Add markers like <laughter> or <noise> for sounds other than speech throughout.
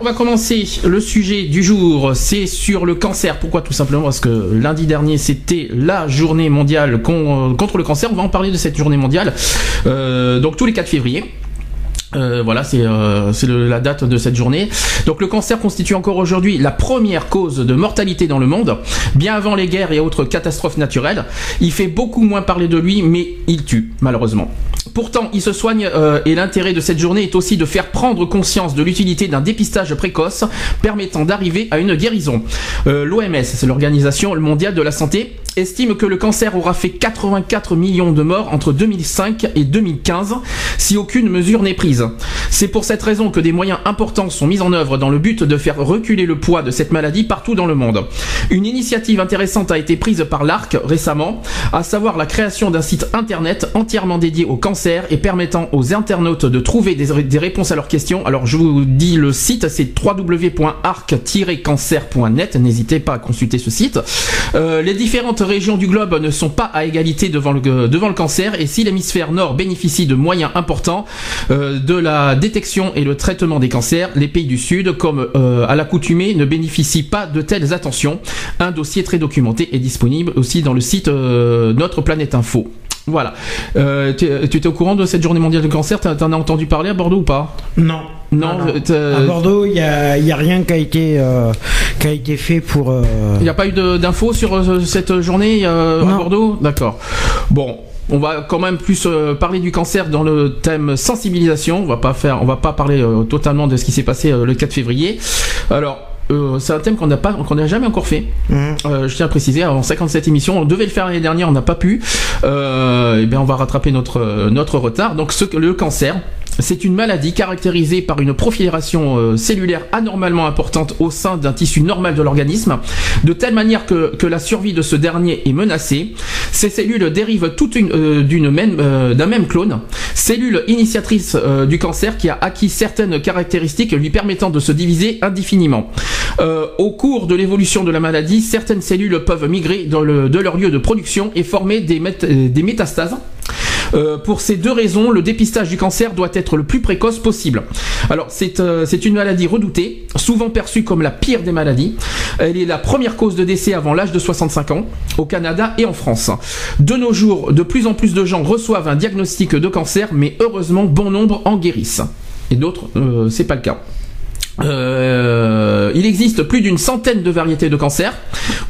On va commencer le sujet du jour, c'est sur le cancer. Pourquoi Tout simplement parce que lundi dernier c'était la journée mondiale con- contre le cancer. On va en parler de cette journée mondiale. Euh, donc tous les 4 février. Euh, voilà, c'est euh, la date de cette journée. Donc le cancer constitue encore aujourd'hui la première cause de mortalité dans le monde, bien avant les guerres et autres catastrophes naturelles. Il fait beaucoup moins parler de lui, mais il tue, malheureusement. Pourtant, il se soigne euh, et l'intérêt de cette journée est aussi de faire prendre conscience de l'utilité d'un dépistage précoce permettant d'arriver à une guérison. Euh, L'OMS, c'est l'Organisation mondiale de la santé, estime que le cancer aura fait 84 millions de morts entre 2005 et 2015 si aucune mesure n'est prise. C'est pour cette raison que des moyens importants sont mis en œuvre dans le but de faire reculer le poids de cette maladie partout dans le monde. Une initiative intéressante a été prise par l'ARC récemment, à savoir la création d'un site internet entièrement dédié au cancer et permettant aux internautes de trouver des, réponses à leurs questions. Alors je vous dis le site, c'est www.arc-cancer.net. N'hésitez pas à consulter ce site. Euh, les différentes régions du globe ne sont pas à égalité devant le, devant le cancer et si l'hémisphère nord bénéficie de moyens importants euh, de la détection et le traitement des cancers, les pays du sud, comme euh, à l'accoutumée, ne bénéficient pas de telles attentions. Un dossier très documenté est disponible aussi dans le site euh, Notre Planète Info. Voilà. Euh, tu étais au courant de cette journée mondiale du cancer? T'en as entendu parler à Bordeaux ou pas? Non. Non, non. À Bordeaux, il n'y a, il y a rien qui a été, euh, qui a été fait pour. euh, Il n'y a pas eu d'infos sur euh, cette journée euh, à. Bordeaux? D'accord. Bon. On va quand même plus euh, parler du cancer dans le thème sensibilisation. On va pas faire, on va pas parler euh, totalement de ce qui s'est passé euh, le 4 février. Alors, euh, c'est un thème qu'on n'a pas, qu'on n'a jamais encore fait. Mhm. Euh, je tiens à préciser, en 57 émissions, on devait le faire l'année dernière, on n'a pas pu. Euh, et bien, on va rattraper notre notre retard. Donc, ce, le cancer, c'est une maladie caractérisée par une prolifération euh, cellulaire anormalement importante au sein d'un tissu normal de l'organisme, de telle manière que, la survie de ce dernier est menacée. Ces cellules dérivent toutes euh, d'une même euh, d'un même clone, cellule initiatrice du cancer qui a acquis certaines caractéristiques lui permettant de se diviser indéfiniment. Au cours de l'évolution de la maladie, certaines cellules peuvent migrer de leur lieu de production et former des métastases. Euh, pour ces deux raisons, le dépistage du cancer doit être le plus précoce possible. Alors, c'est euh, une maladie redoutée, souvent perçue comme la pire des maladies. Elle est la première cause de décès avant l'âge de 65 ans, au Canada et en France. De nos jours, de plus en plus de gens reçoivent un diagnostic de cancer, mais heureusement, bon nombre en guérissent. Et d'autres, euh, c'est pas le cas. Euh, il existe plus d'une centaine de variétés de cancers,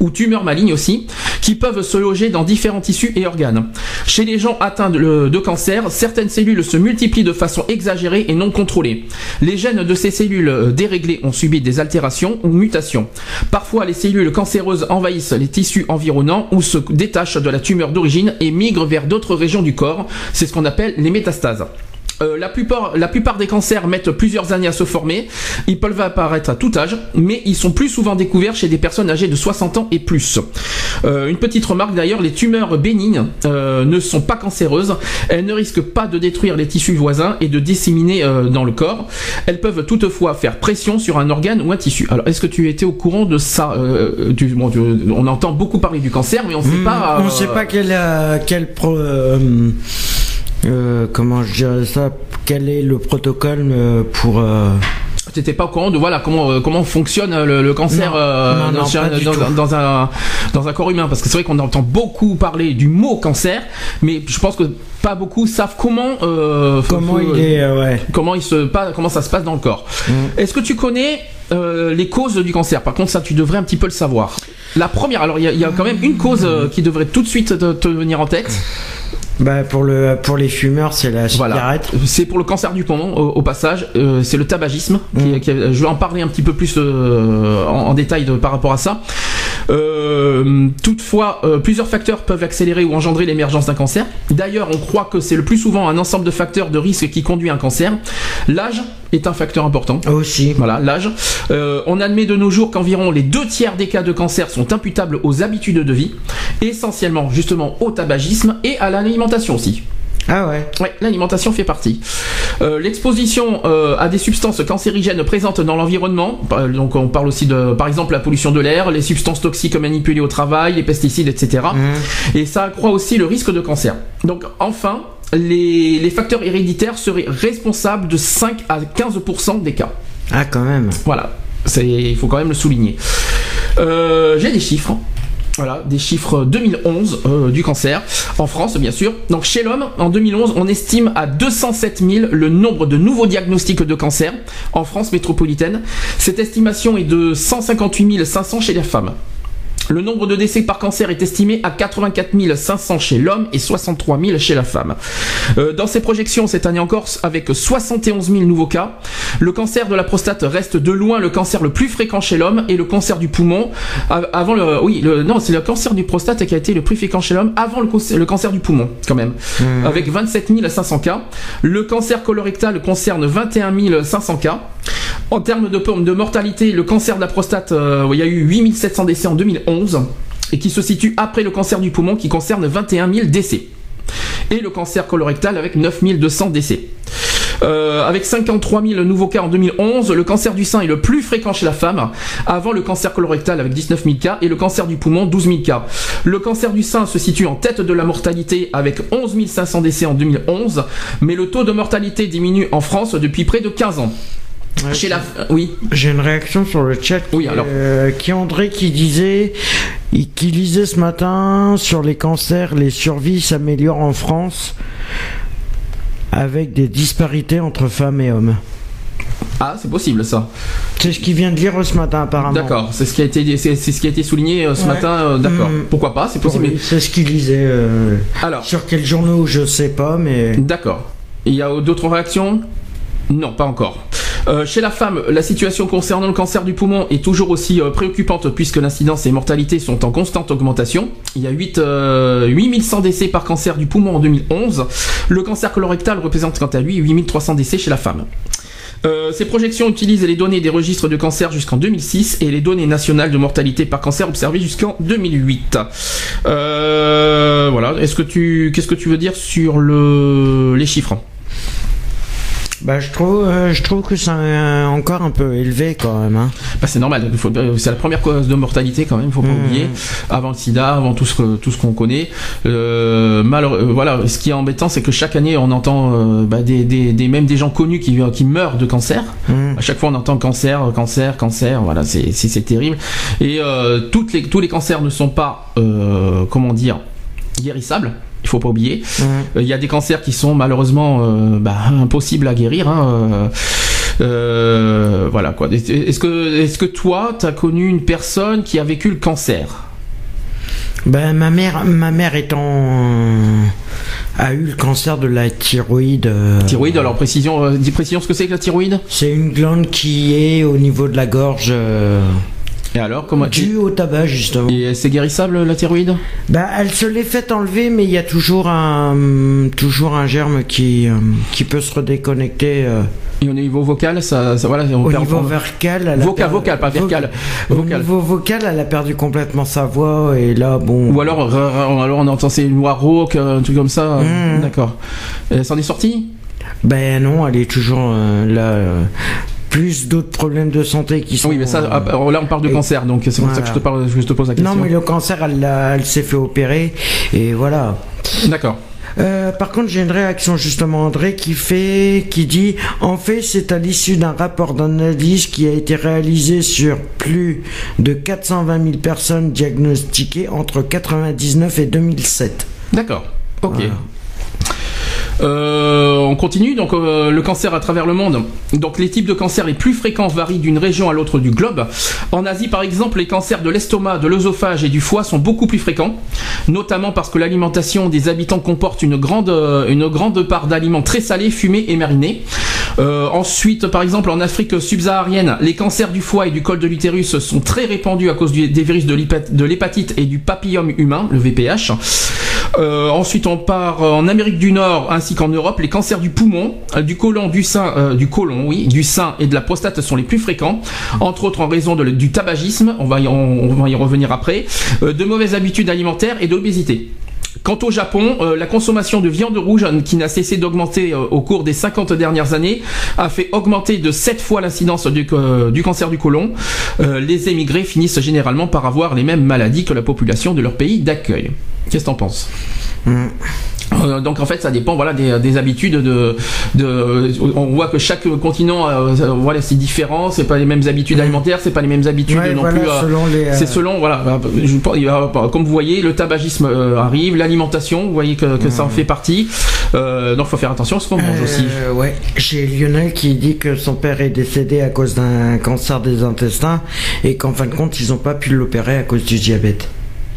ou tumeurs malignes aussi, qui peuvent se loger dans différents tissus et organes. Chez les gens atteints de, de cancer, certaines cellules se multiplient de façon exagérée et non contrôlée. Les gènes de ces cellules euh, déréglées ont subi des altérations ou mutations. Parfois, les cellules cancéreuses envahissent les tissus environnants ou se détachent de la tumeur d'origine et migrent vers d'autres régions du corps. C'est ce qu'on appelle les métastases. Euh, la, plupart, la plupart des cancers mettent plusieurs années à se former. Ils peuvent apparaître à tout âge, mais ils sont plus souvent découverts chez des personnes âgées de 60 ans et plus. Euh, une petite remarque d'ailleurs, les tumeurs bénignes euh, ne sont pas cancéreuses. Elles ne risquent pas de détruire les tissus voisins et de disséminer euh, dans le corps. Elles peuvent toutefois faire pression sur un organe ou un tissu. Alors, est-ce que tu étais au courant de ça Euh, du- bon, tu- On entend beaucoup parler du cancer, mais on ne sait Hmm, pas. On euh, sait pas quel, euh, quel pro- euh, comment je dirais ça, quel est le protocole euh, pour. euh, Tu n'étais pas au courant de voilà comment comment fonctionne le, le cancer Non. euh, Non, non, dans, un dans un corps humain? Parce que c'est vrai qu'on entend beaucoup parler du mot cancer mais je pense que pas beaucoup savent comment euh, comment faut- il est, euh, ouais. comment il se pas comment ça se passe dans le corps. Mm. Est-ce que tu connais les causes du cancer? Par contre ça tu devrais un petit peu le savoir. La première alors il y a, il y a quand même une cause qui devrait tout de suite te, te venir en tête. Bah pour le pour les fumeurs, c'est la Voilà. cigarette. C'est pour le cancer du poumon au, au passage. Euh, c'est le tabagisme. qui- Mm. qui- je vais en parler un petit peu plus euh, en, en détail de- par rapport à ça. Euh, toutefois, euh, plusieurs facteurs peuvent accélérer ou engendrer l'émergence d'un cancer. D'ailleurs, on croit que c'est le plus souvent un ensemble de facteurs de risque qui conduit à un cancer. L'âge est un facteur important. Aussi. Voilà, l'âge. Euh, on admet de nos jours qu'environ les deux tiers des cas de cancer sont imputables aux habitudes de vie, essentiellement justement au tabagisme et à l'alimentation aussi. Ah ouais. Ouais, l'alimentation fait partie. Euh, L'exposition euh, à des substances cancérigènes présentes dans l'environnement, par- donc on parle aussi de, par exemple, la pollution de l'air, les substances toxiques manipulées au travail, les pesticides, etc. Et ça accroît aussi le risque de cancer. Donc enfin, les, les facteurs héréditaires seraient responsables de 5 à 15% des cas. Ah quand même. Voilà, il faut quand même le souligner. Euh, J'ai des chiffres. Voilà, des chiffres 2011 euh, du cancer en France, bien sûr. Donc chez l'homme, en 2011, on estime à 207 000 le nombre de nouveaux diagnostics de cancer en France métropolitaine. Cette estimation est de 158 500 chez les femmes. Le nombre de décès par cancer est estimé à 84 500 chez l'homme et 63 000 chez la femme. Euh, dans ces projections, cette année encore, avec 71 000 nouveaux cas, le cancer de la prostate reste de loin le cancer le plus fréquent chez l'homme et le cancer du poumon av- avant le oui le non c'est le cancer du prostate qui a été le plus fréquent chez l'homme avant le, cancer- le cancer du poumon quand même avec 27 500 cas. Le cancer colorectal concerne 21 500 cas. En termes de, de mortalité, le cancer de la prostate, euh, il y a eu 8 700 décès en 2011 et qui se situe après le cancer du poumon qui concerne 21 000 décès. Et le cancer colorectal avec 9 200 décès. Euh, avec 53 000 nouveaux cas en 2011, le cancer du sein est le plus fréquent chez la femme, avant le cancer colorectal avec 19 000 cas et le cancer du poumon 12 000 cas. Le cancer du sein se situe en tête de la mortalité avec 11 500 décès en 2011, mais le taux de mortalité diminue en France depuis près de 15 ans. Ouais, Chez la... Oui, J'ai une réaction sur le chat. Oui, qui, alors. euh, qui André qui disait, qui lisait ce matin sur les cancers, les survies s'améliorent en France avec des disparités entre femmes et hommes. ah c'est possible ça. C'est ce qu'il vient de lire ce matin apparemment. D'accord, c'est ce qui a été c'est ce qui a été souligné euh, ce Ouais. matin. euh, D'accord, Mm. pourquoi pas, c'est possible. C'est ce qu'il lisait. euh, Alors, sur quel journaux je sais pas, mais D'accord. Il y a d'autres réactions? Non, pas encore. Euh, chez la femme, la situation concernant le cancer du poumon est toujours aussi euh, préoccupante puisque l'incidence et mortalité sont en constante augmentation. Il y a 8, euh, 8100 décès par cancer du poumon en 2011. Le cancer colorectal représente quant à lui 8300 décès chez la femme. Euh, ces projections utilisent les données des registres de cancer jusqu'en 2006 et les données nationales de mortalité par cancer observées jusqu'en 2008. Euh, voilà. Est-ce que tu, qu'est-ce que tu veux dire sur le, les chiffres? Bah, je trouve, euh, je trouve que c'est encore un peu élevé quand même. Hein. bah, C'est normal. faut- C'est la première cause de mortalité quand même. Il faut pas Mhm. oublier. Avant le SIDA, avant tout ce que, tout ce qu'on connaît. Euh, malheureux- euh, voilà. Ce qui est embêtant, c'est que chaque année, on entend euh, bah, des, des, des- même des gens connus qui, qui meurent de cancer. Mhm. À chaque fois, on entend cancer, cancer, cancer. Voilà, c'est c'est- terrible. Et euh, toutes les, tous les cancers ne sont pas, euh, comment dire, guérissables. Il faut pas oublier. Mhm. Euh, Il y a des cancers qui sont malheureusement euh, bah, impossibles à guérir. hein, euh, euh, voilà quoi. Est-ce que, est-ce que toi, tu as connu une personne qui a vécu le cancer? Ben, ma mère, ma mère étant a eu le cancer de la thyroïde. euh, Thyroïde, alors précision, euh, dis précision ce que c'est que la thyroïde? C'est une glande qui est au niveau de la gorge euh, Et alors, comment due au tabac justement. Et c'est guérissable la thyroïde? Bah, elle se l'est fait enlever, mais il y a toujours un toujours un germe qui euh, qui peut se redéconnecter euh, Et au niveau vocal, ça, ça voilà, on au perd- niveau vercal. elle a Vocal, per- vocal, pas vo- vercal. Au Vocal. niveau vocal, elle a perdu complètement sa voix et là, bon. Ou alors, euh, euh, alors on entend ces noix rauques, un truc comme ça. Mhm. D'accord. Euh, Ça en est sorti Ben non, elle est toujours euh, là. euh, plus d'autres problèmes de santé qui sont. Oui, mais ça, euh, ah, alors là on parle de cancer, donc c'est pour ça que je te, parle, je te pose la question. Non, mais le cancer, elle, s'est fait opérer et voilà. D'accord. Euh, par contre, j'ai une réaction justement André qui fait, qui dit, en fait, c'est à l'issue d'un rapport d'analyse qui a été réalisé sur plus de 420 000 personnes diagnostiquées entre 99 et 2007. D'accord. Ok. Voilà. Euh, on continue donc euh, le cancer à travers le monde. Donc les types de cancers les plus fréquents varient d'une région à l'autre du globe. En Asie par exemple, les cancers de l'estomac, de l'œsophage et du foie sont beaucoup plus fréquents, notamment parce que l'alimentation des habitants comporte une grande euh, une grande part d'aliments très salés, fumés et marinés. ensuite, par exemple, en Afrique subsaharienne, les cancers du foie et du col de l'utérus sont très répandus à cause des virus de l'hépatite et du papillome humain, le VPH. Ensuite, on part en Amérique du Nord ainsi qu'en Europe. Les cancers du poumon, du côlon, du sein, du côlon, oui, du sein et de la prostate sont les plus fréquents, entre autres en raison du tabagisme. On va y, on va y revenir après, de mauvaises habitudes alimentaires et d'obésité. Quant au Japon, euh, la consommation de viande rouge, qui n'a cessé d'augmenter euh, au cours des 50 dernières années, a fait augmenter de 7 fois l'incidence du, euh, cancer du côlon. les émigrés finissent généralement par avoir les mêmes maladies que la population de leur pays d'accueil. Qu'est-ce que t'en penses? Mm. Euh, donc en fait, ça dépend voilà des, des habitudes de, de, On voit que chaque continent, euh, voilà, c'est différent. C'est pas les mêmes habitudes alimentaires, c'est pas les mêmes habitudes non plus. Euh, c'est selon voilà. Je, comme vous voyez, le tabagisme arrive, l'alimentation, vous voyez que, que ça en fait partie. Donc faut faire attention à ce qu'on mange aussi. Ouais, j'ai Lionel qui dit que son père est décédé à cause d'un cancer des intestins et qu'en fin de compte, ils ont pas pu l'opérer à cause du diabète.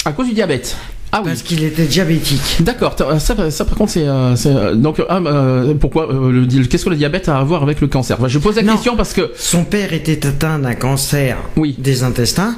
À cause du diabète. Ah Parce qu'il était diabétique. D'accord. Ça, ça, par contre, c'est euh, donc ah, euh, pourquoi euh, qu'est-ce que le diabète a à voir avec le cancer? Je pose la question parce que son père était atteint d'un cancer oui. des intestins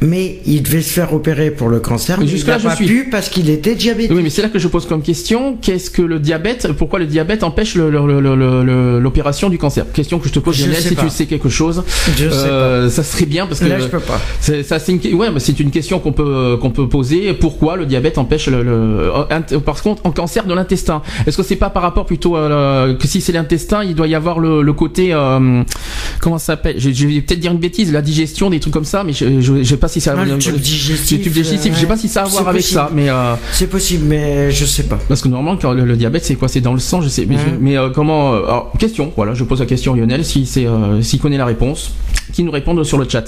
mais il devait se faire opérer pour le cancer, mais, il n'a pas suis... pu parce qu'il était diabétique. Oui, mais c'est là que je pose comme question, qu'est-ce que le diabète, pourquoi le diabète empêche l'opération du cancer? Question que je te pose, Lionel, si tu sais quelque chose. Je euh, Ça serait bien parce que... Là, je peux pas. C'est, ça, c'est une, ouais, c'est une question qu'on peut, qu'on peut poser. Pourquoi le diabète empêche le... le par contre, en cancer de l'intestin, est-ce que c'est pas par rapport plutôt à... que si c'est l'intestin, il doit y avoir le, côté... Euh, comment ça s'appelle? Je, vais peut-être dire une bêtise, la digestion, des trucs comme ça, mais je, je, je pas si ça. le tube digestif. tube digestif. Je sais pas si ça a à voir avec ça, mais. Euh, c'est possible, mais je sais pas. Parce que normalement, quand le, diabète, c'est quoi? C'est dans le sang, je sais. Mais, mais euh, comment euh, alors, Question. Voilà, je pose la question à Lionel, si c'est, s'il connaît la réponse, qui nous répondent sur le chat.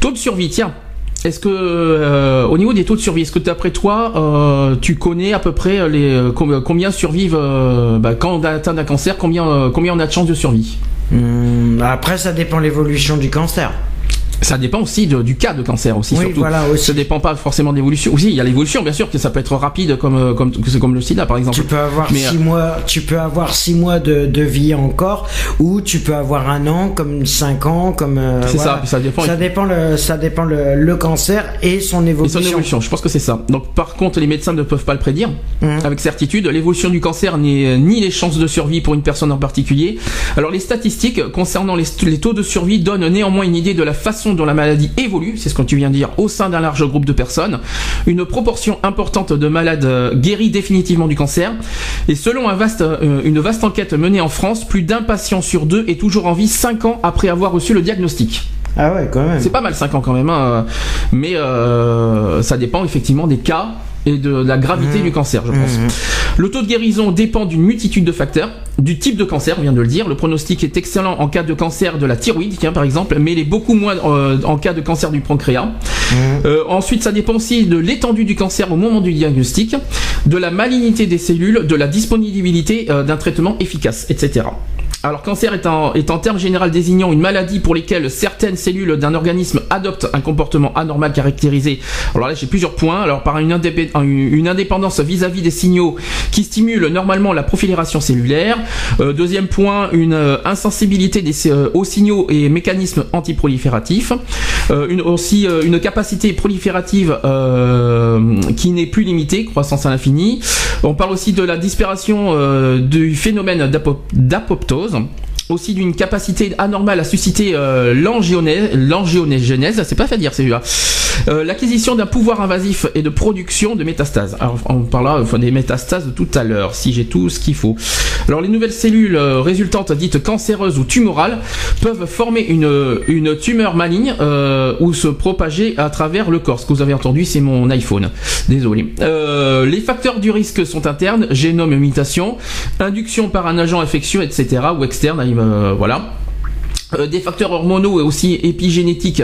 Taux de survie, tiens. Est-ce que au niveau des taux de survie, est-ce que d'après toi, tu connais à peu près les combien survivent bah, quand on atteint d'un cancer, combien combien on a de chances de survie? Hmm, Après, ça dépend de l'évolution du cancer. Ça dépend aussi du cas de cancer aussi. Oui, surtout. Voilà, aussi. Ça dépend pas forcément d'évolution. Aussi, il y a l'évolution, bien sûr, que ça peut être rapide comme euh, comme comme le SIDA par exemple. Tu peux avoir six euh, mois, tu peux avoir six mois de, de, vie encore, ou tu peux avoir un an, comme cinq ans, comme. Euh, c'est ça, ça dépend. Ça dépend le ça dépend le, le cancer et son évolution. Et son évolution, je pense que c'est ça. Donc par contre, les médecins ne peuvent pas le prédire mmh. avec certitude. L'évolution du cancer n'est ni les chances de survie pour une personne en particulier. Alors les statistiques concernant les, les taux de survie donnent néanmoins une idée de la façon dont la maladie évolue, c'est ce que tu viens de dire, au sein d'un large groupe de personnes. Une proportion importante de malades euh, guéris définitivement du cancer. Et selon un vaste, euh, une vaste enquête menée en France, plus d'un patient sur deux est toujours en vie 5 ans après avoir reçu le diagnostic. Ah ouais, quand même. C'est pas mal 5 ans quand même, hein. mais euh, ça dépend effectivement des cas et de la gravité mmh. du cancer, je pense. Mmh. Le taux de guérison dépend d'une multitude de facteurs, du type de cancer, on vient de le dire. Le pronostic est excellent en cas de cancer de la thyroïde, tiens, par exemple, mais il est beaucoup moins euh, en cas de cancer du pancréas. Mmh. Euh, ensuite, ça dépend aussi de l'étendue du cancer au moment du diagnostic, de la malignité des cellules, de la disponibilité euh, d'un traitement efficace, etc. Alors cancer est en, termes général désignant une maladie pour lesquelles certaines cellules d'un organisme adoptent un comportement anormal caractérisé. Alors là j'ai plusieurs points. Alors par une, indépendance vis-à-vis des signaux qui stimulent normalement la profilération cellulaire. Euh, deuxième point, une euh, insensibilité euh, aux signaux et mécanismes antiprolifératifs. une, aussi une capacité proliférative qui n'est plus limitée, croissance à l'infini. On parle aussi de la disparition du phénomène d'apoptose aussi d'une capacité anormale à susciter euh, l'angiogénèse, c'est pas fait dire c'est euh, l'acquisition d'un pouvoir invasif et de production de métastases. Alors, on parlera des métastases tout à l'heure, si j'ai tout ce qu'il faut. Alors les nouvelles cellules euh, résultantes dites cancéreuses ou tumorales peuvent former une, une tumeur maligne euh, ou se propager à travers le corps. Ce que vous avez entendu, c'est mon iPhone. Désolé. les facteurs du risque sont internes, génome mutation, induction par un agent infectieux, etc. ou externe, voilà. Euh, des facteurs hormonaux et aussi épigénétiques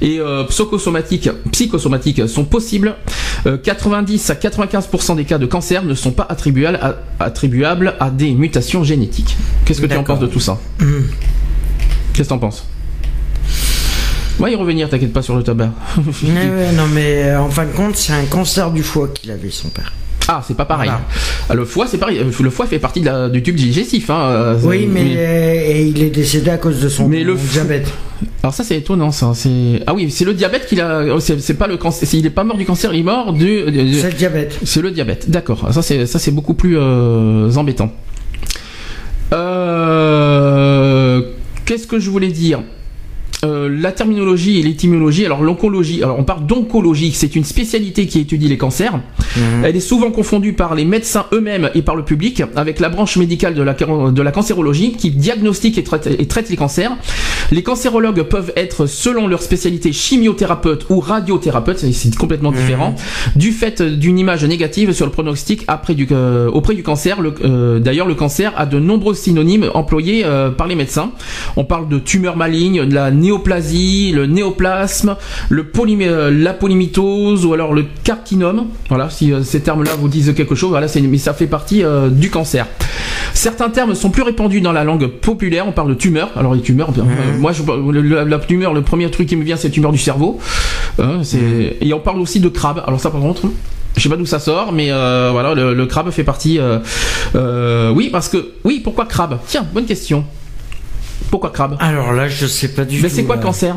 et euh, psychosomatiques, psychosomatiques sont possibles. 90 euh, à 95% des cas de cancer ne sont pas attribuables à, attribuables à des mutations génétiques. Qu'est-ce que tu en penses de tout ça mmh. Qu'est-ce que tu en penses on va y revenir, t'inquiète pas sur le tabac. <laughs> non mais en fin de compte, c'est un cancer du foie qu'il avait son père. Ah, c'est pas pareil. Ah, le foie, c'est pareil. Le foie fait partie du tube digestif. Hein, oui, mais, et il est décédé à cause de son mais le diabète. Alors ça, c'est étonnant. Ça, c'est ah oui, c'est le diabète qu'il a. Oh, c'est pas le cancer. Il est pas mort du cancer, il est mort du. C'est le diabète. C'est le diabète. D'accord. Ça, c'est ça, c'est beaucoup plus embêtant. Euh, qu'est-ce que je voulais dire? Euh, la terminologie et l'étymologie. Alors l'oncologie, alors on parle d'oncologie, c'est une spécialité qui étudie les cancers. Mhm. Elle est souvent confondue par les médecins eux-mêmes et par le public avec la branche médicale de la, de la cancérologie qui diagnostique et traite, et traite les cancers. Les cancérologues peuvent être, selon leur spécialité, chimiothérapeute ou radiothérapeute, c'est complètement mhm. différent, du fait d'une image négative sur le pronostic après du, euh, auprès du cancer. Euh, d'ailleurs, le cancer a de nombreux synonymes employés par les médecins. On parle de tumeur maligne, de la néo néoplasie, le néoplasme, le euh, la polymitose ou alors le carcinome. Voilà, si euh, ces termes-là vous disent quelque chose, voilà, mais ça fait partie euh, du cancer. Certains termes sont plus répandus dans la langue populaire. On parle de tumeur. Alors les tumeurs, moi, je, la, tumeur, le premier truc qui me vient, c'est tumeur du cerveau. Hein, et on parle aussi de crabe. Alors ça, par contre, je sais pas d'où ça sort, mais voilà, le, crabe fait partie. oui, parce que oui, pourquoi crabe? Tiens, bonne question. Pourquoi crabe Alors là, je sais pas du tout. Mais c'est quoi le cancer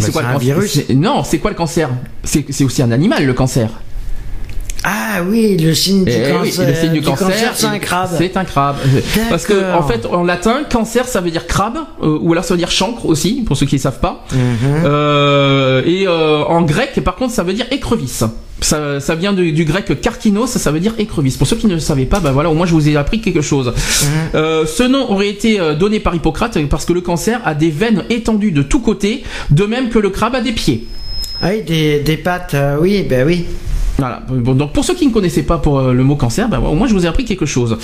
C'est quoi le un virus Non, c'est quoi le cancer C'est aussi un animal, le cancer. Ah oui, le signe du eh cancer. le signe du, cancer, c'est un crabe. C'est un crabe. Parce que en fait, en latin, cancer, ça veut dire crabe, euh, ou alors ça veut dire chancre aussi, pour ceux qui ne savent pas. Mhm. euh, et euh, en grec, par contre, ça veut dire écrevisse. Ça, ça, vient du, grec karkinos, ça veut dire écrevisse. Pour ceux qui ne le savaient pas, bah voilà, au moins je vous ai appris quelque chose. Mhm. Euh, ce nom aurait été euh, donné par Hippocrate parce que le cancer a des veines étendues de tous côtés, de même que le crabe a des pieds. Ah oui, des, des pattes, euh, oui, ben oui. Voilà. Bon, donc pour ceux qui ne connaissaient pas pour le mot cancer, bah, au moins je vous ai appris quelque chose.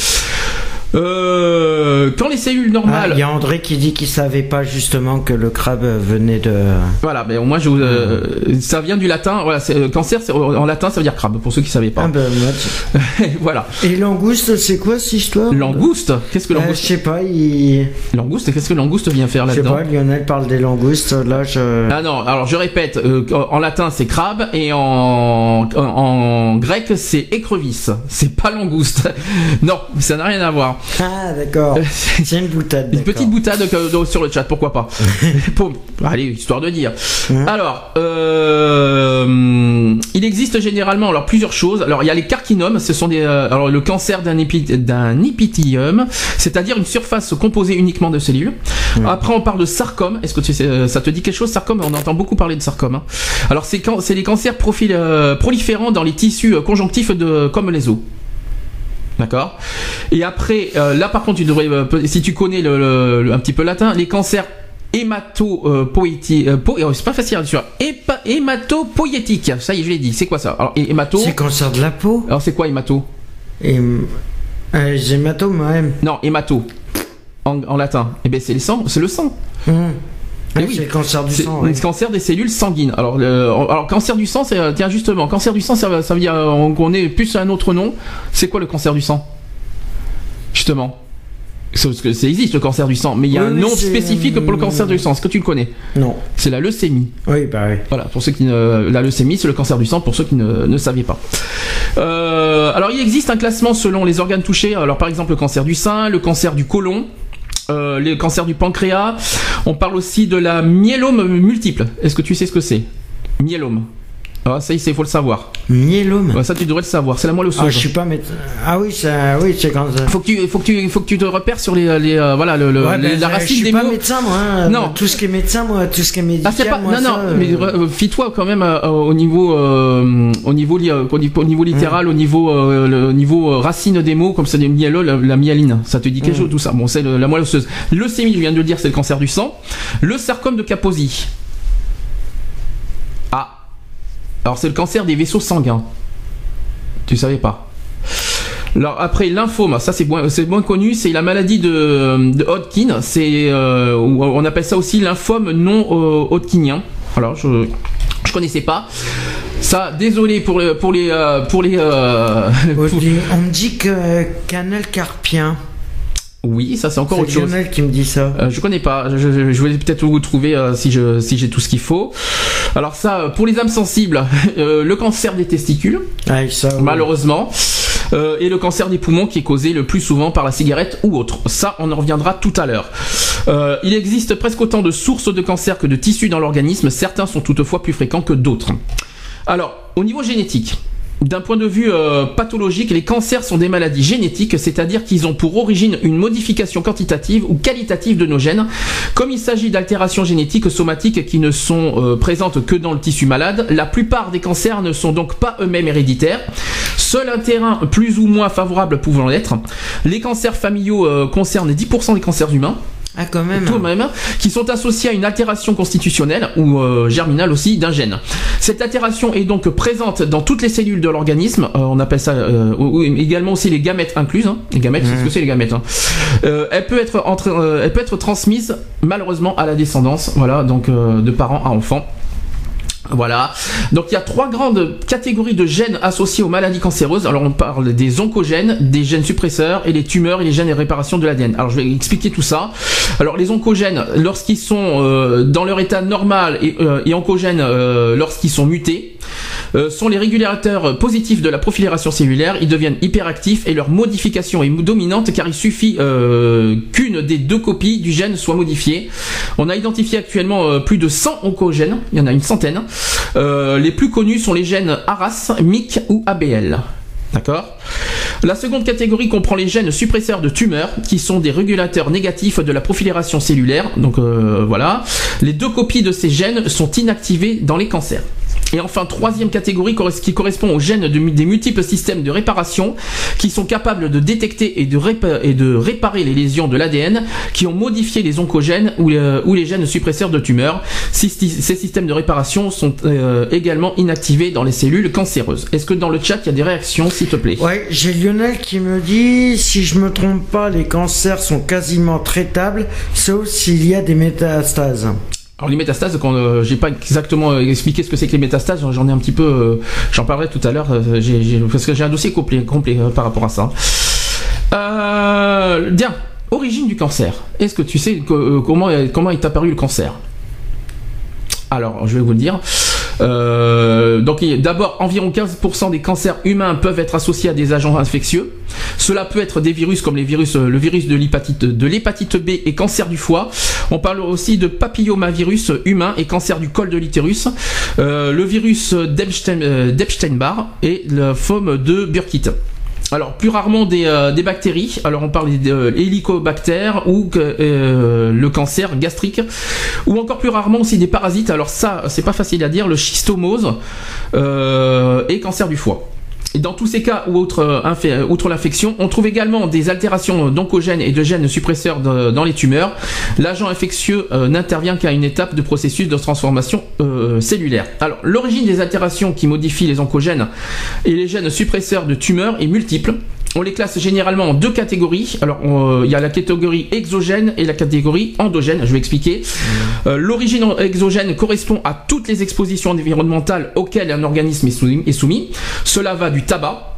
Euh, quand les cellules normales. Ah, il y a André qui dit qu'il savait pas justement que le crabe venait de. Voilà, mais au moins je euh, ça vient du latin. Voilà, euh, cancer en latin ça veut dire crabe pour ceux qui savaient pas. Ah ben, <laughs> voilà. Et langouste, c'est quoi cette histoire? Langouste? Qu'est-ce que langouste? Je sais pas. Il... Langouste, qu'est-ce que langouste vient faire là-dedans Je sais pas. Lionel parle des langoustes. Là, je. Ah non. Alors je répète. en latin c'est crabe et en en, grec c'est écrevisse. C'est pas langouste. <laughs> non, ça n'a rien à voir. Ah, d'accord. <laughs> C'est une boutade. Une petite boutade sur le chat, pourquoi pas. <laughs> allez, histoire de dire. Alors, euh, il existe généralement alors plusieurs choses. Alors, il y a les carcinomes, ce sont des euh, alors le cancer d'un épithélium, c'est-à-dire une surface composée uniquement de cellules. Après, on parle de sarcome. Est-ce que tu sais, ça te dit quelque chose, sarcome? On entend beaucoup parler de sarcome. Hein. Alors, c'est les cancers profil, euh, proliférants dans les tissus conjonctifs de comme les os. D'accord Et après, euh, là par contre, tu devrais, euh, si tu connais le, un petit peu latin, les cancers hématopoétiques, euh, oh, c'est pas facile à dire, ça y est, je l'ai dit, c'est quoi ça? Alors, hémato? C'est cancer de la peau. Alors, c'est quoi hémato? Hém... hématome, même. Non, hémato. En, latin. Eh bien, c'est le sang, c'est le sang. Hum. Oui, c'est le cancer du sang. Le cancer des cellules sanguines. Alors, alors cancer du sang, c'est euh, tiens justement, cancer du sang, ça, veut dire qu'on est plus un autre nom. C'est quoi le cancer du sang? Justement. Parce que ça existe le cancer du sang, mais il y a un nom spécifique pour le cancer du sang. Est-ce que tu le connais? Non. C'est la leucémie. Oui, bah oui. Voilà, pour ceux qui ne... la leucémie, c'est le cancer du sang pour ceux qui ne, ne savaient pas. Euh, alors, il existe un classement selon les organes touchés. Alors, par exemple, le cancer du sein, le cancer du côlon, euh, les cancers du pancréas. On parle aussi de la myélome multiple. Est-ce que tu sais ce que c'est? Myélome. Ah, ça, il faut le savoir. Myélome. ça, tu devrais le savoir. C'est la moelle osseuse. Ah, je suis pas médecin. Ah oui, ça, oui, c'est quand. Faut que tu, faut que tu, faut que tu te repères sur les, les euh, voilà, le, le ben, la racine des mots. Je suis pas médecin, moi. Hein. Non. Tout ce qui est médecin, moi, tout ce qui est médical. Ah, c'est pas. non, non. mais euh, fie-toi quand même au niveau, au niveau, au niveau littéral, au niveau, le niveau racine des mots, comme ça, des myélo, la, myaline. Ça te dit quelque chose, tout ça. Bon, c'est la moelle osseuse. Le sémi, je viens de le dire, c'est le cancer du sang. Le sarcome de Kaposi. Alors c'est le cancer des vaisseaux sanguins. Tu savais pas. Alors après lymphome, ça c'est moins, connu, c'est la maladie de, de Hodgkin, euh, on appelle ça aussi lymphome non euh, Hodgkinien. Alors je je connaissais pas. Ça, désolé pour les pour les euh, pour les. <laughs> On me dit que canal carpien. Oui, ça c'est encore autre C'est chose. Lionel qui me dit ça. Euh, je connais pas. Je, je, je vais peut-être vous trouver euh, si je si j'ai tout ce qu'il faut. Alors ça, euh, pour les âmes sensibles, <laughs> euh, le cancer des testicules, Ah, ça, oui. malheureusement, euh, et le cancer des poumons qui est causé le plus souvent par la cigarette ou autre. Ça, on en reviendra tout à l'heure. Euh, il existe presque autant de sources de cancer que de tissus dans l'organisme. Certains sont toutefois plus fréquents que d'autres. Alors, au niveau génétique. D'un point de vue euh, pathologique, les cancers sont des maladies génétiques, c'est-à-dire qu'ils ont pour origine une modification quantitative ou qualitative de nos gènes. Comme il s'agit d'altérations génétiques somatiques qui ne sont euh, présentes que dans le tissu malade, la plupart des cancers ne sont donc pas eux-mêmes héréditaires. Seul un terrain plus ou moins favorable pouvant l'être. Les cancers familiaux euh, concernent 10% des cancers humains Ah, quand même. tout de même, qui sont associés à une altération constitutionnelle ou euh, germinale aussi d'un gène. Cette altération est donc présente dans toutes les cellules de l'organisme. Euh, on appelle ça euh, ou- également aussi les gamètes incluses. hein. Les gamètes, c'est ce que c'est les gamètes. hein. Euh, elle peut être entre, euh, elle peut être transmise malheureusement à la descendance. Voilà, donc euh, de parents à enfants. Voilà. Donc il y a trois grandes catégories de gènes associés aux maladies cancéreuses. Alors on parle des oncogènes, des gènes suppresseurs et les tumeurs et les gènes de réparation de l'ADN. Alors je vais expliquer tout ça. Alors les oncogènes, lorsqu'ils sont euh, dans leur état normal et, euh, oncogènes euh, lorsqu'ils sont mutés, euh, sont les régulateurs positifs de la profilération cellulaire. Ils deviennent hyperactifs et leur modification est dominante car il suffit euh, qu'une des deux copies du gène soit modifiée. On a identifié actuellement euh, plus de 100 oncogènes, il y en a une centaine. Les plus connus sont les gènes ARAS, MIC ou ABL. D'accord? La seconde catégorie comprend les gènes suppresseurs de tumeurs, qui sont des régulateurs négatifs de la profilération cellulaire. Donc voilà. Les deux copies de ces gènes sont inactivées dans les cancers. Et enfin, troisième catégorie qui correspond aux gènes des multiples systèmes de réparation qui sont capables de détecter et de, réparer les lésions de l'ADN qui ont modifié les oncogènes ou, les gènes suppresseurs de tumeurs. Ces, ces systèmes de réparation sont euh, également inactivés dans les cellules cancéreuses. Est-ce que dans le chat il y a des réactions, s'il te plaît? Ouais, j'ai Lionel qui me dit si je me trompe pas, les cancers sont quasiment traitables, sauf s'il y a des métastases. Alors les métastases, euh, j'ai pas exactement euh, expliqué ce que c'est que les métastases, j'en ai un petit peu, euh, j'en parlerai tout à l'heure, parce que j'ai un dossier complet, par rapport à ça. Bien, origine du cancer. Est-ce que tu sais que- comment comment est apparu le cancer? Alors, je vais vous le dire. Euh, donc, d'abord, environ 15% des cancers humains peuvent être associés à des agents infectieux. Cela peut être des virus comme euh, le virus de l'hépatite, B et cancer du foie. On parle aussi de papillomavirus humain et cancer du col de l'utérus. Euh, le virus d'Epstein- d'Epstein-Barr et le foam de Burkitt. Alors plus rarement des, euh, des bactéries. Alors on parle des euh, ou le cancer gastrique, ou encore plus rarement aussi des parasites. Alors ça, c'est pas facile à dire. Le schistomose euh, et cancer du foie. Dans tous ces cas ou outre, euh, euh, outre l'infection, on trouve également des altérations d'oncogènes et de gènes suppresseurs dans les tumeurs. L'agent infectieux euh, n'intervient qu'à une étape de processus de transformation cellulaire. Alors, l'origine des altérations qui modifient les oncogènes et les gènes suppresseurs de tumeurs est multiple. On les classe généralement en deux catégories. Alors, on- il y a la catégorie exogène et la catégorie endogène. Je vais expliquer. Euh, L'origine exogène correspond à toutes les expositions environnementales auxquelles un organisme est soumis. est soumis. Cela va du tabac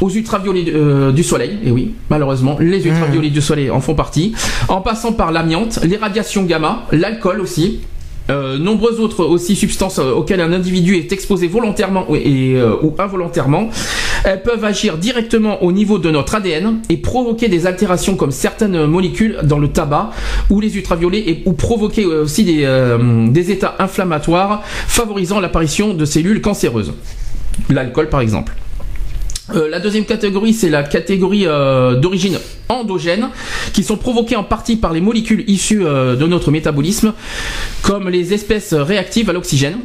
aux ultraviolets euh, du soleil, et oui, malheureusement, les ultraviolets du soleil en font partie, en passant par l'amiante, les radiations gamma, l'alcool aussi, euh, nombreuses autres aussi substances euh, auxquelles un individu est exposé volontairement ou- et, euh, ou involontairement. Peuvent agir directement au niveau de notre ADN et provoquer des altérations comme certaines molécules dans le tabac ou les ultraviolets et, ou provoquer aussi des états inflammatoires favorisant l'apparition de cellules cancéreuses. L'alcool par exemple. Euh, la deuxième catégorie, c'est la catégorie euh, d'origine endogène, qui sont provoquées en partie par les molécules issues euh, de notre métabolisme, comme les espèces réactives à l'oxygène.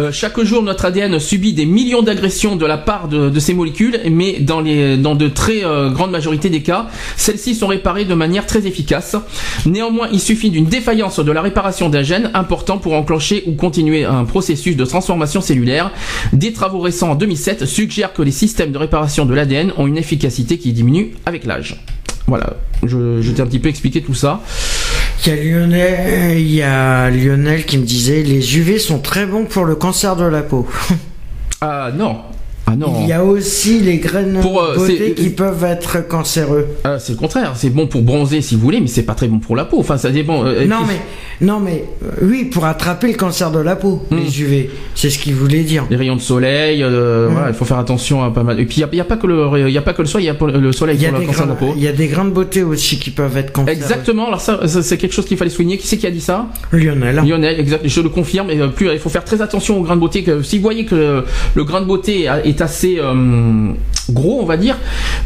Euh, chaque jour, notre ADN subit des millions d'agressions de la part de, ces molécules, mais dans, de très euh, grandes majorités des cas, celles-ci sont réparées de manière très efficace. Néanmoins, il suffit d'une défaillance de la réparation d'un gène important pour enclencher ou continuer un processus de transformation cellulaire. Des travaux récents en 2007 suggèrent que les systèmes de réparation de l'ADN ont une efficacité qui diminue avec l'âge. Voilà, je t'ai un petit peu expliqué tout ça. Il y, a Lionel, y a Lionel qui me disait les UV sont très bons pour le cancer de la peau. Ah non. Ah non. Il y a aussi les graines Pour, euh, beauté qui peuvent être cancéreux. Ah, c'est le contraire. C'est bon pour bronzer si vous voulez, mais c'est pas très bon pour la peau. Enfin, ça dépend. euh, Non puis- mais, non mais, euh, oui, pour attraper le cancer de la peau, Hmm. les UV, c'est ce qu'il voulait dire. Les rayons de soleil, euh, Mm. voilà, il faut faire attention à pas mal. Et puis il n'y a, pas que le, il y a pas que le soleil, il y a le soleil Il y, a pour le cancer de la peau. il y a des grains de beauté aussi qui peuvent être cancéreux. Exactement. Alors ça, c'est quelque chose qu'il fallait souligner. Qui c'est qui a dit ça? Lionel. Lionel, exact. Je le confirme. Et euh, plus, il faut faire très attention aux grains de beauté. Que, si vous voyez que le, le grain de beauté est assez euh, gros, on va dire,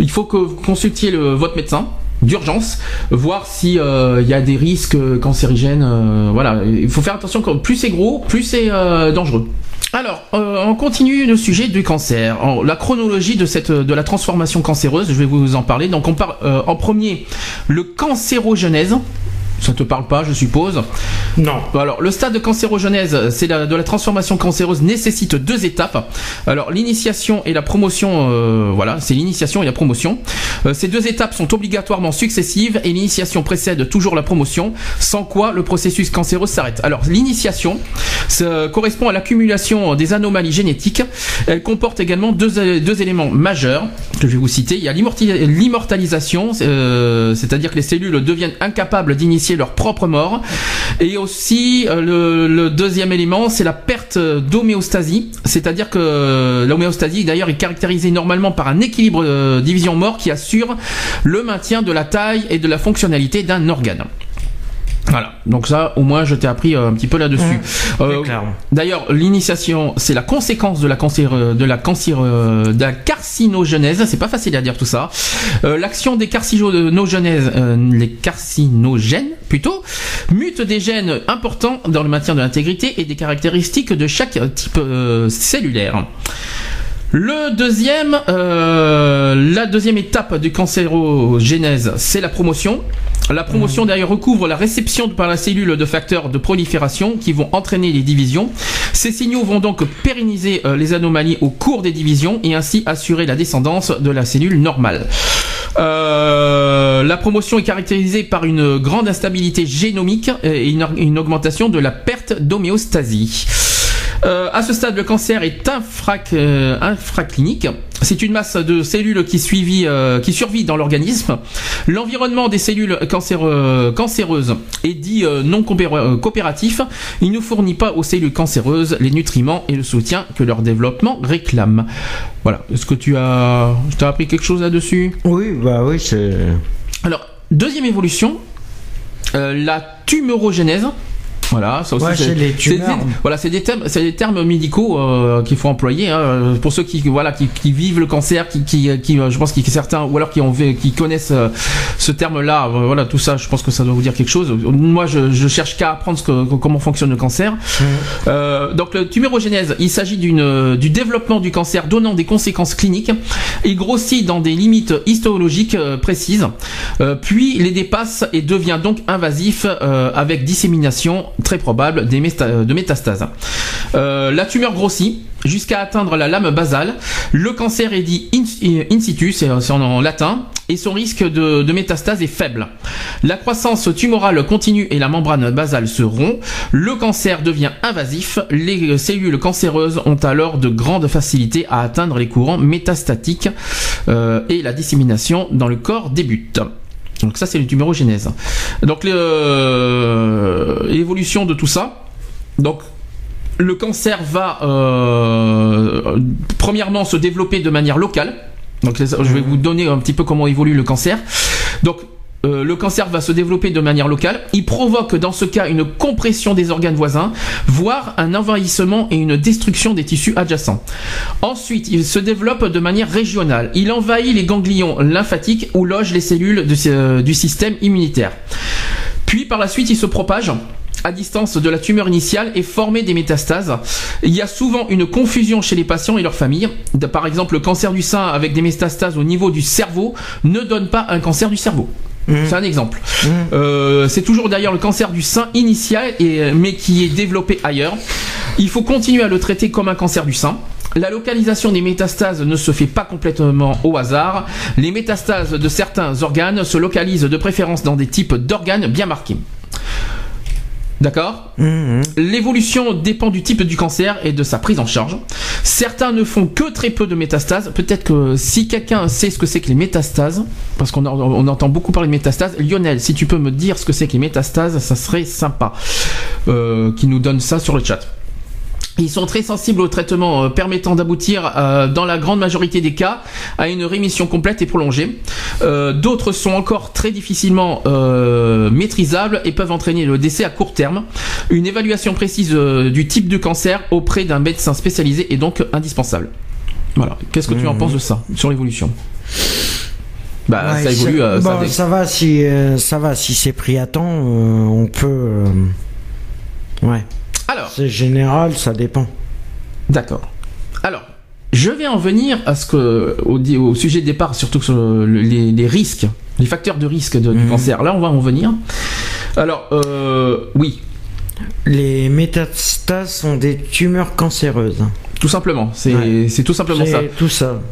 il faut que vous consultiez le, votre médecin d'urgence, voir si euh, il y a des risques cancérigènes. euh, voilà, il faut faire attention. Plus c'est gros, plus c'est dangereux. Alors, on continue le sujet du cancer. La chronologie de cette de la transformation cancéreuse, je vais vous en parler. Donc, on parle en premier le cancérogenèse. Ça te parle pas, je suppose. Non. Alors, le stade de cancérogenèse, c'est de la transformation cancéreuse nécessite deux étapes. Alors, l'initiation et la promotion, euh, voilà, c'est l'initiation et la promotion. Euh, ces deux étapes sont obligatoirement successives et l'initiation précède toujours la promotion, sans quoi le processus cancéreux s'arrête. Alors, l'initiation correspond à l'accumulation des anomalies génétiques. Elle comporte également deux, deux éléments majeurs que je vais vous citer. Il y a l'immortalisation, euh, c'est-à-dire que les cellules deviennent incapables d'initier leur propre mort. Et aussi, euh, le, le deuxième élément, c'est la perte d'homéostasie, c'est-à-dire que l'homéostasie, d'ailleurs, est caractérisée normalement par un équilibre euh, division-mort qui assure le maintien de la taille et de la fonctionnalité d'un organe. Voilà, donc ça, au moins, je t'ai appris euh, un petit peu là-dessus. Euh, clair. D'ailleurs, l'initiation, c'est la conséquence de la cancer, euh, de la cancer, euh, de la carcinogenèse. C'est pas facile à dire tout ça. Euh, L'action des carcinogenèses, euh, les carcinogènes plutôt, mutent des gènes importants dans le maintien de l'intégrité et des caractéristiques de chaque type euh, cellulaire. Le deuxième, euh, la deuxième étape du cancérogénèse, c'est la promotion. La promotion d'ailleurs recouvre la réception par la cellule de facteurs de prolifération qui vont entraîner les divisions. Ces signaux vont donc pérenniser euh, les anomalies au cours des divisions et ainsi assurer la descendance de la cellule normale. Euh, la promotion est caractérisée par une grande instabilité génomique et une, une augmentation de la perte d'homéostasie. Euh, à ce stade, le cancer est euh, infraclinique. C'est une masse de cellules qui, suivit, euh, qui survit dans l'organisme. L'environnement des cellules cancéreux- cancéreuses est dit euh, non euh, coopératif. Il ne fournit pas aux cellules cancéreuses les nutriments et le soutien que leur développement réclame. Voilà. Est-ce que tu as, as appris quelque chose là-dessus? Oui, bah oui, c'est. Alors, deuxième évolution, euh, la tumorogénèse. Voilà, ça aussi Ouais, c'est des- voilà, c'est des termes, c'est des termes médicaux euh, qu'il faut employer hein, pour ceux qui voilà qui, qui vivent le cancer, qui, qui, qui, euh, je pense a certains ou alors qui ont qui connaissent euh, ce terme-là. euh, voilà, tout ça, je pense que ça doit vous dire quelque chose. Moi, je, je cherche qu'à apprendre ce que, comment fonctionne le cancer. Euh, donc, le tumorogénèse, il s'agit d'une du développement du cancer donnant des conséquences cliniques. Il grossit dans des limites histologiques précises, euh, puis les dépasse et devient donc invasif euh, avec dissémination très probable des mésta- de métastases. Euh, la tumeur grossit jusqu'à atteindre la lame basale. Le cancer est dit in, in situ, c'est en, latin, et son risque de, de métastase est faible. La croissance tumorale continue et la membrane basale se rompt. Le cancer devient invasif. Les cellules cancéreuses ont alors de grandes facilités à atteindre les courants métastatiques euh, et la dissémination dans le corps débute. Donc ça c'est le tumorogénèse. Donc l'évolution de tout ça. Donc le cancer va euh, premièrement se développer de manière locale. Donc je vais vous donner un petit peu comment évolue le cancer. Donc euh, le cancer va se développer de manière locale. Il provoque dans ce cas une compression des organes voisins, voire un envahissement et une destruction des tissus adjacents. Ensuite, il se développe de manière régionale. Il envahit les ganglions lymphatiques où logent les cellules euh, du système immunitaire. Puis par la suite, il se propage à distance de la tumeur initiale et former des métastases. Il y a souvent une confusion chez les patients et leurs familles. Par exemple, le cancer du sein avec des métastases au niveau du cerveau ne donne pas un cancer du cerveau. C'est un exemple. Euh, c'est toujours d'ailleurs le cancer du sein initial, mais qui est développé ailleurs. Il faut continuer à le traiter comme un cancer du sein. La localisation des métastases ne se fait pas complètement au hasard. Les métastases de certains organes se localisent de préférence dans des types d'organes bien marqués. D'accord Mhm. L'évolution dépend du type du cancer et de sa prise en charge. Certains ne font que très peu de métastases. Peut-être que si quelqu'un sait ce que c'est que les métastases, parce qu'on on entend beaucoup parler de métastases, Lionel, si tu peux me dire ce que c'est que les métastases, ça serait sympa. Euh, qui nous donne ça sur le chat. Ils sont très sensibles au traitement euh, permettant d'aboutir, euh, dans la grande majorité des cas, à une rémission complète et prolongée. Euh, d'autres sont encore très difficilement maîtrisables et peuvent entraîner le décès à court terme. Une évaluation précise du type de cancer auprès d'un médecin spécialisé est donc indispensable. Voilà. Qu'est-ce que tu en mhm. penses de ça, sur l'évolution? Bah, ça évolue. ça, ça, va si ça va si c'est pris à temps, on peut. ouais. Alors. C'est général, ça dépend. D'accord. Alors, je vais en venir à ce que, au, sujet de départ, surtout sur les, risques, les facteurs de risque de, du mhm. cancer. Là, on va en venir. Alors, euh, oui. Les métastases sont des tumeurs cancéreuses. Tout simplement, c'est tout simplement ça. Tout ça.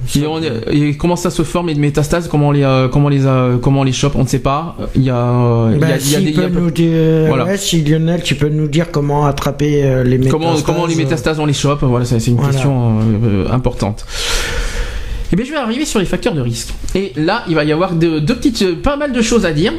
Et, comment ça se forme les métastases Comment on les euh, comment les euh, comment les chope On ne sait pas. Il y a, il y a, si des, nous dire, voilà. si Lionel, tu peux nous dire comment attraper euh, les métastases Comment comment les métastases on les chope Voilà, c'est une question importante. Et eh bien, je vais arriver sur les facteurs de risque. Et là, il va y avoir deux petites, pas mal de choses à dire.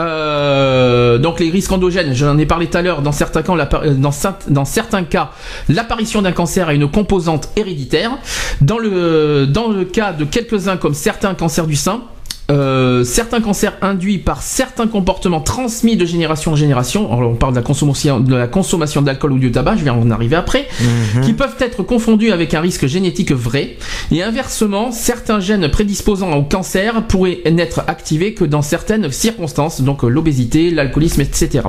Euh, donc les risques endogènes, j'en ai parlé tout à l'heure, dans certains cas, cas, l'apparition d'un cancer a une composante héréditaire. Dans le, dans le cas de quelques-uns comme certains cancers du sein, euh, certains cancers induits par certains comportements transmis de génération en génération, on parle de la consommation de la consommation d'alcool ou du tabac, je vais en arriver après, mhm. qui peuvent être confondus avec un risque génétique vrai. Et inversement, certains gènes prédisposant au cancer pourraient n'être activés que dans certaines circonstances, donc l'obésité, l'alcoolisme, etc.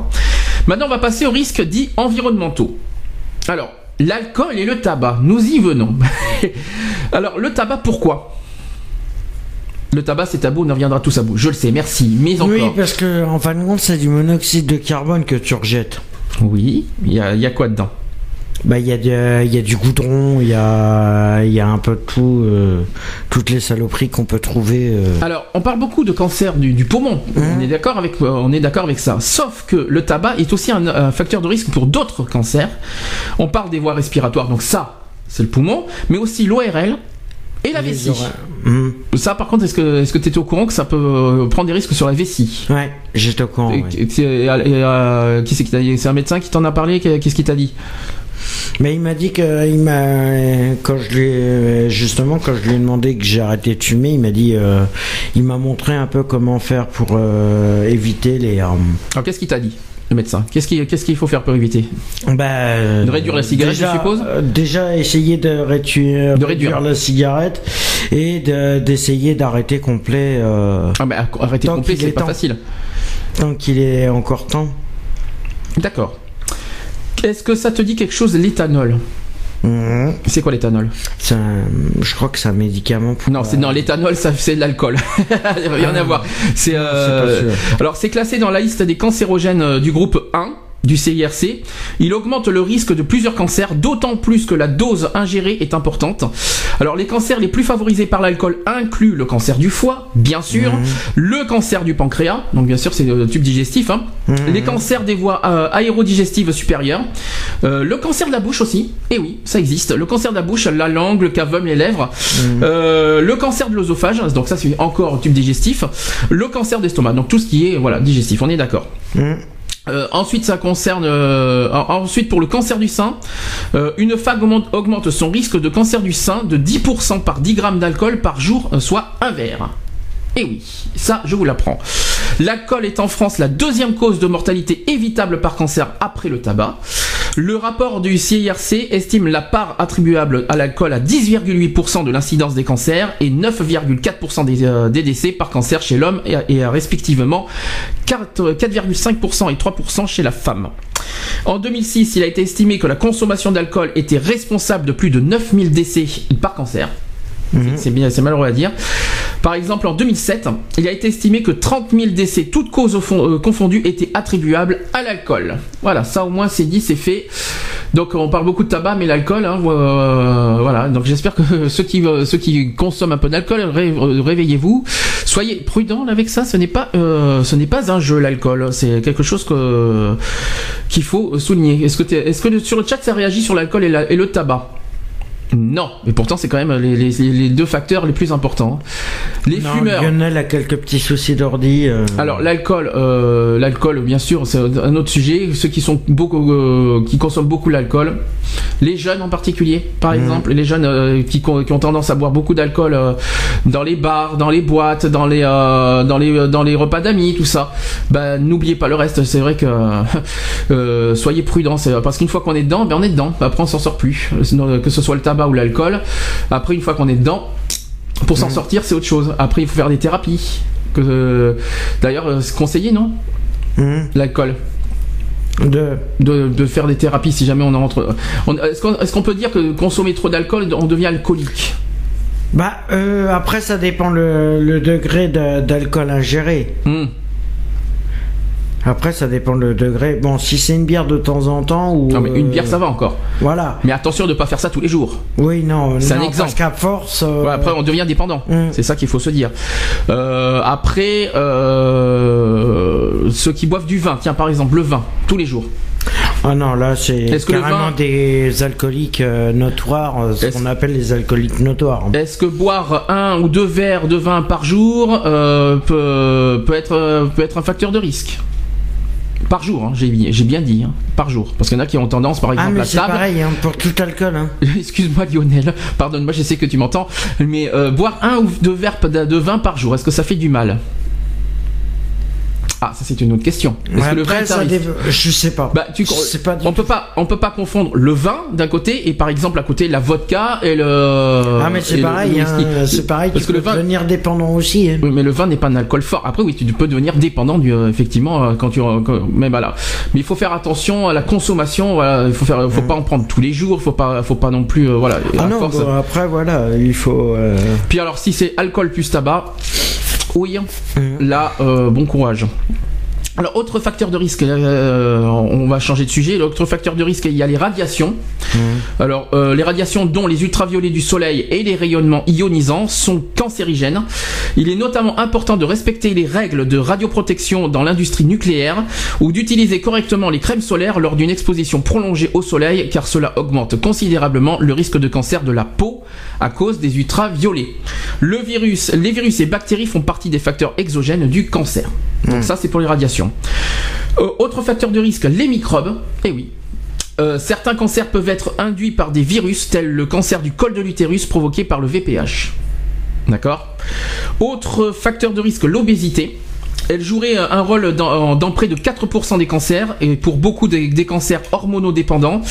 Maintenant, on va passer aux risques dits environnementaux. Alors, l'alcool et le tabac, nous y venons. <laughs> Alors, le tabac, pourquoi? Le tabac c'est tabou, on en reviendra tous à bout. Je le sais, merci. Mais encore. Oui, parce que en fin de compte, c'est du monoxyde de carbone que tu rejettes. Oui, il y a, quoi dedans? Bah, il y, a, y a du goudron, il y a, y a un peu de tout, euh, toutes les saloperies qu'on peut trouver. Euh. Alors, on parle beaucoup de cancer du, poumon. Hein on est d'accord avec, on est d'accord avec ça. Sauf que le tabac est aussi un facteur de risque pour d'autres cancers. On parle des voies respiratoires, donc ça, c'est le poumon, mais aussi l'ORL, et la vessie. Ça, par contre, est-ce que est-ce que tu étais au courant que ça peut euh, prendre des risques sur la vessie? Ouais, j'étais au courant. Euh, qui c'est qui t'a dit? C'est un médecin qui t'en a parlé? Qu'est-ce qu'il t'a dit? Mais il m'a dit que il m'a quand je lui justement quand je lui ai demandé que j'ai arrêté de fumer, il m'a dit euh, il m'a montré un peu comment faire pour éviter les. Alors qu'est-ce qu'il t'a dit? Le médecin Qu'est-ce qu'il faut faire pour éviter? Bah, De réduire la cigarette, je suppose? euh, Déjà, essayer de réduire, de réduire. la cigarette et d'essayer d'arrêter complet. Euh, ah, mais arrêter complet, c'est pas facile. Tant qu'il est encore temps. D'accord. Est-ce que ça te dit quelque chose, l'éthanol? Mhm. C'est quoi l'éthanol Je crois que c'est un médicament. Pour non, c'est non l'éthanol, ça c'est de l'alcool. <laughs> Rien à ah. voir. C'est euh, alors c'est classé dans la liste des cancérogènes euh, du groupe 1 du CIRC. Il augmente le risque de plusieurs cancers, d'autant plus que la dose ingérée est importante. Alors les cancers les plus favorisés par l'alcool incluent le cancer du foie, bien sûr, mhm. le cancer du pancréas, donc bien sûr c'est le tube digestif, hein. mhm. les cancers des voies euh, aérodigestives supérieures, euh, le cancer de la bouche aussi, et oui, ça existe, le cancer de la bouche, la langue, le cavum, les lèvres, mhm. euh, le cancer de l'œsophage, donc ça c'est encore tube digestif, le cancer d'estomac, donc tout ce qui est voilà digestif, on est d'accord. Euh, ensuite, ça concerne. Euh, ensuite, pour le cancer du sein, euh, une femme augmente, son risque de cancer du sein de 10% par 10 grammes d'alcool par jour, soit un verre. Et oui, ça, je vous l'apprends. L'alcool est en France la deuxième cause de mortalité évitable par cancer après le tabac. Le rapport du CIRC estime la part attribuable à l'alcool à 10,8% de l'incidence des cancers et 9,4% euh, des, décès par cancer chez l'homme et, respectivement 4,5% et 3% chez la femme. En 2006, il a été estimé que la consommation d'alcool était responsable de plus de 9000 décès par cancer. Mhm. C'est bien, c'est malheureux à dire. Par exemple, en 2007, il a été estimé que 30 000 décès, toutes causes euh, confondues, étaient attribuables à l'alcool. Voilà, ça au moins c'est dit, c'est fait. Donc on parle beaucoup de tabac, mais l'alcool, hein, euh, voilà. Donc j'espère que <laughs> ceux qui euh, ceux qui consomment un peu d'alcool, réveillez-vous, soyez prudents avec ça. Ce n'est pas ce n'est pas un jeu l'alcool. C'est quelque chose que qu'il faut souligner. Est-ce que est-ce que sur le chat ça réagit sur l'alcool et, et le tabac? Non, mais pourtant c'est quand même les, les- les deux facteurs les plus importants. Les Non, fumeurs. Lionel a quelques petits soucis d'ordi. euh. Alors l'alcool, euh, l'alcool bien sûr c'est un autre sujet. Ceux qui sont beaucoup, euh, qui consomment beaucoup l'alcool, les jeunes en particulier, par exemple, les jeunes euh, qui, ont tendance à boire beaucoup d'alcool euh, dans les bars, dans les boîtes, dans les euh, dans les dans les repas d'amis, tout ça. Ben n'oubliez pas le reste. C'est vrai que <laughs> euh, soyez prudents, parce qu'une fois qu'on est dedans, ben on est dedans. Après on s'en sort plus. Sinon, que ce soit le tabac ou l'alcool. Après une fois qu'on est dedans, pour s'en sortir, c'est autre chose. Après, il faut faire des thérapies. Que, euh, D'ailleurs, euh, c'est conseillé, non Hum, L'alcool. de... De, de faire des thérapies si jamais on entre. on- Est-ce qu'on peut dire que consommer trop d'alcool, on devient alcoolique? Bah, euh, après, ça dépend le, le degré de- d'alcool ingéré. Hmm. Après, ça dépend le degré. Bon, si c'est une bière de temps en temps ou. Non, mais une euh, bière, ça va encore. Voilà. Mais attention de ne pas faire ça tous les jours. Oui, non. C'est un exemple. Parce qu'à force. euh, Ouais, après, on devient dépendant. Mm. C'est ça qu'il faut se dire. Euh, après, euh, ceux qui boivent du vin, tiens, par exemple, le vin, tous les jours. Ah non, là, c'est le carrément vin- des alcooliques euh, notoires, euh, ce Est-ce- qu'on appelle les alcooliques notoires. Est-ce que boire un ou deux verres de vin par jour euh, peut, peut, être, euh, peut être un facteur de risque? Par jour, hein, j'ai bien dit, hein, par jour. Parce qu'il y en a qui ont tendance, par Ah, exemple, mais à table. pareil, hein, pour tout alcool. <laughs> Excuse-moi Lionel, pardonne-moi, je sais que tu m'entends, mais euh, boire un ou deux verres de vin par jour, est-ce que ça fait du mal? Ah, ça c'est une autre question. Est-ce que le vin ça Je sais pas. Bah, tu, Je sais pas du on peut pas, on peut pas confondre le vin d'un côté et par exemple à côté la vodka et le. Ah, mais c'est pareil, hein, c'est pareil, Parce tu que peux le vin, devenir dépendant aussi. hein. oui, mais le vin n'est pas un alcool fort. Après, oui, tu peux devenir dépendant du, euh, effectivement, euh, quand tu, quand- mais voilà. Mais il faut faire attention à la consommation. Voilà, il faut faire, faut pas en prendre tous les jours. Faut pas, faut pas non plus, euh, voilà. Ah à non, force. bon, après, voilà, il faut... euh, Puis alors, si c'est alcool plus tabac, oui, là, euh, bon courage. Alors, autre facteur de risque, euh, on va changer de sujet. L'autre facteur de risque, il y a les radiations. Alors, euh, les radiations dont les ultraviolets du soleil et les rayonnements ionisants sont cancérigènes. Il est notamment important de respecter les règles de radioprotection dans l'industrie nucléaire ou d'utiliser correctement les crèmes solaires lors d'une exposition prolongée au soleil car cela augmente considérablement le risque de cancer de la peau à cause des ultraviolets. Le virus, les virus et bactéries font partie des facteurs exogènes du cancer. Donc ça c'est pour les radiations. Euh, autre facteur de risque, les microbes. Eh oui, euh, certains cancers peuvent être induits par des virus tels le cancer du col de l'utérus provoqué par le VPH. D'accord? Autre facteur de risque, l'obésité. Elle jouerait euh, un rôle dans, dans près de 4% des cancers et pour beaucoup des, des cancers hormonodépendants.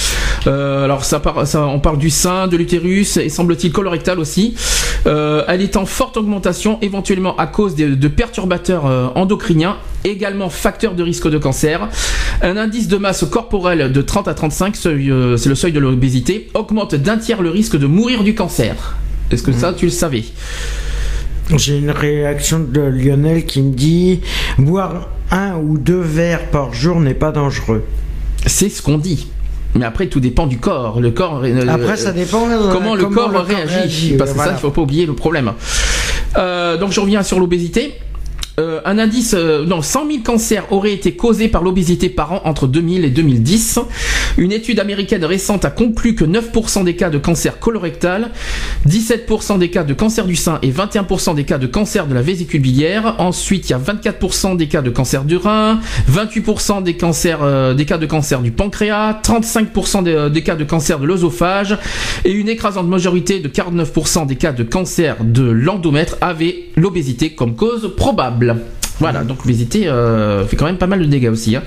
Euh, alors ça, par- ça, on parle du sein, de l'utérus et semble-t-il colorectal aussi. Euh, elle est en forte augmentation éventuellement à cause de, de perturbateurs euh, endocriniens, également facteur de risque de cancer. Un indice de masse corporelle de 30 à 35, seuil, euh, c'est le seuil de l'obésité, augmente d'un tiers le risque de mourir du cancer. Est-ce que ça tu le savais? J'ai une réaction de Lionel qui me dit boire un ou deux verres par jour n'est pas dangereux. C'est ce qu'on dit. Mais après, tout dépend du corps. Le corps. euh, Après, ça dépend. euh, comment le corps réagit. réagit, Parce que voilà. ça, il faut pas oublier le problème. Euh, donc, je reviens sur l'obésité. Euh, un indice, euh, non, 100 000 cancers auraient été causés par l'obésité par an entre 2000 et 2010. Une étude américaine récente a conclu que 9% des cas de cancer colorectal, 17% des cas de cancer du sein et 21% des cas de cancer de la vésicule biliaire. Ensuite, il y a 24% des cas de cancer du rein, 28% des cancers, euh, des cas de cancer du pancréas, 35% des, des cas de cancer de l'œsophage et une écrasante majorité de 49% des cas de cancer de l'endomètre avaient l'obésité comme cause probable. Voilà, donc l'obésité euh, fait quand même pas mal de dégâts aussi. hein.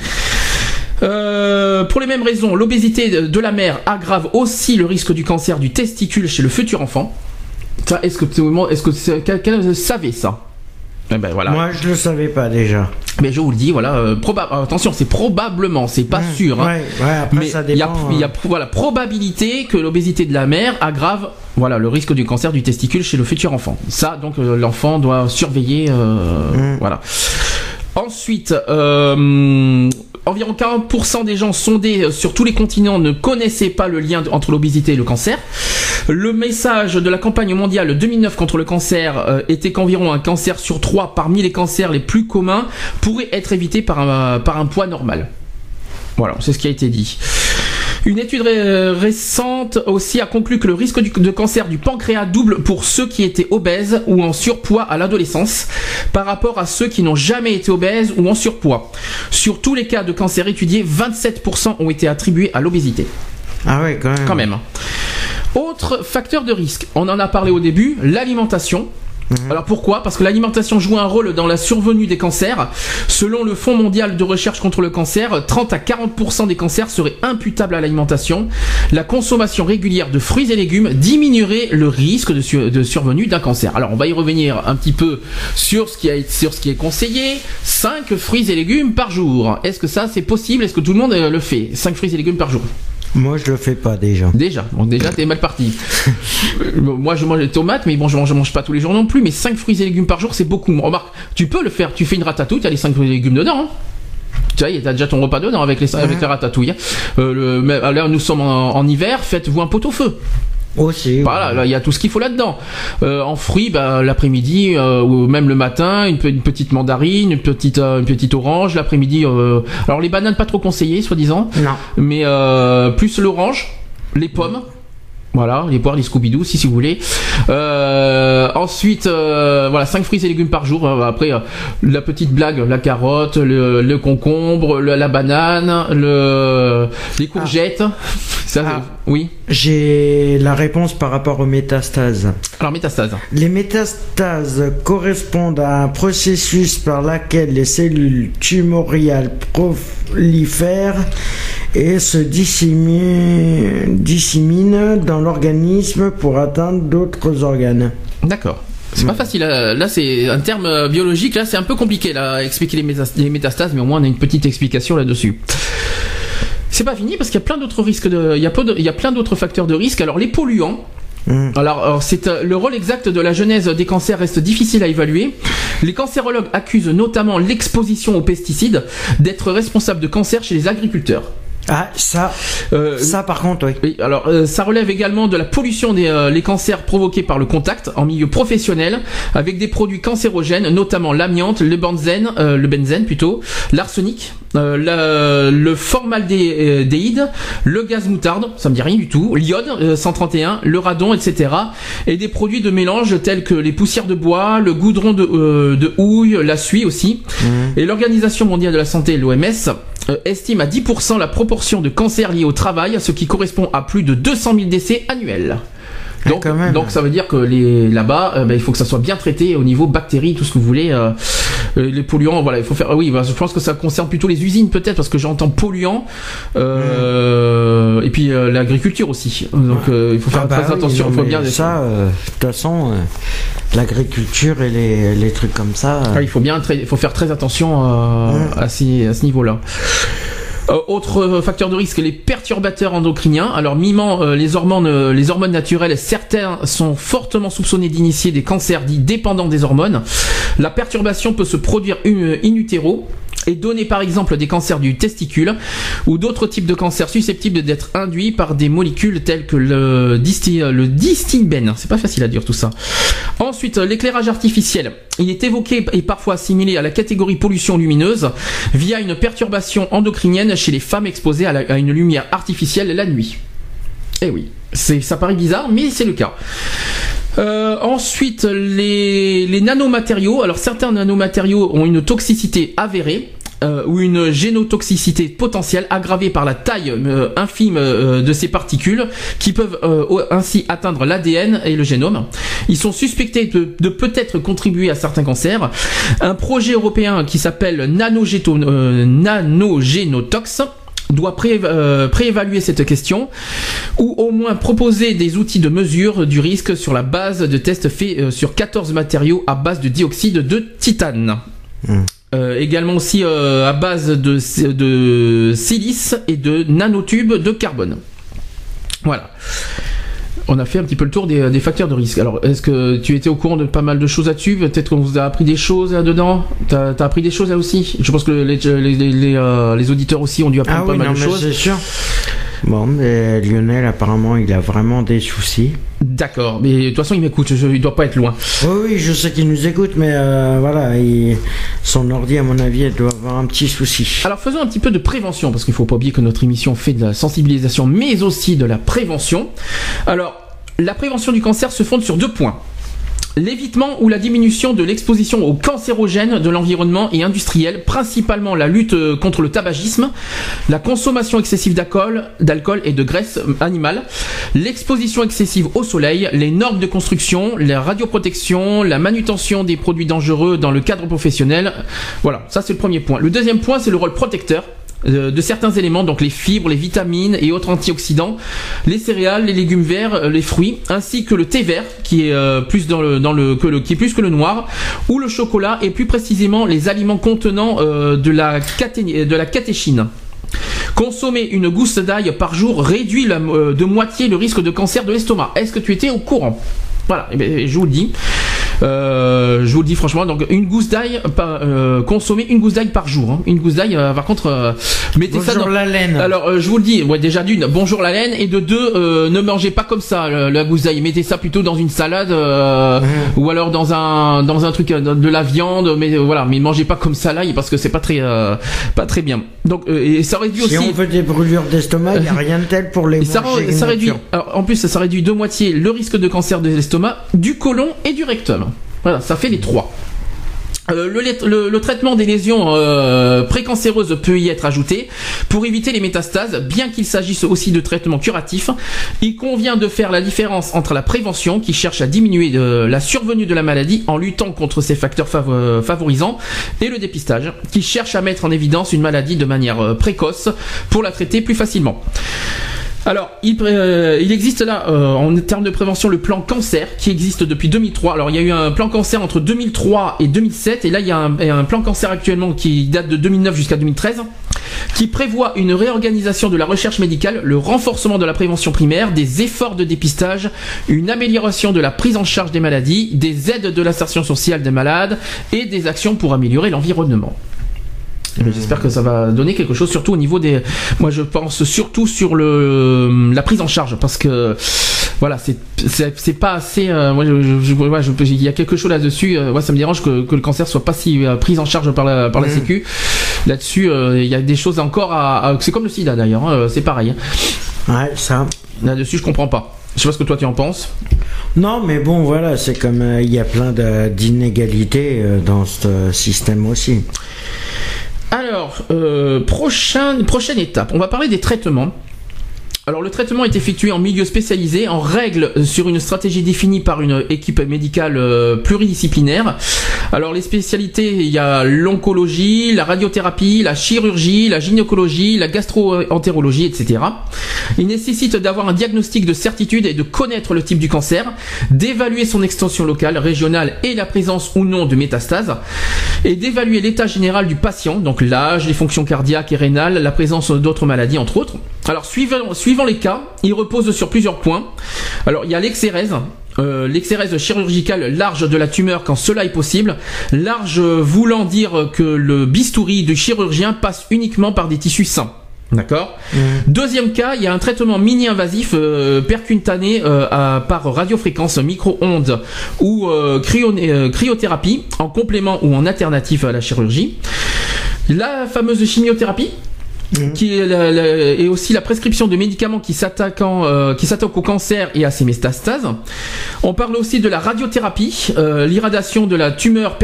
Euh, pour les mêmes raisons, l'obésité de la mère aggrave aussi le risque du cancer du testicule chez le futur enfant. Ça, est-ce que, est-ce que quelqu'un savait ça Eh ben voilà. Moi, je le savais pas déjà. Mais je vous le dis, voilà, euh, proba- euh, attention, c'est probablement, c'est pas Mmh, sûr. hein. Ouais, ouais, après, Mais ça il y a, dépend. il y a euh, voilà, probabilité que l'obésité de la mère aggrave voilà, le risque du cancer du testicule chez le futur enfant. Ça, donc, euh, l'enfant doit surveiller. euh, Mm. Voilà. Ensuite, euh, environ 40% des gens sondés sur tous les continents ne connaissaient pas le lien entre l'obésité et le cancer. Le message de la campagne mondiale 2009 contre le cancer euh, était qu'environ un cancer sur trois parmi les cancers les plus communs pourrait être évité par un, par un poids normal. Voilà, c'est ce qui a été dit. Une étude récente aussi a conclu que le risque de cancer du pancréas double pour ceux qui étaient obèses ou en surpoids à l'adolescence par rapport à ceux qui n'ont jamais été obèses ou en surpoids. Sur tous les cas de cancer étudiés, 27% ont été attribués à l'obésité. Ah ouais, quand même. Quand même. Autre facteur de risque, on en a parlé au début, l'alimentation. Mhm. Alors pourquoi? Parce que l'alimentation joue un rôle dans la survenue des cancers. Selon le Fonds mondial de recherche contre le cancer, 30 à 40% des cancers seraient imputables à l'alimentation. La consommation régulière de fruits et légumes diminuerait le risque de, survenue d'un cancer. Alors on va y revenir un petit peu sur ce qui, sur ce qui est conseillé. 5 fruits et légumes par jour. Est-ce que ça c'est possible? Est-ce que tout le monde euh, le fait? 5 fruits et légumes par jour moi, je le fais pas déjà. Déjà, donc déjà, t'es mal parti. <laughs> Moi, je mange des tomates, mais bon, je mange, mange pas tous les jours non plus. Mais 5 fruits et légumes par jour, c'est beaucoup. Remarque, tu peux le faire. Tu fais une ratatouille, t'as les 5 fruits et légumes dedans. Hein. Tu vois, t'as déjà ton repas dedans avec les, avec la ratatouille. Hein. Euh, le, là, nous sommes en hiver, faites-vous un pot au feu. Aussi. Voilà, il y a tout ce qu'il faut là-dedans. Euh, en fruits, bah, l'après-midi euh, ou même le matin, une, petite mandarine, une petite, euh, une petite orange. L'après-midi, alors les bananes pas trop conseillées, soi-disant. Non. Mais plus l'orange, les pommes. Voilà, les poires, les Scooby-Doo, si, si vous voulez. Euh, ensuite, euh, voilà, 5 fruits et légumes par jour. Euh, après, la petite blague, la carotte, le, concombre, la banane, le, les courgettes. Ça, ah. oui. J'ai la réponse par rapport aux métastases. Alors, métastases. Les métastases correspondent à un processus par lequel les cellules tumoriales prolifèrent et se disséminent dans l'organisme pour atteindre d'autres organes. D'accord. C'est pas facile. Euh, là, c'est un terme euh, biologique. Là, c'est un peu compliqué là, à expliquer les métastases, mais au moins on a une petite explication là-dessus. C'est pas fini parce qu'il y a plein d'autres risques. De, il, y a il y a plein d'autres facteurs de risque. Alors les polluants. Hmm. Alors, c'est euh, le rôle exact de la genèse des cancers reste difficile à évaluer. Les cancérologues accusent notamment l'exposition aux pesticides d'être responsable de cancers chez les agriculteurs. Ah, ça, euh, ça par contre, oui. oui alors, euh, ça relève également de la pollution des euh, les cancers provoqués par le contact en milieu professionnel avec des produits cancérogènes, notamment l'amiante, le benzène, le benzène plutôt, l'arsenic, le formaldéhyde, le gaz moutarde, ça me dit rien du tout, l'iode 131, le radon, etc. Et des produits de mélange tels que les poussières de bois, le goudron de, de houille, la suie aussi. Mmh. Et l'Organisation mondiale de la santé, l'OMS, estime à 10% la proportion de cancers liés au travail, ce qui correspond à plus de 200 000 décès annuels. Ah, <laughs> donc, donc ça veut dire que les là-bas, euh, ben, il faut que ça soit bien traité au niveau bactéries, tout ce que vous voulez. Euh, euh, les polluants, voilà, il faut faire. Oui, bah, je pense que ça concerne plutôt les usines peut-être parce que j'entends polluants et puis l'agriculture aussi. Donc il faut faire ah très bah attention. il faut bien ça. De toute façon, l'agriculture et les, les, trucs comme ça. Ah, il faut bien, il faut faire très attention à, ce, à ce niveau-là. Euh, autre facteur de risque, les perturbateurs endocriniens. Alors, mimant euh, les hormones, euh, les hormones naturelles, certains sont fortement soupçonnés d'initier des cancers dits dépendants des hormones. La perturbation peut se produire in utero et donner par exemple des cancers du testicule ou d'autres types de cancers susceptibles d'être induits par des molécules telles que le, disti. C'est pas facile à dire tout ça. Ensuite, l'éclairage artificiel. Il est évoqué et parfois assimilé à la catégorie pollution lumineuse via une perturbation endocrinienne chez les femmes exposées à, une lumière artificielle la nuit. Eh oui, ça paraît bizarre, mais c'est le cas. Euh, ensuite, les, nanomatériaux. Alors certains nanomatériaux ont une toxicité avérée. Euh, ou une génotoxicité potentielle aggravée par la taille euh, infime de ces particules qui peuvent ainsi atteindre l'ADN et le génome. Ils sont suspectés de, de peut-être contribuer à certains cancers. Un projet européen qui s'appelle Nanogénotox doit euh, préévaluer cette question ou au moins proposer des outils de mesure du risque sur la base de tests faits euh, sur 14 matériaux à base de dioxyde de titane. Hmm. Euh, également aussi à base de, de silice et de nanotubes de carbone. Voilà on a fait un petit peu le tour des, facteurs de risque. Alors, est-ce que tu étais au courant de pas mal de choses là-dessus? Peut-être qu'on vous a appris des choses là-dedans T'as as appris des choses là aussi? Je pense que les, les, euh, les, auditeurs aussi ont dû apprendre ah pas mal de choses. C'est sûr. Bon, mais Lionel, apparemment, il a vraiment des soucis. D'accord, mais de toute façon, il m'écoute, je, il doit pas être loin. Oui, oui, je sais qu'il nous écoute, mais euh, voilà, il- son ordi, à mon avis, elle doit avoir un petit souci. Alors faisons un petit peu de prévention, parce qu'il faut pas oublier que notre émission fait de la sensibilisation, mais aussi de la prévention. Alors, la prévention du cancer se fonde sur deux points. L'évitement ou la diminution de l'exposition aux cancérogènes de l'environnement et industriel, principalement la lutte euh, contre le tabagisme, la consommation excessive d'alcool, et de graisse animale, l'exposition excessive au soleil, les normes de construction, la radioprotection, la manutention des produits dangereux dans le cadre professionnel. Voilà, ça c'est le premier point. Le deuxième point, c'est le rôle protecteur euh, de certains éléments, donc les fibres, les vitamines et autres antioxydants, les céréales, les légumes verts, euh, les fruits, ainsi que le thé vert qui est euh, plus dans le dans le que le qui est plus que le noir, ou le chocolat et plus précisément les aliments contenant de la caté- catéchine. Consommer une gousse d'ail par jour réduit de moitié le risque de cancer de l'estomac. Est-ce que tu étais au courant? Voilà, eh ben, je vous le dis. Euh, je vous le dis franchement, donc une gousse d'ail, euh, consommer une gousse d'ail par jour. hein. Une gousse d'ail, euh, par contre, euh, mettez ça Bonjour dans. la laine. Alors, euh, je vous le dis, ouais, déjà d'une, bonjour la laine, et de deux, euh, ne mangez pas comme ça la gousse d'ail. Mettez ça plutôt dans une salade, euh, Mhm. ou alors dans un dans un truc de la viande, mais voilà, mais mangez pas comme ça l'ail parce que c'est pas très euh, pas très bien. Donc, euh, et ça réduit si aussi. on veut des brûlures d'estomac, il n'y a rien de tel pour les Et ça, manger ça réduit, alors, en plus, ça réduit de moitié le risque de cancer de l'estomac, du côlon et du rectum. Voilà, ça fait les trois. Euh, le, le- le traitement des lésions euh, précancéreuses peut y être ajouté pour éviter les métastases, bien qu'il s'agisse aussi de traitements curatifs. Il convient de faire la différence entre la prévention, qui cherche à diminuer euh, la survenue de la maladie en luttant contre ses facteurs favo- favorisants, et le dépistage, qui cherche à mettre en évidence une maladie de manière euh, précoce pour la traiter plus facilement. Alors, euh, il existe là, euh, en termes de prévention, le plan cancer qui existe depuis 2003. Alors, il y a eu un plan cancer entre 2003 et 2007, et là, il y a un, il y a un plan cancer actuellement qui date de 2009 jusqu'à 2013, qui prévoit une réorganisation de la recherche médicale, le renforcement de la prévention primaire, des efforts de dépistage, une amélioration de la prise en charge des maladies, des aides de l'insertion sociale des malades et des actions pour améliorer l'environnement. Bien, J'espère que ça va donner quelque chose, surtout au niveau des. Moi, je pense surtout sur le la prise en charge, parce que voilà, c'est pas assez. euh, moi, je, je, je- ouais, je- il y a quelque chose là-dessus. euh, moi, ça me dérange que, que le cancer soit pas si euh, pris en charge par la par la Mhm. Sécu. Là-dessus, euh, il y a des choses encore à. à- c'est comme le SIDA d'ailleurs. hein, c'est pareil. hein. Ouais, ça. Là-dessus, je comprends pas. Je sais pas ce que toi tu en penses. Non, mais bon, voilà, c'est comme euh, il y a plein d'inégalités euh, dans ce système aussi. Alors, euh, prochaine, prochaine étape, on va parler des traitements. Alors le traitement est effectué en milieu spécialisé, en règle sur une stratégie définie par une équipe médicale euh, pluridisciplinaire. Alors les spécialités, il y a l'oncologie, la radiothérapie, la chirurgie, la gynécologie, la gastro-entérologie, etc. Il nécessite d'avoir un diagnostic de certitude et de connaître le type du cancer, d'évaluer son extension locale, régionale et la présence ou non de métastases, et d'évaluer l'état général du patient, donc l'âge, les fonctions cardiaques et rénales, la présence d'autres maladies entre autres. Alors les cas, il repose sur plusieurs points. Alors il y a l'exérèse, euh, l'exérèse chirurgicale large de la tumeur quand cela est possible, large voulant dire que le bistouri du chirurgien passe uniquement par des tissus sains. D'accord Deuxième cas, il y a un traitement mini-invasif euh, percutané euh, à- par radiofréquence micro-ondes ou cryo- cryothérapie en complément ou en alternative à la chirurgie. La fameuse chimiothérapie, la- et aussi la prescription de médicaments qui s'attaquent euh, qui s'attaquent au cancer et à ses métastases. On parle aussi de la radiothérapie, euh, l'irradiation de la tumeur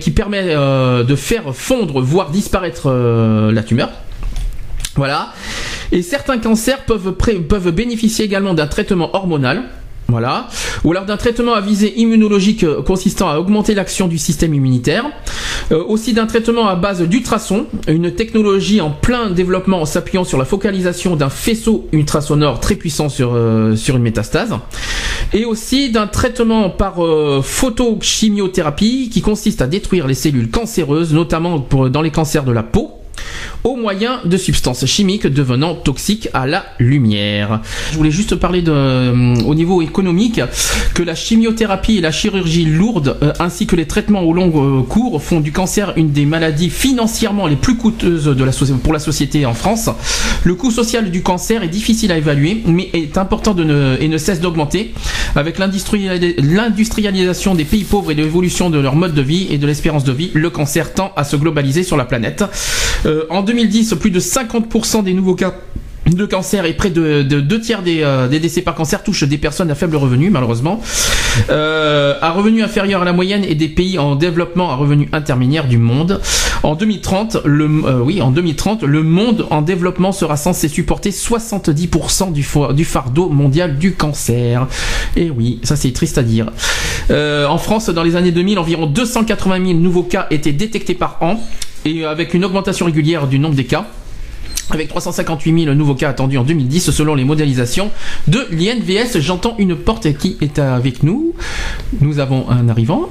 qui permet euh, de faire fondre voire disparaître euh, la tumeur. Voilà. Et certains cancers peuvent bénéficier également d'un traitement hormonal. Voilà. Ou alors d'un traitement à visée immunologique euh, consistant à augmenter l'action du système immunitaire. Euh, aussi d'un traitement à base d'ultrasons, une technologie en plein développement en s'appuyant sur la focalisation d'un faisceau ultrasonore très puissant sur, euh, sur une métastase. Et aussi d'un traitement par photochimiothérapie qui consiste à détruire les cellules cancéreuses, notamment pour, dans les cancers de la peau au moyen de substances chimiques devenant toxiques à la lumière. Je voulais juste parler de, euh, au niveau économique que la chimiothérapie et la chirurgie lourde euh, ainsi que les traitements au long euh, cours font du cancer une des maladies financièrement les plus coûteuses de la pour la société en France. Le coût social du cancer est difficile à évaluer mais est important de ne, et ne cesse d'augmenter avec l'industrialisation des pays pauvres et l'évolution de leur mode de vie et de l'espérance de vie. Le cancer tend à se globaliser sur la planète. En 2010, plus de 50% des nouveaux cas de cancer et près de, deux tiers euh, des, décès par cancer touchent des personnes à faible revenu malheureusement. Euh, à revenu inférieur à la moyenne et des pays en développement à revenu intermédiaire du monde. En 2030 le euh, oui en 2030 le monde en développement sera censé supporter 70% du, du fardeau mondial du cancer. Et oui ça c'est triste à dire. En France dans les années 2000 environ 280 000 nouveaux cas étaient détectés par an et avec une augmentation régulière du nombre des cas avec 358 000 nouveaux cas attendus en 2010 selon les modélisations de l'INVS. J'entends une porte qui est avec nous. Nous avons un arrivant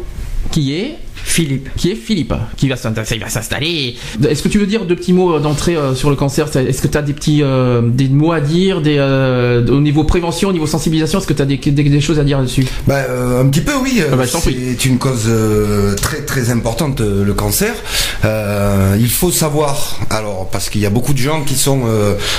qui est Philippe. Qui est Philippe, qui va s'installer. Est-ce que tu veux dire deux petits mots d'entrée euh, sur le cancer? Est-ce que tu as des petits euh, des mots à dire des, euh, au niveau prévention, au niveau sensibilisation Est-ce que tu as des, choses à dire là-dessus? Bah, Un petit peu, oui. Ah bah, c'est une cause très très importante, le cancer. il faut savoir, alors parce qu'il y a beaucoup de gens qui sont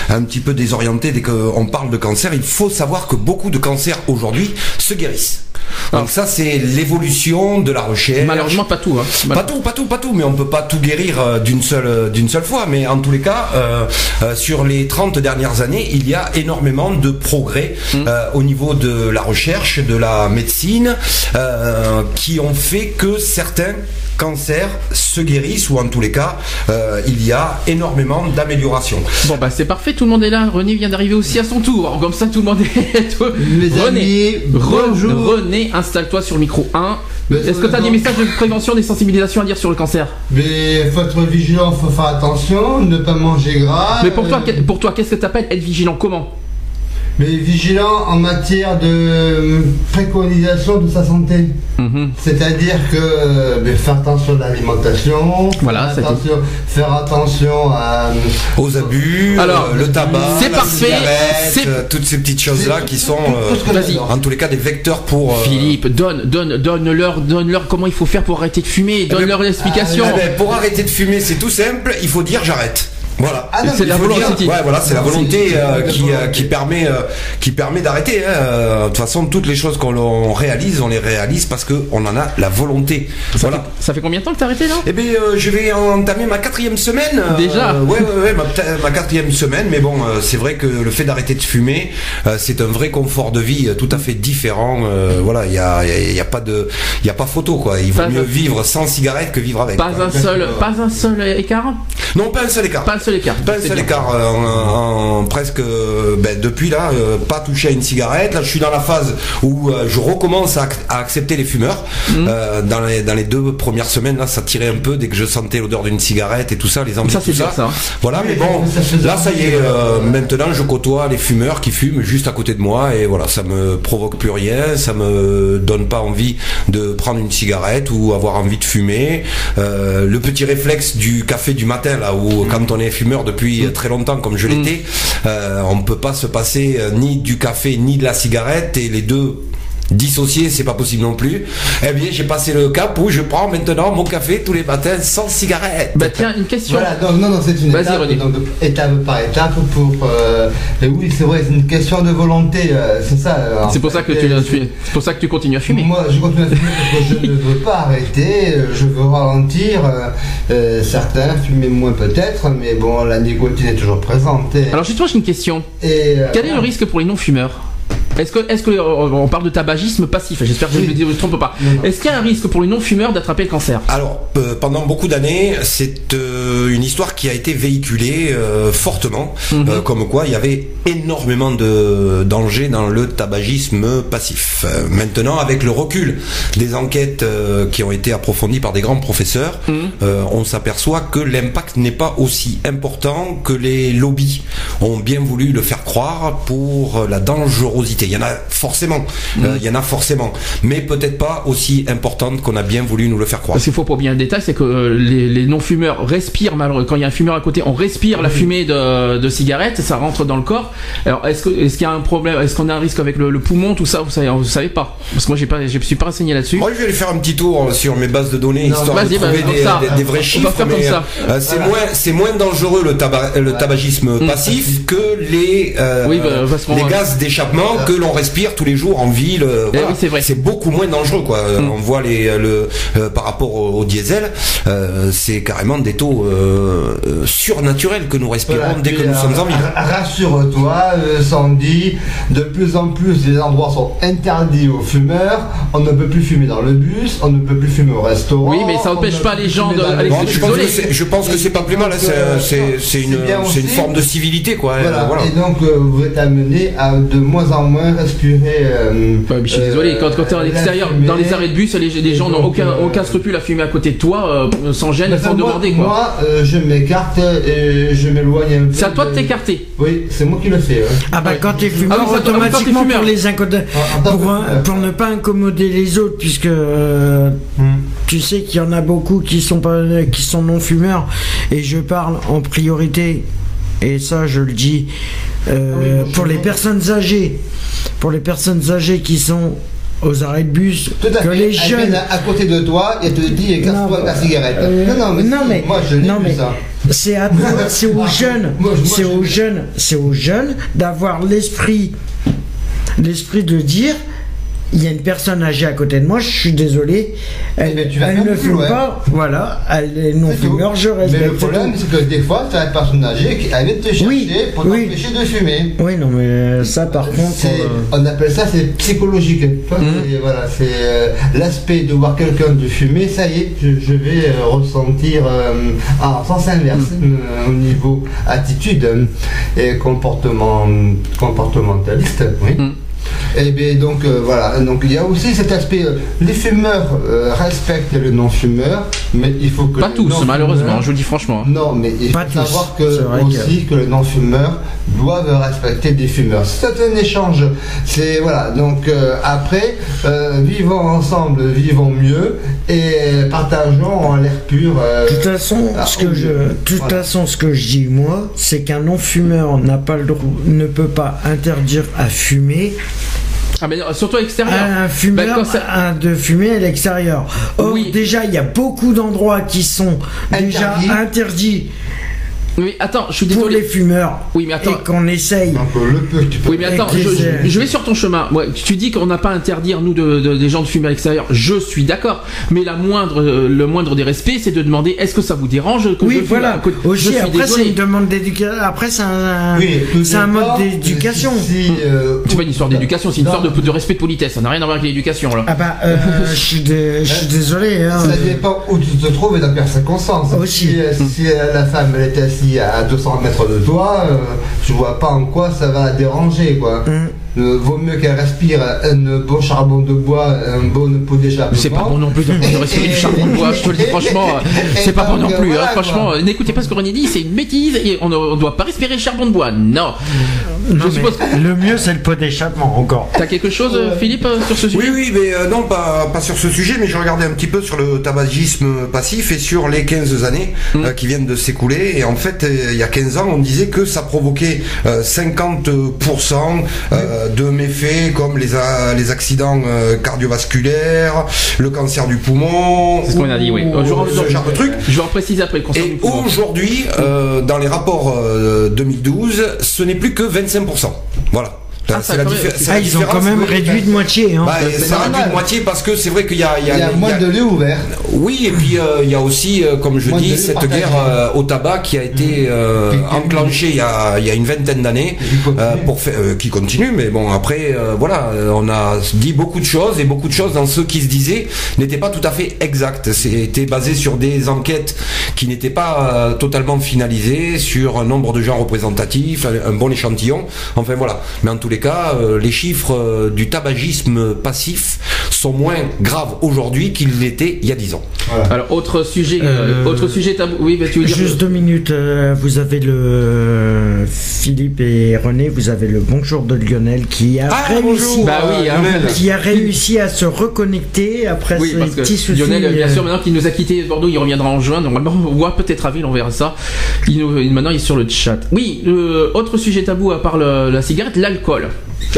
un petit peu désorientés dès qu'on parle de cancer, il faut savoir que beaucoup de cancers aujourd'hui se guérissent. Donc ça, c'est l'évolution de la recherche. Malheureusement, pas tout. Hein. Pas tout, pas tout, pas tout. Mais on peut pas tout guérir euh, d'une seule, euh, d'une seule fois. Mais en tous les cas, euh, sur les 30 dernières années, il y a énormément de progrès mmh. au niveau de la recherche, de la médecine, qui ont fait que certains cancers se guérissent ou en tous les cas, il y a énormément d'améliorations. Bon bah c'est parfait, tout le monde est là. René vient d'arriver aussi à son tour. Comme ça, tout le monde est. <laughs> René, René, installe-toi sur le micro 1. Est-ce que tu as des messages de prévention, des sensibilisations à dire sur le cancer? Mais faut être vigilant, faut faire attention, ne pas manger gras. Mais pour toi, pour toi qu'est-ce que tu appelles être vigilant? Comment? Mais vigilant en matière de préconisation de sa santé. Mhm. C'est-à-dire que euh, faire attention à l'alimentation, voilà, faire, attention, faire attention à, aux abus, Alors, euh, le tabac, c'est parfait, euh, toutes ces petites choses-là qui sont en tous les cas des vecteurs pour. Philippe, donne, donne, donne leur, donne leur comment il faut faire pour arrêter de fumer, eh donne ben, leur l'explication. Eh ben, pour arrêter de fumer, c'est tout simple, il faut dire j'arrête. Voilà. Ah c'est la volonté. ouais, voilà, c'est la volonté euh, qui, euh, qui permet euh, qui permet d'arrêter. Hein. De toute façon, toutes les choses qu'on réalise, on les réalise parce que on en a la volonté. Ça voilà. Fait, ça fait combien de temps que t'as arrêté là? Eh bien, je vais entamer ma quatrième semaine. Déjà? ouais, ouais, ouais, ma, quatrième semaine. Mais bon, c'est vrai que le fait d'arrêter de fumer, c'est un vrai confort de vie tout à fait différent. voilà, il y a, y a, pas de, il y a pas photo quoi. Il vaut mieux vivre sans cigarette que vivre avec. Pas un seul, pas un seul écart? Non, pas un seul écart. Pas un seul écart. Pas un seul écart. Euh, en, presque, euh, ben, depuis là, euh, pas touché à une cigarette. Là, je suis dans la phase où je recommence à, accepter les fumeurs. Mhm. dans, les, dans les deux premières semaines, là, ça tirait un peu dès que je sentais l'odeur d'une cigarette et tout ça, les envies, ça, tout ça. ça. Voilà, mais bon, là, ça y est. maintenant, je côtoie les fumeurs qui fument juste à côté de moi et voilà, ça me provoque plus rien, ça me donne pas envie de prendre une cigarette ou avoir envie de fumer. le petit réflexe du café du matin là où quand on est fumeur depuis très longtemps comme je l'étais, mm. euh, on ne peut pas se passer euh, ni du café ni de la cigarette et les deux dissocier, c'est pas possible non plus. Eh bien, j'ai passé le cap où je prends maintenant mon café tous les matins sans cigarette. Bah tiens, une question. Voilà, donc non, non, c'est une étape, donc, étape par étape pour. Euh, oui, c'est vrai, c'est une question de volonté, euh, c'est ça. Euh, c'est pour ça que tu, c'est pour ça que tu continues à fumer. Moi, je continue à fumer parce que je <laughs> ne veux pas arrêter, je veux ralentir. certains fument moins peut-être, mais bon, la nicotine est toujours présente. Alors justement, j'ai une question. Et, Quel est le risque pour les non-fumeurs? Est-ce que, est-ce que euh, on parle de tabagisme passif J'espère que je ne me trompe pas. Est-ce qu'il y a un risque pour les non-fumeurs d'attraper le cancer? Alors, euh, pendant beaucoup d'années, c'est euh, une histoire qui a été véhiculée fortement, mhm. comme quoi il y avait énormément de dangers dans le tabagisme passif. maintenant, avec le recul des enquêtes qui ont été approfondies par des grands professeurs, mhm. on s'aperçoit que l'impact n'est pas aussi important que les lobbies ont bien voulu le faire croire pour la dangerosité Il y en a forcément, euh, il y en a forcément, mais peut-être pas aussi importante qu'on a bien voulu nous le faire croire. Parce qu'il faut pas bien le détail, c'est que euh, les, les non-fumeurs respirent malheureusement. Quand il y a un fumeur à côté, on respire la fumée de, de cigarette, ça rentre dans le corps. Alors est-ce que est-ce qu'il y a un problème, est-ce qu'on a un risque avec le, le poumon, tout ça, vous savez, vous savez pas Parce que moi j'ai pas, je suis pas renseigné là-dessus. Moi, je vais aller faire un petit tour euh, sur mes bases de données, Non, histoire de trouver bah, des, ça. des- des vrais chiffres. euh, c'est moins, c'est moins dangereux le, tabac, le tabagisme Mm. passif que les, Oui, bah, les gaz d'échappement que l'on respire tous les jours en ville. euh, Eh voilà. oui, c'est vrai. C'est beaucoup moins dangereux, quoi. Euh, Mm. On voit les, le, euh, par rapport au, au diesel, euh, c'est carrément des taux surnaturels que nous respirons Voilà, dès que nous sommes en ville. ra- Rassure-toi, Sandy, de plus en plus les endroits sont interdits aux fumeurs. On ne peut plus fumer dans le bus, on ne peut plus fumer au restaurant. Oui, mais ça n'empêche ne pas les gens le Alex, Bon, je pense que c'est, je pense que c'est pas plus mal, c'est, une, une forme de civilité, quoi. Voilà. voilà. Et donc vous êtes amené à de moins en moins respirer. euh, Ouais, mais je suis euh, désolé, quand, quand t'es à la l'extérieur, dans les arrêts de bus, les, gens n'ont aucun, euh, aucun scrupule à fumer à côté de toi, euh, sans gêne, sans moi, demander quoi. Moi, euh, je m'écarte et je m'éloigne un peu. C'est à toi de t'écarter. Oui, c'est moi qui le fais. hein. Ah bah quand t'es fumeur, Ah oui, automatiquement fumeur. pour les incod- tant pour, un- pour ne pas incommoder les autres, puisque euh, Hmm. tu sais qu'il y en a beaucoup qui sont pas qui sont non fumeurs, et je parle en priorité, et ça je le dis euh, Ah pour les personnes âgées, pour les personnes âgées qui sont aux arrêts de bus, Tout à que fait. les jeunes à côté de toi et te dit casse-toi ta cigarette. euh, non, non, mais, non, si, mais- moi je non, mais- ça. C'est à toi, <laughs> c'est aux jeunes, c'est aux jeunes, c'est aux jeunes d'avoir l'esprit, l'esprit de dire, il y a une personne âgée à côté de moi, je suis désolé, elle, Eh ben, tu vas elle faire ne fume loin. pas, voilà, elle est non fumeur, je respecte. Mais le problème, c'est que des fois, tu as une personne âgée qui vient te chercher Oui, pour oui. t'empêcher de fumer. Oui, non, mais ça par contre, euh, On appelle ça c'est psychologique. C'est- Voilà, c'est euh, l'aspect de voir quelqu'un de fumer. Ça y est, je, je vais euh, ressentir euh, en sens inverse euh, au niveau attitude et comportement comportementaliste. Oui. Mhm. Et bien donc euh, voilà, donc il y a aussi cet aspect. euh, les fumeurs euh, respectent les non-fumeurs, mais il faut que Pas tous, malheureusement, je vous le dis franchement. non, mais il Pas faut tous. savoir que aussi que... les non-fumeurs doivent respecter des fumeurs. C'est un échange. C'est voilà. Donc euh, après, euh, vivons ensemble, vivons mieux et partageons en l'air pur. euh, de toute façon, ah, ce que je, mieux. de toute Voilà. façon, ce que je dis moi, c'est qu'un non-fumeur n'a pas le droit, ne peut pas interdire à fumer Ah, mais euh, surtout à l'extérieur. un fumeur Bah, ça- un- de fumer à l'extérieur. Or, Oui. déjà, il y a beaucoup d'endroits qui sont déjà Interdits. Oui, attends, je suis pour désolé. les fumeurs. Oui, mais attends. Et qu'on essaye. Donc le peu que tu peux. Oui, mais attends, je, vais sur ton chemin. Ouais, tu dis qu'on n'a pas à interdire, nous, de, de- des gens de fumer à l'extérieur. Je suis d'accord. Mais la moindre, euh, le moindre des respects, c'est de demander est-ce que ça vous dérange que Oui, je fume voilà. à Je Aussi, suis après, c'est une demande d'éducation. Après, c'est un, Oui, un mode d'éducation. si- si, euh, C'est pas une histoire d'éducation, c'est une histoire de, de respect de politesse. Ça n'a rien à voir avec l'éducation, là. Ah bah, euh, <laughs> je suis dé- je suis désolé. Hein. Ça dépend où tu te trouves et dans quelles circonstances. Aussi. Si, euh, si la femme elle est assise à 200 mètres de toi, euh, je vois pas en quoi ça va déranger quoi. Hum. Euh, vaut mieux qu'elle respire un bon charbon de bois, un bon pot d'échappement. C'est pas bon non plus de, de respirer du charbon de bois, je te le dis franchement, c'est pas bon non plus, hein, franchement, n'écoutez pas ce que René dit, c'est une bêtise, et on ne on doit pas respirer le charbon de bois, non. Non, Je mais suppose que- le mieux, c'est le pot d'échappement, encore. T'as quelque chose, euh, Philippe, euh, sur ce sujet? Oui, oui, mais euh, non, pas, pas sur ce sujet, mais je regardais un petit peu sur le tabagisme passif et sur les 15 années Mm. euh, qui viennent de s'écouler. Et en fait, euh, il y a 15 ans, on disait que ça provoquait euh, 50% euh, de méfaits comme les, accidents euh, cardiovasculaires, le cancer du poumon, C'est ce qu'on a dit, oui. ou Euh, ce genre de trucs. Je vais en préciser après le Et aujourd'hui, euh, dans les rapports euh, 2012, ce n'est plus que 25%. Voilà. Ah, ça la, a Ah, ils ont quand même Oui, réduit de moitié. Hein. bah, c'est ça réduit normal. de moitié parce que c'est vrai qu'il y a, il y a- Il y a il y a- moins de lieux ouverts. oui, et puis euh, il y a aussi, euh, comme je Moins dis, cette guerre euh, au tabac qui a été euh, continue. enclenchée il y, a, il y a une vingtaine d'années, qui continue. euh, pour faire, euh, qui continue. Mais bon, après, euh, voilà, on a dit beaucoup de choses et beaucoup de choses dans ce qui se disait n'étaient pas tout à fait exactes. C'était basé sur des enquêtes qui n'étaient pas euh, totalement finalisées, sur un nombre de gens représentatifs, un, un bon échantillon. Enfin voilà. Mais en tous les cas, euh, les chiffres euh, du tabagisme passif sont moins graves aujourd'hui qu'ils l'étaient il y a 10 ans. Alors, autre sujet, euh, Euh, autre sujet tabou. Oui, bah, tu veux dire. Juste deux minutes, euh, vous avez le Philippe et René, vous avez le bonjour de Lionel qui a Ah, réussi, Bah oui, hein. Qui a réussi à se reconnecter après Oui, ce petit souci. Lionel, bien sûr, maintenant qu'il nous a quitté Bordeaux, il reviendra en juin. Normalement, on voit peut-être à Ville, on verra ça. Il nous- maintenant, il est sur le chat. Oui, euh, autre sujet tabou à part le- la cigarette, l'alcool.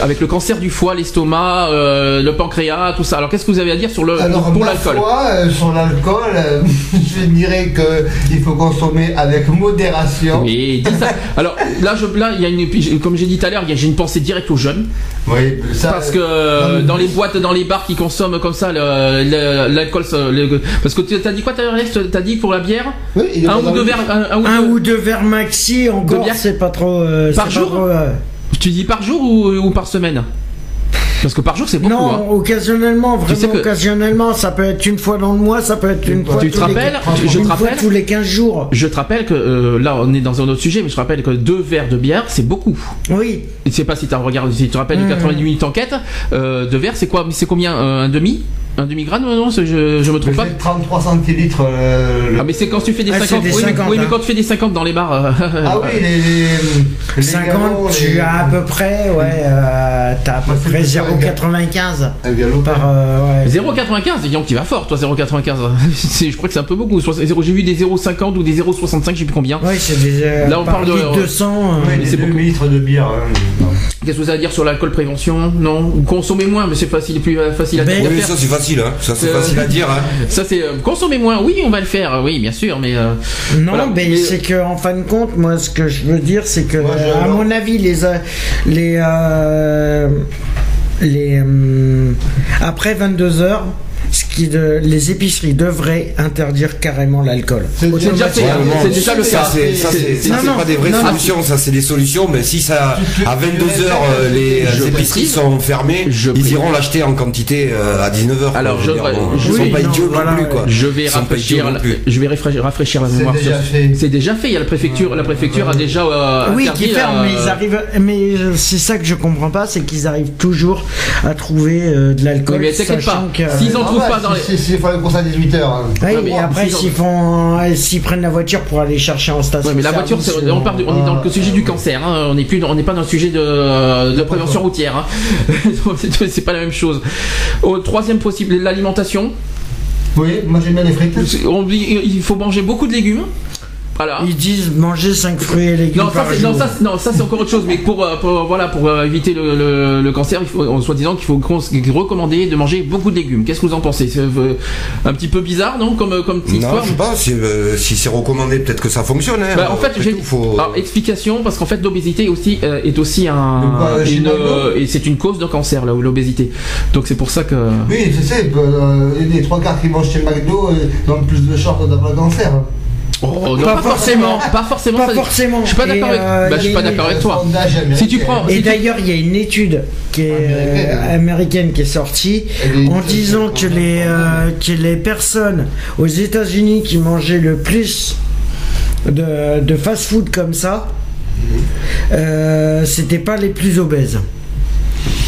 Avec le cancer du foie, l'estomac, euh, le pancréas, tout ça. Alors, qu'est-ce que vous avez à dire sur le Alors, pour ma l'alcool? euh, sur l'alcool, euh, <laughs> je dirais qu'il faut consommer avec modération. Oui, dis ça. <laughs> Alors là, je, là, il y a une, comme j'ai dit tout à l'heure, il y a- j'ai une pensée directe aux jeunes. Oui, ça, Parce que euh, dans les boîtes, dans les bars qui consomment comme ça l'alcool, parce que tu as dit quoi, t'as Alex T'as dit pour la bière? Oui, il est Un ou deux verres, un, un ou Un deux- ou deux verres maxi, encore, bière c'est pas trop. euh, Par pas jour? trop, euh, Tu dis par jour ou, ou par semaine Parce que par jour c'est beaucoup. Non, hein. occasionnellement, Tu vraiment sais que- occasionnellement, ça peut être une fois dans le mois, ça peut être une fois, Tu te les- rappelles Je te fois rappelle tous les 15 jours. Je te rappelle que euh, là on est dans un autre sujet, mais je te rappelle que deux verres de bière c'est beaucoup. Oui, Je sais pas si tu regardes, si tu te rappelles Mmh. 90 minutes enquête, euh, deux verres c'est quoi? C'est combien euh, Un demi? Un demi gramme Non, je, je me trompe pas. fais 33 centilitres. euh, le- Ah mais c'est quand tu fais des Ah, c'est 50. des oui, mais- 50, oui, mais hein. quand tu fais des 50 dans les bars. euh, Ah oui, les, les, les 50, galons, tu les- as à peu près, ouais, euh, t'as à peu près plus ça, 0,95 Un galop. par. euh, ouais. 0,95, dis donc tu vas fort toi 0,95. <laughs> C'est- je crois que c'est un peu beaucoup. J'ai vu des 0,50 ou des 0,65, je sais plus combien. Ouais, c'est des. euh, Là, on par parle de- litre 200. euh, Oui, les c'est 2 beaucoup. litres de bière. hein. Qu'est-ce que vous avez à dire sur l'alcool prévention? Non? Ou consommer moins, mais c'est facile, plus facile à, Ben, à Oui, faire. ça c'est facile, hein. ça c'est Euh, facile à dire. Hein. Ça c'est euh, consommer moins. Oui, on va le faire. Oui, bien sûr, mais euh, Non, Voilà. mais Mais- c'est que en fin de compte, moi, ce que je veux dire, c'est que, Moi, je- à mon avis, les les euh, les euh, après 22 heures, ce qui de, les épiceries devraient interdire carrément l'alcool. C'est déjà fait. C'est déjà le ça, cas. c'est ça, c'est- ça, Non, c'est non, pas des vraies non, non. solutions, ça c'est des solutions, mais si ça à 22 Je- heures euh, les je épiceries sont fermées, Je ils iront l'acheter en quantité euh, à 19 heures. Alors, je- sont pas idiots non plus quoi. Je vais rafraîchir, je vais rafraîchir, rafraîchir la C'est mémoire. déjà sur- fait. C'est déjà fait. Il y a la préfecture, la préfecture a déjà euh, oui, qui ferment, euh, mais ils arrivent. Mais euh, c'est ça que je comprends pas, c'est qu'ils arrivent toujours à trouver euh, de l'alcool. Mais t'inquiète pas. S'ils en trouvent pas dans les. si- si- S'il faut à 18h. Oui, mais après, s'ils ont- s'ils font, euh, s'ils prennent la voiture pour aller chercher en station. Ouais, mais la voiture, c'est- on, parle du- on est dans le sujet du cancer. hein. On n'est plus, dans- on n'est pas dans le sujet de, de prévention routière. hein. <laughs> C'est- c'est pas la même chose. Au troisième possible, l'alimentation. Oui, moi j'aime bien les frites. On il faut manger beaucoup de légumes. Voilà. Ils disent manger 5 fruits et légumes Non, ça, par c'est, jour. non, ça, c'est- non, ça c'est encore autre chose. Mais pour, euh, pour, voilà, pour euh, éviter le, le- le cancer, il faut, en soi-disant qu'il faut recommander de manger beaucoup de légumes. Qu'est-ce que vous en pensez? C'est euh, un petit peu bizarre, non? Comme, euh, comme petite Non, histoire je sais pas, si, euh, si c'est recommandé, peut-être que ça fonctionne. Hein. Bah, en fait, Après j'ai tout, faut... Alors, explication parce qu'en fait l'obésité aussi euh, est aussi un une, euh, et c'est une cause de cancer là l'obésité. Donc c'est pour ça que Oui, je sais, euh, les trois quarts qui mangent chez McDo euh, ont plus de chances d'avoir le cancer. Oh, non, Pas pas, forcément, forcément. pas forcément. Pas ça- forcément. Je suis pas d'accord avec. euh, bah, je suis pas d'accord avec toi. Si tu prends- Et si d'ailleurs, il y a une étude qui est Américaine. euh, américaine qui est sortie en disant que les, euh, que les personnes aux États-Unis qui mangeaient le plus de, de fast-food comme ça, euh, c'était pas les plus obèses.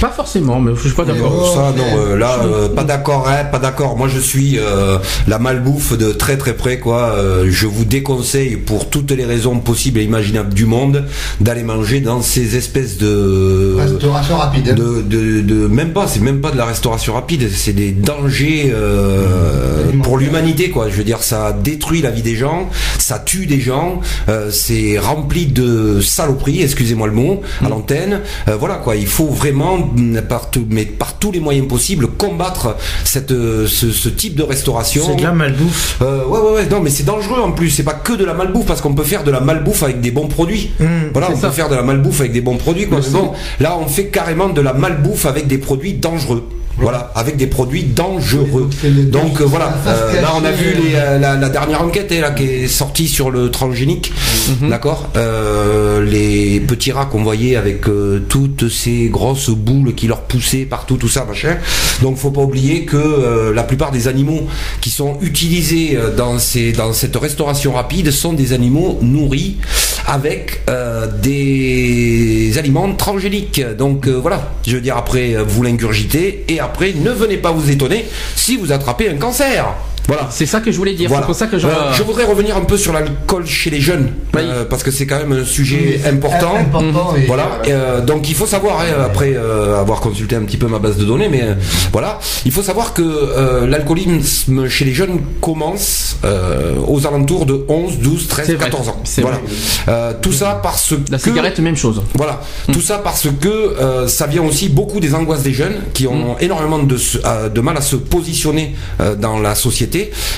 Pas forcément, mais je suis pas d'accord. Ça, non, euh, là, euh, pas d'accord, hein, pas d'accord. Moi, je suis euh, la malbouffe de très très près, quoi. Euh, je vous déconseille, pour toutes les raisons possibles et imaginables du monde, d'aller manger dans ces espèces de Restauration rapide. de, de, de- même pas, c'est même pas de la restauration rapide, c'est des dangers euh, pour l'humanité, quoi. Je veux dire, ça détruit la vie des gens, ça tue des gens, euh, c'est rempli de saloperies, excusez-moi le mot, à l'antenne. Euh, voilà, quoi. Il faut vraiment, par, tout- mais par tous les moyens possibles, combattre cette, euh, ce, ce type de restauration. C'est de la malbouffe. Euh, ouais, ouais, ouais, non, mais c'est dangereux en plus. C'est pas que de la malbouffe parce qu'on peut faire de la malbouffe avec des bons produits. voilà, c'est on ça. peut faire de la malbouffe avec des bons produits. Quoi. Mais bon, là, on fait carrément de la malbouffe avec des produits dangereux. Voilà, avec des produits dangereux. Donc euh, voilà, euh, là on a vu euh, les, euh, la, la dernière enquête eh, là, qui est sortie sur le transgénique, Mhm. d'accord Euh, Les petits rats qu'on voyait avec euh, toutes ces grosses boules qui leur poussaient partout, tout ça, machin. Donc faut pas oublier que euh, la plupart des animaux qui sont utilisés euh, dans, ces, dans cette restauration rapide sont des animaux nourris avec euh, des aliments transgéniques. Donc euh, voilà, je veux dire après euh, vous l'ingurgitez et après ne venez pas vous étonner si vous attrapez un cancer. Voilà. C'est ça que je voulais dire. Voilà. C'est pour ça que je. Euh, je voudrais revenir un peu sur l'alcool chez les jeunes, Oui. euh, parce que c'est quand même un sujet C'est important. important et Voilà. Euh, donc il faut savoir, hein, après euh, avoir consulté un petit peu ma base de données, mais euh, voilà, il faut savoir que euh, l'alcoolisme chez les jeunes commence euh, aux alentours de 11, 12, 13, C'est vrai. 14 ans. C'est Voilà. vrai. Euh, tout ça parce La que cigarette, même chose. voilà, tout ça parce que euh, ça vient aussi beaucoup des angoisses des jeunes qui ont énormément de, euh, mal à se positionner euh, dans la société.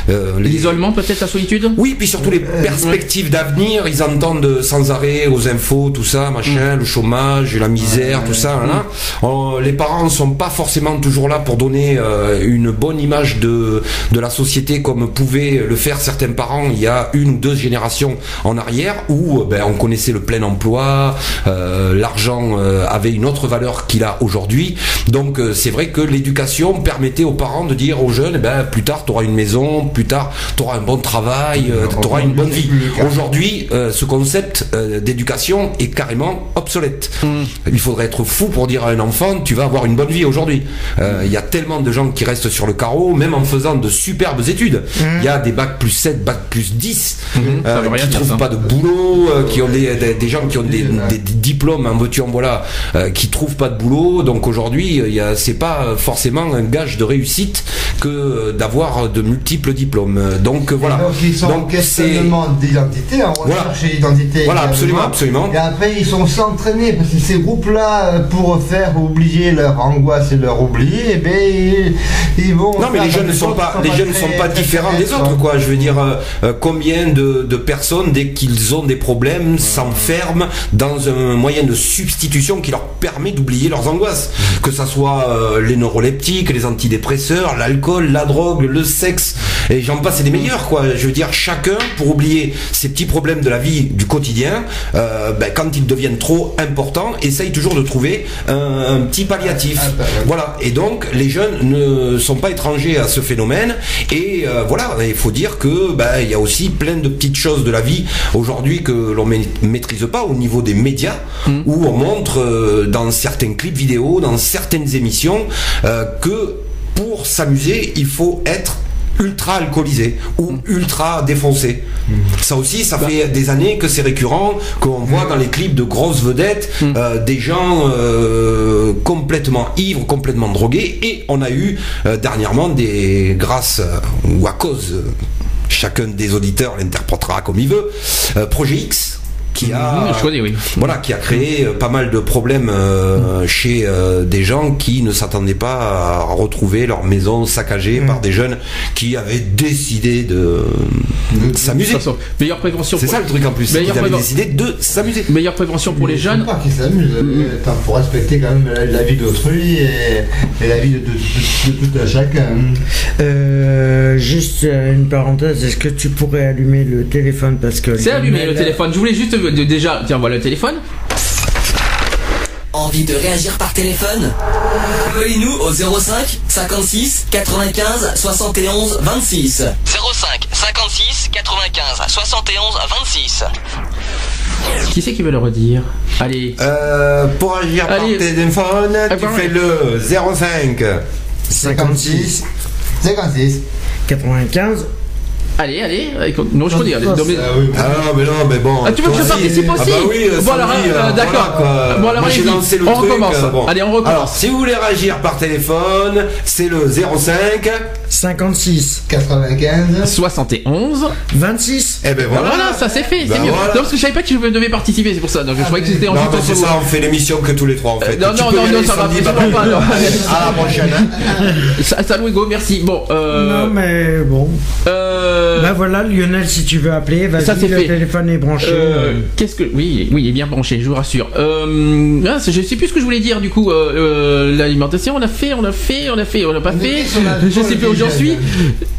Euh, les- L'isolement, peut-être, la solitude oui, puis surtout les perspectives d'avenir, ils entendent sans arrêt aux infos, tout ça, machin, le chômage, la misère, tout ça. hein. Euh, les parents ne sont pas forcément toujours là pour donner euh, une bonne image de, de la société comme pouvaient le faire certains parents il y a une ou deux générations en arrière où euh, ben, on connaissait le plein emploi, euh, l'argent euh, avait une autre valeur qu'il a aujourd'hui. Donc euh, c'est vrai que l'éducation permettait aux parents de dire aux jeunes, eh ben, plus tard tu auras une maison, plus tard tu auras un bon travail, tu auras une bonne vie. Aujourd'hui, euh, ce concept euh, d'éducation est carrément obsolète. Il faudrait être fou pour dire à un enfant, tu vas avoir une bonne vie aujourd'hui. Euh, Il y a tellement de gens qui restent sur le carreau, même en faisant de superbes études. Il y a des bacs plus 7, bacs plus 10, euh, Ça veut rien qui dire, trouvent ça. pas de boulot, euh, qui ont des, des, des gens qui ont des, des- des diplômes en veux-tu en voilà, euh, qui trouvent pas de boulot. Donc aujourd'hui, euh, il y a- c'est pas forcément un gage de réussite que euh, d'avoir de multiples diplômes. Donc voilà. Donc ils sont en Donc, questionnement d'identité, en Voilà. recherche d'identité. Voilà, absolument, absolument. Et après ils sont s'entraîner parce que ces groupes-là, euh, pour faire oublier leur angoisse et leur oubli, eh ben ils, ils vont. Non mais les jeunes ne sont pas, les jeunes ne sont pas très différents des autres quoi. Je veux dire euh, euh, combien de, de personnes dès qu'ils ont des problèmes s'enferment dans un moyen de substitution qui leur permet d'oublier leurs angoisses. Que ça soit euh, les neuroleptiques, les antidépresseurs, l'alcool, la drogue, le sexe et j'en passe et des meilleurs quoi. Je veux dire chacun pour oublier ces petits problèmes de la vie du quotidien, euh, ben, quand ils deviennent trop importants, essaye toujours de trouver un, un petit palliatif. Ah, bah, ouais. Voilà. Et donc, les jeunes ne sont pas étrangers à ce phénomène. Et euh, voilà, il faut dire que bah, il y a aussi plein de petites choses de la vie aujourd'hui que l'on ma- maîtrise pas au niveau des médias, où on montre euh, dans certains clips vidéo, dans certaines émissions, que pour s'amuser, il faut être ultra alcoolisé ou ultra défoncé. Ça aussi, ça fait des années que c'est récurrent, qu'on voit dans les clips de grosses vedettes euh, des gens euh, complètement ivres, complètement drogués, et on a eu euh, dernièrement des grâce ou à cause, chacun des auditeurs l'interprétera comme il veut, euh, Projet X qui a oui. voilà qui a créé euh, pas mal de problèmes euh, chez euh, des gens qui ne s'attendaient pas à retrouver leur maison saccagée par des jeunes qui avaient décidé de, de De s'amuser. toute façon, meilleure prévention. C'est pour- ça le truc en plus, Meilleure ils avaient décidé de s'amuser. Meilleure prévention pour les Il faut jeunes. pas qu'ils s'amusent. euh, Attends, faut respecter quand même la, la vie d'autrui et, et la vie de, de- de- de tout un chacun. Euh, juste une parenthèse, est-ce que tu pourrais allumer le téléphone parce que C'est allumé le téléphone. Je voulais juste de- déjà. Tiens, voilà le téléphone. Envie de réagir par téléphone Appelez-nous au 05 56 95 71 26. 05 56 95 71 26. Qui c'est qui veut le redire? Allez. Euh, pour agir Allez. par téléphone, tu pardon. fais le 05 56, 56. 95 Allez, allez. écoute, Non, je non, mais- Ah oui, Ah non, mais non, mais bon. Ah, tu veux que je participe aussi Ah bah oui, Bon, alors, euh, euh, d'accord. Bon, alors, Moi, j'ai allez-y. lancé le On truc. recommence. euh, bon. Allez, on recommence. Alors, si vous voulez réagir par téléphone, c'est le 05. 56 95. 71. 26 Eh ben Voilà, voilà. ça c'est fait, c'est Ben mieux. voilà. Non, parce que je savais pas que je devais participer, c'est pour ça. Donc je croyais que c'était en Non, c'est ça, on fait l'émission que tous les trois en fait. non, non, peux non, non, ça va absolument <laughs> pas, non. À la prochaine. hein. <laughs> Salut Hugo, merci. Bon, euh. Non mais bon. euh, Bah voilà Lionel si tu veux appeler, vas-y Ça, c'est le fait. téléphone est branché. Euh, Qu'est-ce que oui oui il est bien branché je vous rassure euh, ah, je sais plus ce que je voulais dire du coup euh, euh, l'alimentation on a fait on a fait on a fait on a pas On fait la- je sais plus où j'en suis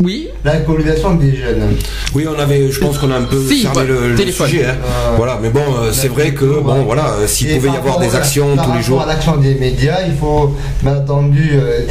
oui L'alcoolisation des jeunes. Oui, on avait, je pense qu'on a un peu Si, fermé ouais, le, le téléphone. sujet. hein. Voilà, mais bon, euh, c'est vrai que bon, voilà, euh, s'il Et pouvait y avoir des actions tous les jours. à l'action des médias, il faut, bien entendu, euh,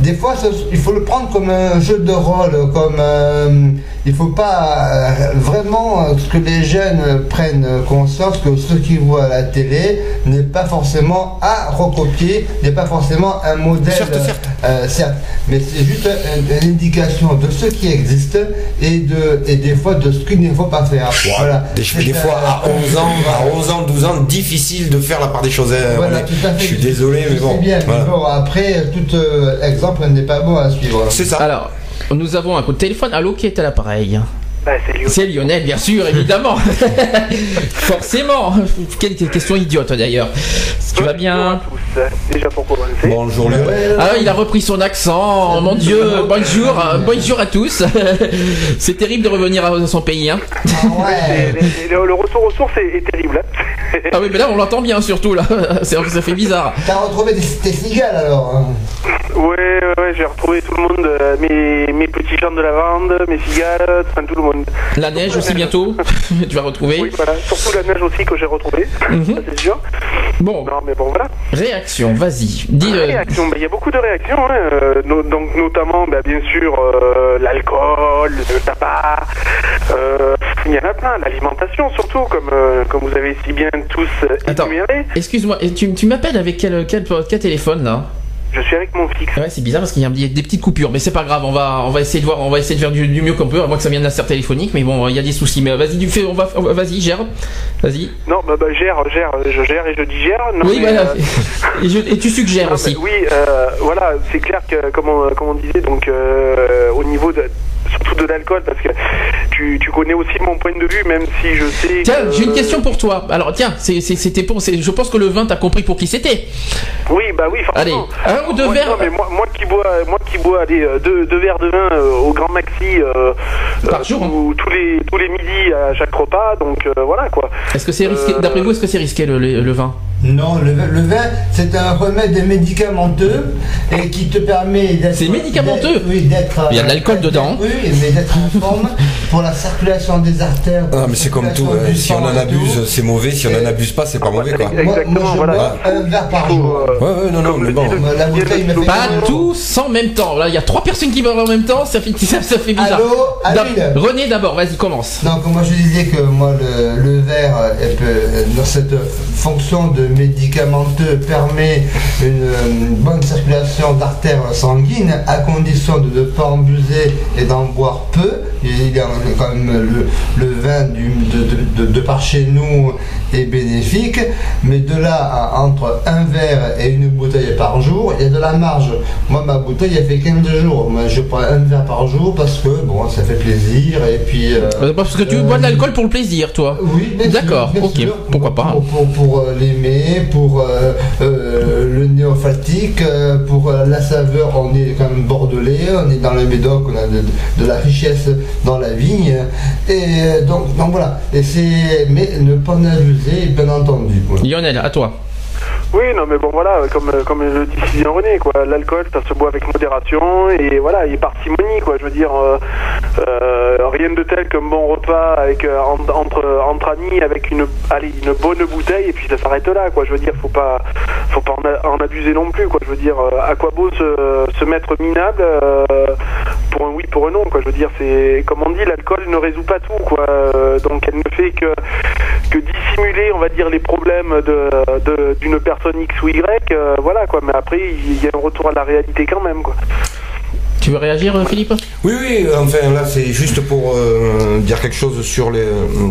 des fois, il faut le prendre comme un jeu de rôle, comme euh, il faut pas euh, vraiment euh, que les jeunes prennent conscience que ce qu'ils voient à la télé n'est pas forcément à recopier, n'est pas forcément un modèle. Certes, certes. euh, certes, mais c'est juste un- une indication de ce qui existe et, de, et des fois de ce qu'il ne faut pas faire. Voilà. Des, fois à 11 ans, à 11 ans, 12 ans, difficile de faire la part des choses. hein. Voilà, tout à fait. Je suis désolé, Je mais bon. bien, mais bon, après, tout euh, exemple n'est pas bon à suivre. C'est ça. Alors, nous avons un coup de téléphone. Allô, qui est à l'appareil Bah, c'est Lyon. C'est Lionel, bien sûr, évidemment. <laughs> Forcément. Quelle question idiote d'ailleurs? Tu vas bien Bonjour commencer. Lionel. Ah, il a repris son accent. Mon Dieu, bonjour, bonjour à tous. <laughs> C'est terrible de revenir à son pays. Hein. Ah ouais. <laughs> le, retour aux sources est, est terrible. hein. Ah oui, mais là on l'entend bien surtout là. <laughs> C'est- Ça fait bizarre. T'as retrouvé tes, tes cigales alors hein ouais, ouais, ouais, j'ai retrouvé tout le monde, euh, mes, mes petits champs de lavande, mes cigales, enfin tout le monde. La neige aussi bientôt. tu vas retrouver. Oui, voilà. Surtout la neige aussi que j'ai retrouvée, Mhm. ça c'est sûr. Bon, Non, mais bon, voilà. réaction, vas-y. Dis. Réaction, bah, il y a beaucoup de réactions, hein, euh, no- donc notamment bah, bien sûr euh, l'alcool, le tabac, euh, il y en a plein, l'alimentation surtout, comme, euh, comme vous avez si bien tous Attends. Excuse-moi, tu, tu m'appelles avec quel, quel, quel téléphone là? Je suis avec mon fixe. Ouais, c'est bizarre parce qu'il y a des petites coupures, mais c'est pas grave. On va, on va essayer de voir, on va essayer de faire du, du mieux qu'on peut, à moins que ça vienne d'un serre téléphonique. Mais bon, il y a des soucis. Mais vas-y, du fait, on va, on va- vas-y, gère. Vas-y. Non, bah, bah gère, gère, je gère et je digère. Non, oui, mais, voilà. euh, <laughs> Et, je- et tu suggères non, aussi. bah, oui, euh, voilà, c'est clair que, comme on, comme on disait, donc euh, au niveau de surtout de l'alcool, parce que tu, tu connais aussi mon point de vue, même si je sais. Tiens, que- j'ai une question pour toi. Alors, tiens, c'était pour. c'est- Je pense que le vin, t'as compris pour qui c'était. Oui, bah oui, forcément. Allez, un ou deux Moi, verres non, mais moi, moi qui bois, moi qui bois, allez, euh, deux, deux verres de vin euh, au grand maxi euh, Par euh, jour, hein. tous, tous les tous les midis à chaque repas, donc voilà quoi. Est-ce que c'est risqué D'après vous, est-ce que c'est risqué le, le- le vin? Non, le, vin- le vin, c'est un remède médicamenteux et qui te permet d'être. C'est médicamenteux Oui, d'être. Il y a de l'alcool dedans. Oui, mais d'être en forme pour la circulation des artères. Ah, mais c'est comme tout. hein. du Si on en abuse, c'est mauvais. Si on en abuse pas, c'est pas mauvais, quoi. Exactement, Moi, moi, je voilà. un verre par jour. euh, Ouais, ouais, non, non, mais bon. La bouteille me fait- Pas tous en même temps. Là, il y a trois personnes qui parlent en même temps. Ça fait, <laughs> ça, ça fait bizarre. Allô René, d'abord, vas-y, commence. Donc moi je disais que moi le, le verre euh, elle peut- dans cette fonction de médicamenteux permet une, euh, bonne circulation d'artères sanguines à condition de ne pas en abuser et d'en boire peu. Il y a quand même le, le vin du- de, de- de par chez nous est bénéfique, mais de là à entre un verre et une bouteille par jour, il y a de la marge. Moi ma bouteille elle fait 15 jours. Moi je prends un verre par jour parce que bon ça fait plaisir et puis euh, Euh, Parce que tu euh, bois de l'alcool pour le plaisir, toi. oui, D'accord, ok, sûr. pourquoi pas. Pour, pour, pour, l'aimer, pour euh, euh, le néophatique, euh, pour la saveur, on est quand même bordelais, on est dans le Médoc, on a de, la richesse dans la vigne. Et donc, voilà, et mais ne pas en abuser, bien entendu. quoi. Lionel, à toi. Oui, non, mais bon, voilà, comme, comme le dit bien René, quoi. L'alcool, ça se boit avec modération et voilà, et parcimonie, quoi. Je veux dire, euh, euh, rien de tel qu'un bon repas avec, euh, en- entre, entre amis avec une, allez, une bonne bouteille et puis ça s'arrête là, quoi. Je veux dire, faut pas, faut pas en, abuser non plus, quoi. Je veux dire, euh, à quoi beau se, se mettre minable euh, pour un oui, pour un non, quoi. Je veux dire, c'est, comme on dit, l'alcool ne résout pas tout, quoi. Euh, donc elle ne fait que, dissimuler, on va dire, les problèmes de, de- d'une personne X ou Y, euh, voilà, quoi. Mais après, il y a un retour à la réalité quand même, quoi. Tu veux réagir, euh, Philippe Oui, oui, enfin là c'est juste pour euh, dire quelque chose sur les,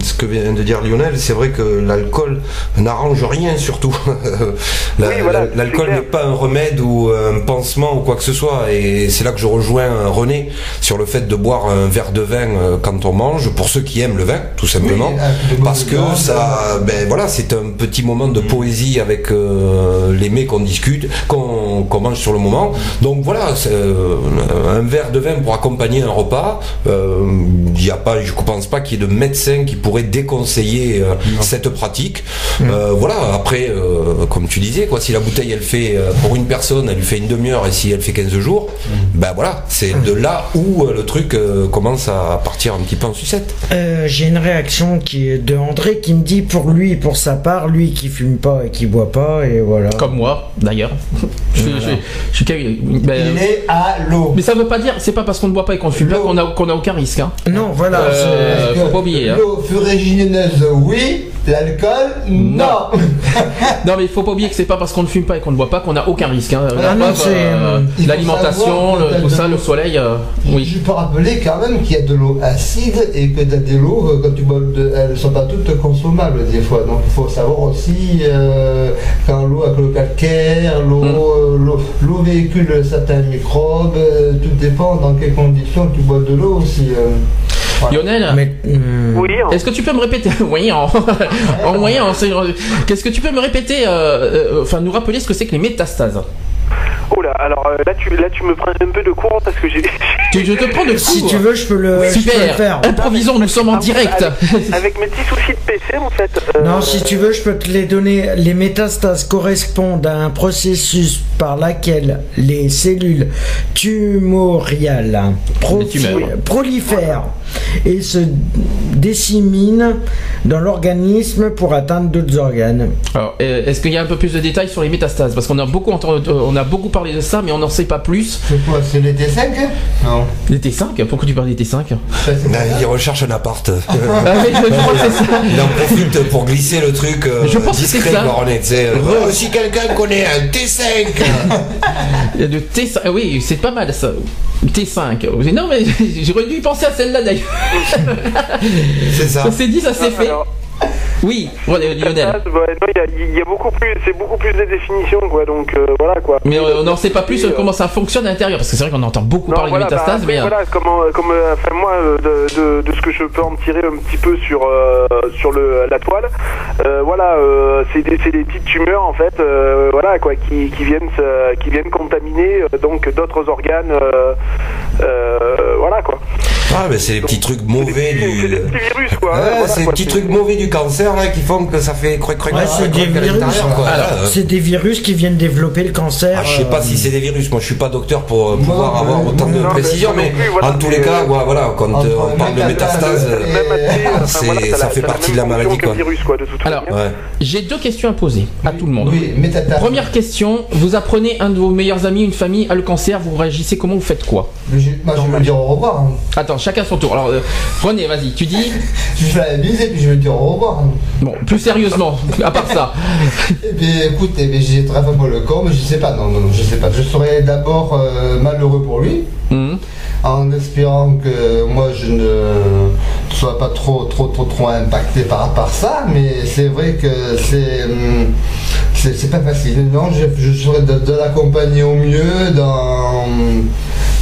ce que vient de dire Lionel. C'est vrai que l'alcool n'arrange rien surtout. <laughs> La- Oui, voilà, la- L'alcool n'est pas un remède ou un pansement ou quoi que ce soit. Et c'est là que je rejoins René sur le fait de boire un verre de vin euh, quand on mange, pour ceux qui aiment le vin, tout simplement. Oui, parce que ça, ben voilà, c'est un petit moment de poésie avec euh, les mets qu'on discute, qu'on mange sur le moment. Donc voilà, c'est, euh, un verre de vin pour accompagner un repas. euh, Il y a pas, je ne pense pas qu'il y ait de médecin qui pourrait déconseiller euh, cette pratique. Euh, voilà. Après, euh, comme tu disais, quoi, si la bouteille elle fait euh, pour une personne, elle lui fait une demi-heure, et si elle fait 15 jours, ben voilà, c'est de là où euh, le truc euh, commence à partir un petit peu en sucette. Euh, J'ai une réaction qui est de André qui me dit pour lui, pour sa part, lui qui fume pas et qui boit pas, et voilà. Comme moi, d'ailleurs. je, <laughs> je- je suis ben, Il est à l'eau. Mais ça, ça veut pas dire, c'est pas parce qu'on ne boit pas et qu'on ne fume pas qu'on a, qu'on a aucun risque. Hein. Non, voilà. Euh, faut pas oublier. hein. L'eau furigineuse, oui. L'alcool, non. <laughs> Non mais il faut pas oublier que c'est pas parce qu'on ne fume pas et qu'on ne boit pas qu'on a aucun risque. Hein. Ah euh, euh, L'alimentation, tout ça, le l'eau- soleil, euh, oui. Je peux rappeler quand même qu'il y a de l'eau acide et que des euh, quand tu bois, de, elles ne sont pas toutes consommables des fois. Donc il faut savoir aussi euh, quand l'eau avec le calcaire, l'eau Mm. euh, l'eau- l'eau véhicule certains microbes, tout dépend dans quelles conditions tu bois de l'eau aussi. euh. Voilà. Lionel, Mais, hum, Oui, hein. est-ce que tu peux me répéter, <laughs> oui, en, en moyen, en- qu'est-ce que tu peux me répéter, euh, euh, enfin nous rappeler ce que c'est que les métastases? Oh là, alors euh, là tu, là tu me prends un peu de courant parce que j'ai. <laughs> Tu- Je te prends de si cours. tu veux, je peux le, je peux le Super, faire. improvisons, nous sommes en direct. Avec, avec mes petits soucis de PC en fait. euh, Non, si tu veux, je peux te les donner. Les métastases correspondent à un processus par lequel les cellules tumoriales prolifèrent et se disséminent dans l'organisme pour atteindre d'autres organes. Alors, euh, est-ce qu'il y a un peu plus de détails sur les métastases? Parce qu'on a beaucoup entendu, on a beaucoup parlé de ça, mais on n'en sait pas plus. C'est quoi C'est les T5 Non. Les T5 Pourquoi tu parles des T5 Ça, c'est- Là, il recherche un appart. <laughs> Ah oui, je crois que c'est ça. Il en profite pour glisser le truc euh, Je pense que c'est ça. sais, euh, oh, si quelqu'un connaît un T5 <laughs> Il y a de T5. ah Oui, c'est pas mal ça. T5. Non, mais <laughs> j'aurais dû y penser à celle-là d'ailleurs. C'est ça. Ça s'est dit, ça s'est fait. alors, Oui, Lionel. métastase, non, il y a- beaucoup plus, c'est beaucoup plus de définitions quoi, donc euh, voilà quoi. Mais euh, on n'en sait pas plus euh, euh, comment ça fonctionne à l'intérieur, parce que c'est vrai qu'on entend beaucoup Non, parler voilà, de métastases, bah, mais. euh, voilà, comment, comme, euh, enfin moi, euh, de, de, de ce que je peux en tirer un petit peu sur euh, sur le la toile, euh, voilà, euh, c'est des, c'est des petites tumeurs en fait, euh, voilà quoi, qui, qui viennent qui viennent contaminer euh, donc d'autres organes, euh, euh, voilà quoi. Ah, mais c'est les petits trucs mauvais C'est c'est du. petits virus quoi. C'est les petits c'est- trucs mauvais du cancer là, qui font que ça fait croc croc c'est des virus. euh. C'est des virus qui viennent développer le cancer. Ah, je sais pas euh, si c'est des virus, moi je suis pas docteur pour euh, pouvoir avoir autant de précision, mais en tous les c'est- cas, ouais, voilà, quand euh, on parle de euh, c'est- voilà, ça a- fait partie de la maladie, quoi. qu'un virus quoi de toute Alors. J'ai deux questions à poser à tout le monde. Métastase. Première question, vous apprenez un de vos meilleurs amis, une famille a le cancer, vous réagissez comment, vous faites quoi? Je- vais lui dire au revoir. hein. Attends, chacun son tour. Alors, euh, René, vas-y, tu dis. <laughs> Je fais la bise et puis je vais dire au revoir. Bon, plus sérieusement, à part ça. <laughs> Eh bien, écoute, eh bien, j'ai très fait pour le corps, mais je sais pas, non, non, non, je sais pas. Je serais d'abord euh, malheureux pour lui, Hum. en espérant que moi je ne sois pas trop, trop, trop, trop impacté par, par ça, mais c'est vrai que c'est, hum, c'est, c'est pas facile. Non, je, je serais de, de l'accompagner au mieux dans.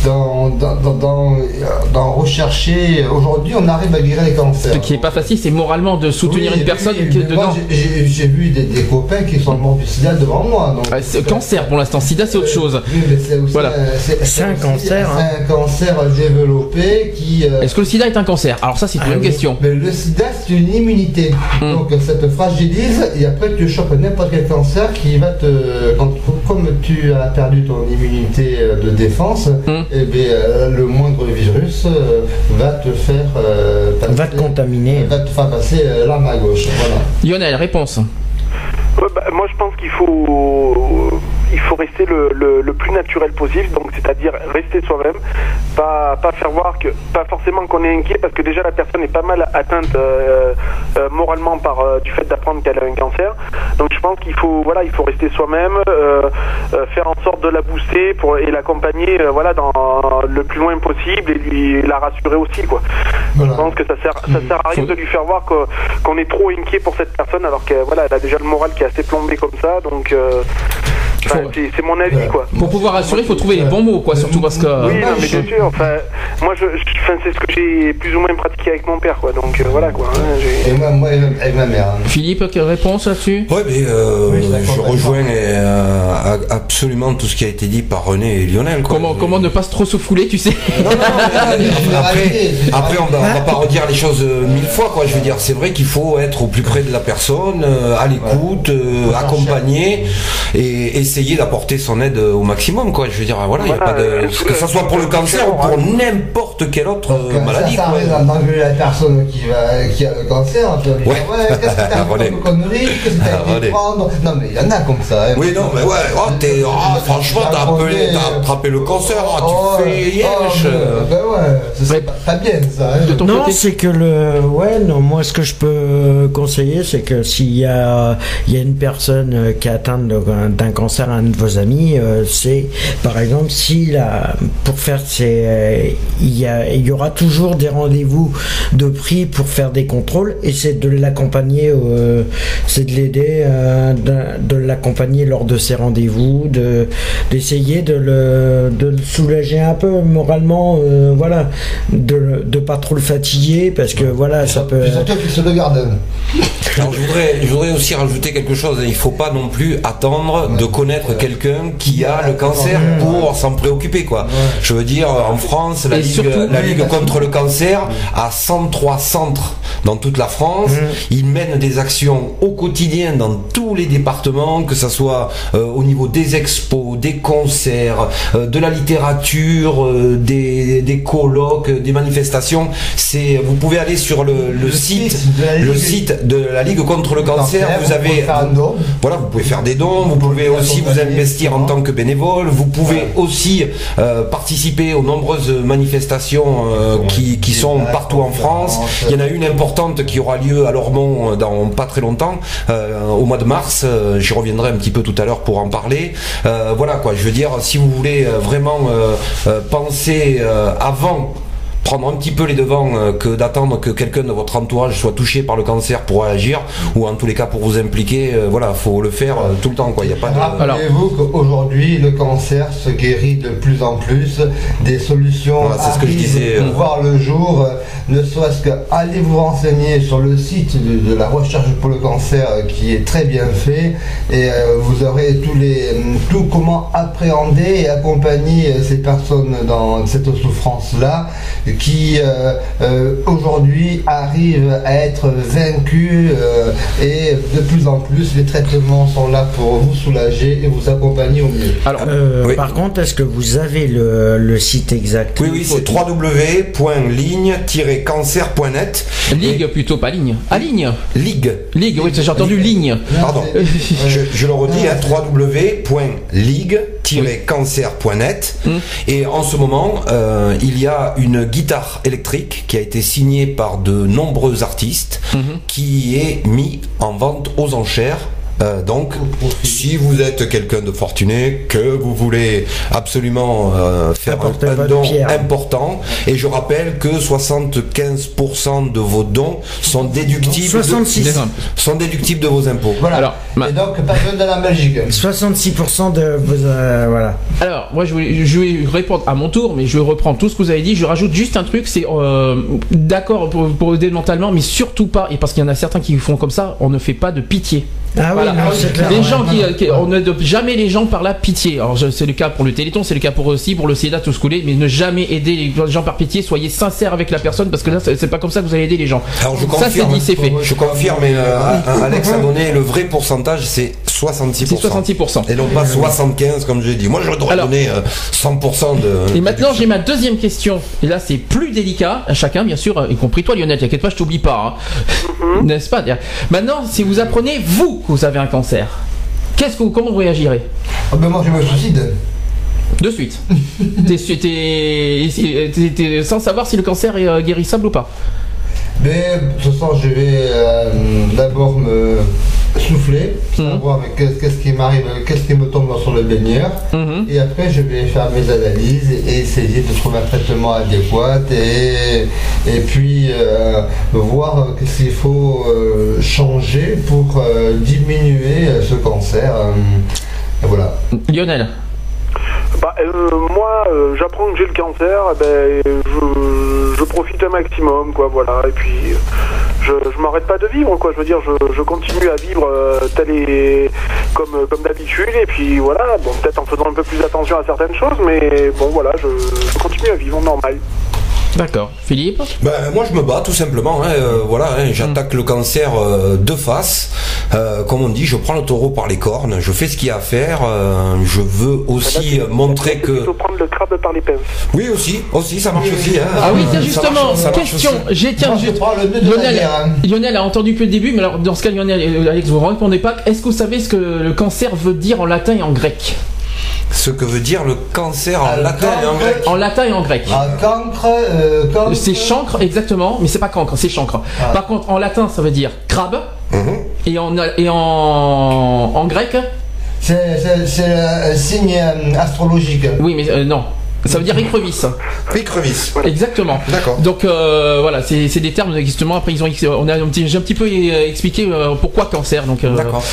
Dans, dans, dans, rechercher. Aujourd'hui, on arrive à guérir les cancers. Ce qui est pas facile, c'est moralement de soutenir Oui, une personne oui, qui dedans. j'ai- vu des, des copains qui sont morts du sida devant moi. Donc, Ah, c'est cancer pour l'instant, sida c'est autre chose. Oui, mais c'est aussi Voilà. un- c'est- C'est un cancer, hein. C'est un cancer développé qui. euh, Est-ce que le sida est un cancer? Alors ça c'est ah une oui, question. Mais le sida, c'est une immunité. Hmm. Donc ça te fragilise et après tu chopes n'importe quel cancer qui va te. Quand, comme tu as perdu ton immunité euh, de défense, Hmm. Et bien, euh, le moindre virus euh, va te faire. euh, passer- Va te contaminer. Va te faire passer euh, l'arme à gauche. Voilà. Lionel, réponse. Ouais, bah, moi, je pense qu'il faut, il faut rester le, le, le plus naturel possible, donc c'est-à-dire rester soi-même, pas, pas faire voir que, pas forcément qu'on est inquiet, parce que déjà la personne est pas mal atteinte euh, euh, moralement par euh, du fait d'apprendre qu'elle a un cancer. Donc je pense qu'il faut, voilà, il faut rester soi-même, faire en sorte de la booster pour et l'accompagner, voilà, dans le plus loin possible et lui la rassurer aussi, quoi. Voilà. Je pense que ça sert, ça sert à rien de lui faire voir que- qu'on est trop inquiet pour cette personne alors qu'elle voilà, elle a déjà le moral qui est assez plombé comme ça. Donc, euh, enfin, Faut- c'est mon avis, quoi. Pour pouvoir rassurer, il faut trouver les bons mots, quoi, surtout parce que. Oui, non, mais je- bien sûr. Enfin, moi, je, je- enfin, c'est ce que j'ai plus ou moins pratiqué avec mon père, quoi. Donc euh, voilà, quoi. hein, Et moi, moi avec ma mère. hein. Philippe, quelle réponse là-dessus? Ouais, mais euh, Oui, je rejoins euh, absolument tout ce qui a été dit par René et Lionel. quoi. Comment, comment ne pas trop se fouler, tu sais? Non, non, mais <laughs> après, après, on va, on va pas redire les choses mille fois, quoi. Je veux dire, c'est vrai qu'il faut être au plus près de la personne, à l'écoute, accompagner et, et essayer d'apporter son aide au maximum, quoi. Je veux dire, voilà, il y a Voilà, pas de, euh, que ça soit pour le cancer ou pour n'importe quelle autre Donc, euh, euh, maladie, ça quoi. s'arrête d'engueuler la personne qui, va, qui a le cancer, tu vas lui dire, Ouais. ouais, qu'est-ce que t'as <laughs> fait comme connerie, qu'est-ce que t'as <laughs> prendre? Non, mais il y en a comme ça. hein. Oui, non, mais ouais, oh, t'es, oh, franchement, t'as appelé, t'as attrapé le cancer, ah, tu Oh, fais oh, yesh. Ben ouais, ça, c'est pas, pas bien ça. hein. Non, c'est que le. Ouais, non, moi, ce que je peux conseiller, c'est que s'il y a, il y a une personne euh, qui est atteinte d'un cancer, un de vos amis, euh, c'est, par exemple, s'il a. Pour faire ses. euh, Il y, a, il y aura toujours des rendez-vous de prix pour faire des contrôles et c'est de l'accompagner, euh, c'est de l'aider, euh, de, de l'accompagner lors de ses rendez-vous, de d'essayer de le, de le soulager un peu moralement, voilà, de, de pas trop le fatiguer parce que voilà, ça peut. Se le garde. Alors, je voudrais, je voudrais aussi rajouter quelque chose. Il faut pas non plus attendre de connaître quelqu'un qui a le cancer pour s'en préoccuper, quoi. Je veux dire, en France, la Et Ligue, surtout- la Ligue contre le cancer a 103 centres dans toute la France. Ils mènent des actions au quotidien dans tous les départements, que ce soit euh, au niveau des expos, des concerts, euh, de la littérature, euh, des, des colloques, des manifestations. C'est, vous pouvez aller sur le, le Le site, de la le Ligue- site de la Ligue contre le cancer. Vous pouvez avez, voilà, vous pouvez faire des dons, vous pouvez aussi vous investir en tant que bénévole, vous pouvez Ouais. aussi euh, participer aux nombreuses manifestations euh, qui, qui sont partout en France. Il y en a une importante qui aura lieu à Lormont euh, dans pas très longtemps, euh, au mois de mars. Euh, J'y reviendrai un petit peu tout à l'heure pour en parler. Euh, voilà quoi, je veux dire, si vous voulez euh, vraiment euh, euh, penser avant prendre un petit peu les devants euh, que d'attendre que quelqu'un de votre entourage soit touché par le cancer pour agir ou en tous les cas pour vous impliquer euh, voilà faut le faire euh, tout le temps quoi il y a pas de Rappelez-vous qu'aujourd'hui, le cancer se guérit de plus en plus. Des solutions Voilà, c'est ce que je arrivent disais, pour euh. voir le jour. Ne serait-ce que allez vous renseigner sur le site de, de la recherche pour le cancer qui est très bien fait et vous aurez tous les tout comment appréhender et accompagner ces personnes dans cette souffrance là qui euh, euh, aujourd'hui arrivent à être vaincus euh, et de plus en plus les traitements sont là pour vous soulager et vous accompagner au mieux. Alors, Euh, Oui. Par contre, est-ce que vous avez le, le site exact? Oui oui c'est www.ligne-cancer.net ligue plutôt, pas ligne. Ah, ligne ligue Ligue, oui, j'ai entendu ligne. Pardon. <laughs> je, je le redis, hein, www.ligue-cancer.net. Mm. Et en ce moment, euh, il y a une guitare électrique qui a été signée par de nombreux artistes Mhm. qui est mis en vente aux enchères. Euh, donc, si vous êtes quelqu'un de fortuné, que vous voulez absolument euh, faire un, don pierre. important, et je rappelle que 75% de vos dons sont déductibles, 66. de, sont déductibles de vos impôts. Voilà. Alors, ma- Et donc pas besoin de la Belgique. 66% de vos. euh, voilà. Alors, moi, je vais, je vais répondre à mon tour, mais je reprends tout ce que vous avez dit. Je rajoute juste un truc, c'est euh, d'accord pour, pour aider mentalement, mais surtout pas, et parce qu'il y en a certains qui font comme ça, on ne fait pas de pitié. Ah Voilà. oui, non, c'est clair. Les ouais. gens qui, qui- on ne doit jamais les gens par la pitié. Alors c'est le cas pour le Téléthon, c'est le cas pour aussi pour le SIDA, tout ce voulez, mais ne jamais aider les gens par pitié. Soyez sincères avec la personne parce que là c'est pas comme ça que vous allez aider les gens. Alors je ça c'est confirme, dit, c'est fait. je confirme, mais euh, Alex a donné le vrai pourcentage, c'est 66%. C'est 66%. Et non pas 75 comme j'ai dit. Moi je devrais Alors- donner euh, 100% de. Et maintenant j'ai ma deuxième question. Et là c'est plus délicat à chacun bien sûr, y compris toi Lionel. T'inquiète pas, je t'oublie pas. hein. N'est-ce pas? Maintenant si vous apprenez vous que vous avez un cancer, qu'est-ce que vous, comment vous réagirez? Ah ben moi je me suicide. de suite <laughs> T'es- Sans savoir si le cancer est euh, guérissable ou pas. Mais de toute façon je vais euh, d'abord me souffler, Mhm. savoir mais qu'est-ce qui m'arrive, qu'est-ce qui me tombe sur le baigneur. Et après, je vais faire mes analyses et essayer de trouver un traitement adéquat et, et puis euh, voir euh, qu'est-ce qu'il faut euh, changer pour euh, diminuer ce cancer. euh, et voilà. Lionel. Bah, euh, moi, euh, j'apprends que j'ai le cancer, eh ben, je, je profite un maximum, quoi, voilà. Et puis, euh, je, je m'arrête pas de vivre, quoi. Je veux dire, je, continue à vivre euh, tel et comme, euh, comme d'habitude. Et puis, voilà, bon, peut-être en faisant un peu plus attention à certaines choses, mais bon, voilà, je continue à vivre normal. D'accord. Philippe Ben, moi je me bats tout simplement. hein, euh, voilà, hein, j'attaque le cancer euh, de face. Euh, comme on dit, je prends le taureau par les cornes. Je fais ce qu'il y a à faire. euh, je veux aussi euh, montrer Il que. faut prendre le crabe par les pinces. Oui aussi, aussi ça marche aussi. hein. Ah oui, tiens, Ça justement, marche- ça marche question. J'ai tiens, Moi, je juste- prends le nœud de la Lionel. Lionel a entendu que le début, mais alors dans ce cas, Lionel et Alex, vous ne répondez pas. Est-ce que vous savez ce que le cancer veut dire en latin et en grec? Ce que veut dire le cancer en le latin et en grec. En latin et en grec. Ah, cancre, euh, cancre. C'est chancre, exactement, mais c'est pas cancre, c'est chancre. Ah. Par contre, en latin, ça veut dire crabe, Mhm. et en, et en, en grec, C'est un signe euh, astrologique. oui, mais euh, non, ça veut dire écrevisse. Écrevisse. Exactement. D'accord. Donc euh, voilà, c'est des termes justement. Après, ils ont, on a un petit- j'ai un petit peu euh, expliqué euh, pourquoi cancer. Donc euh, D'accord.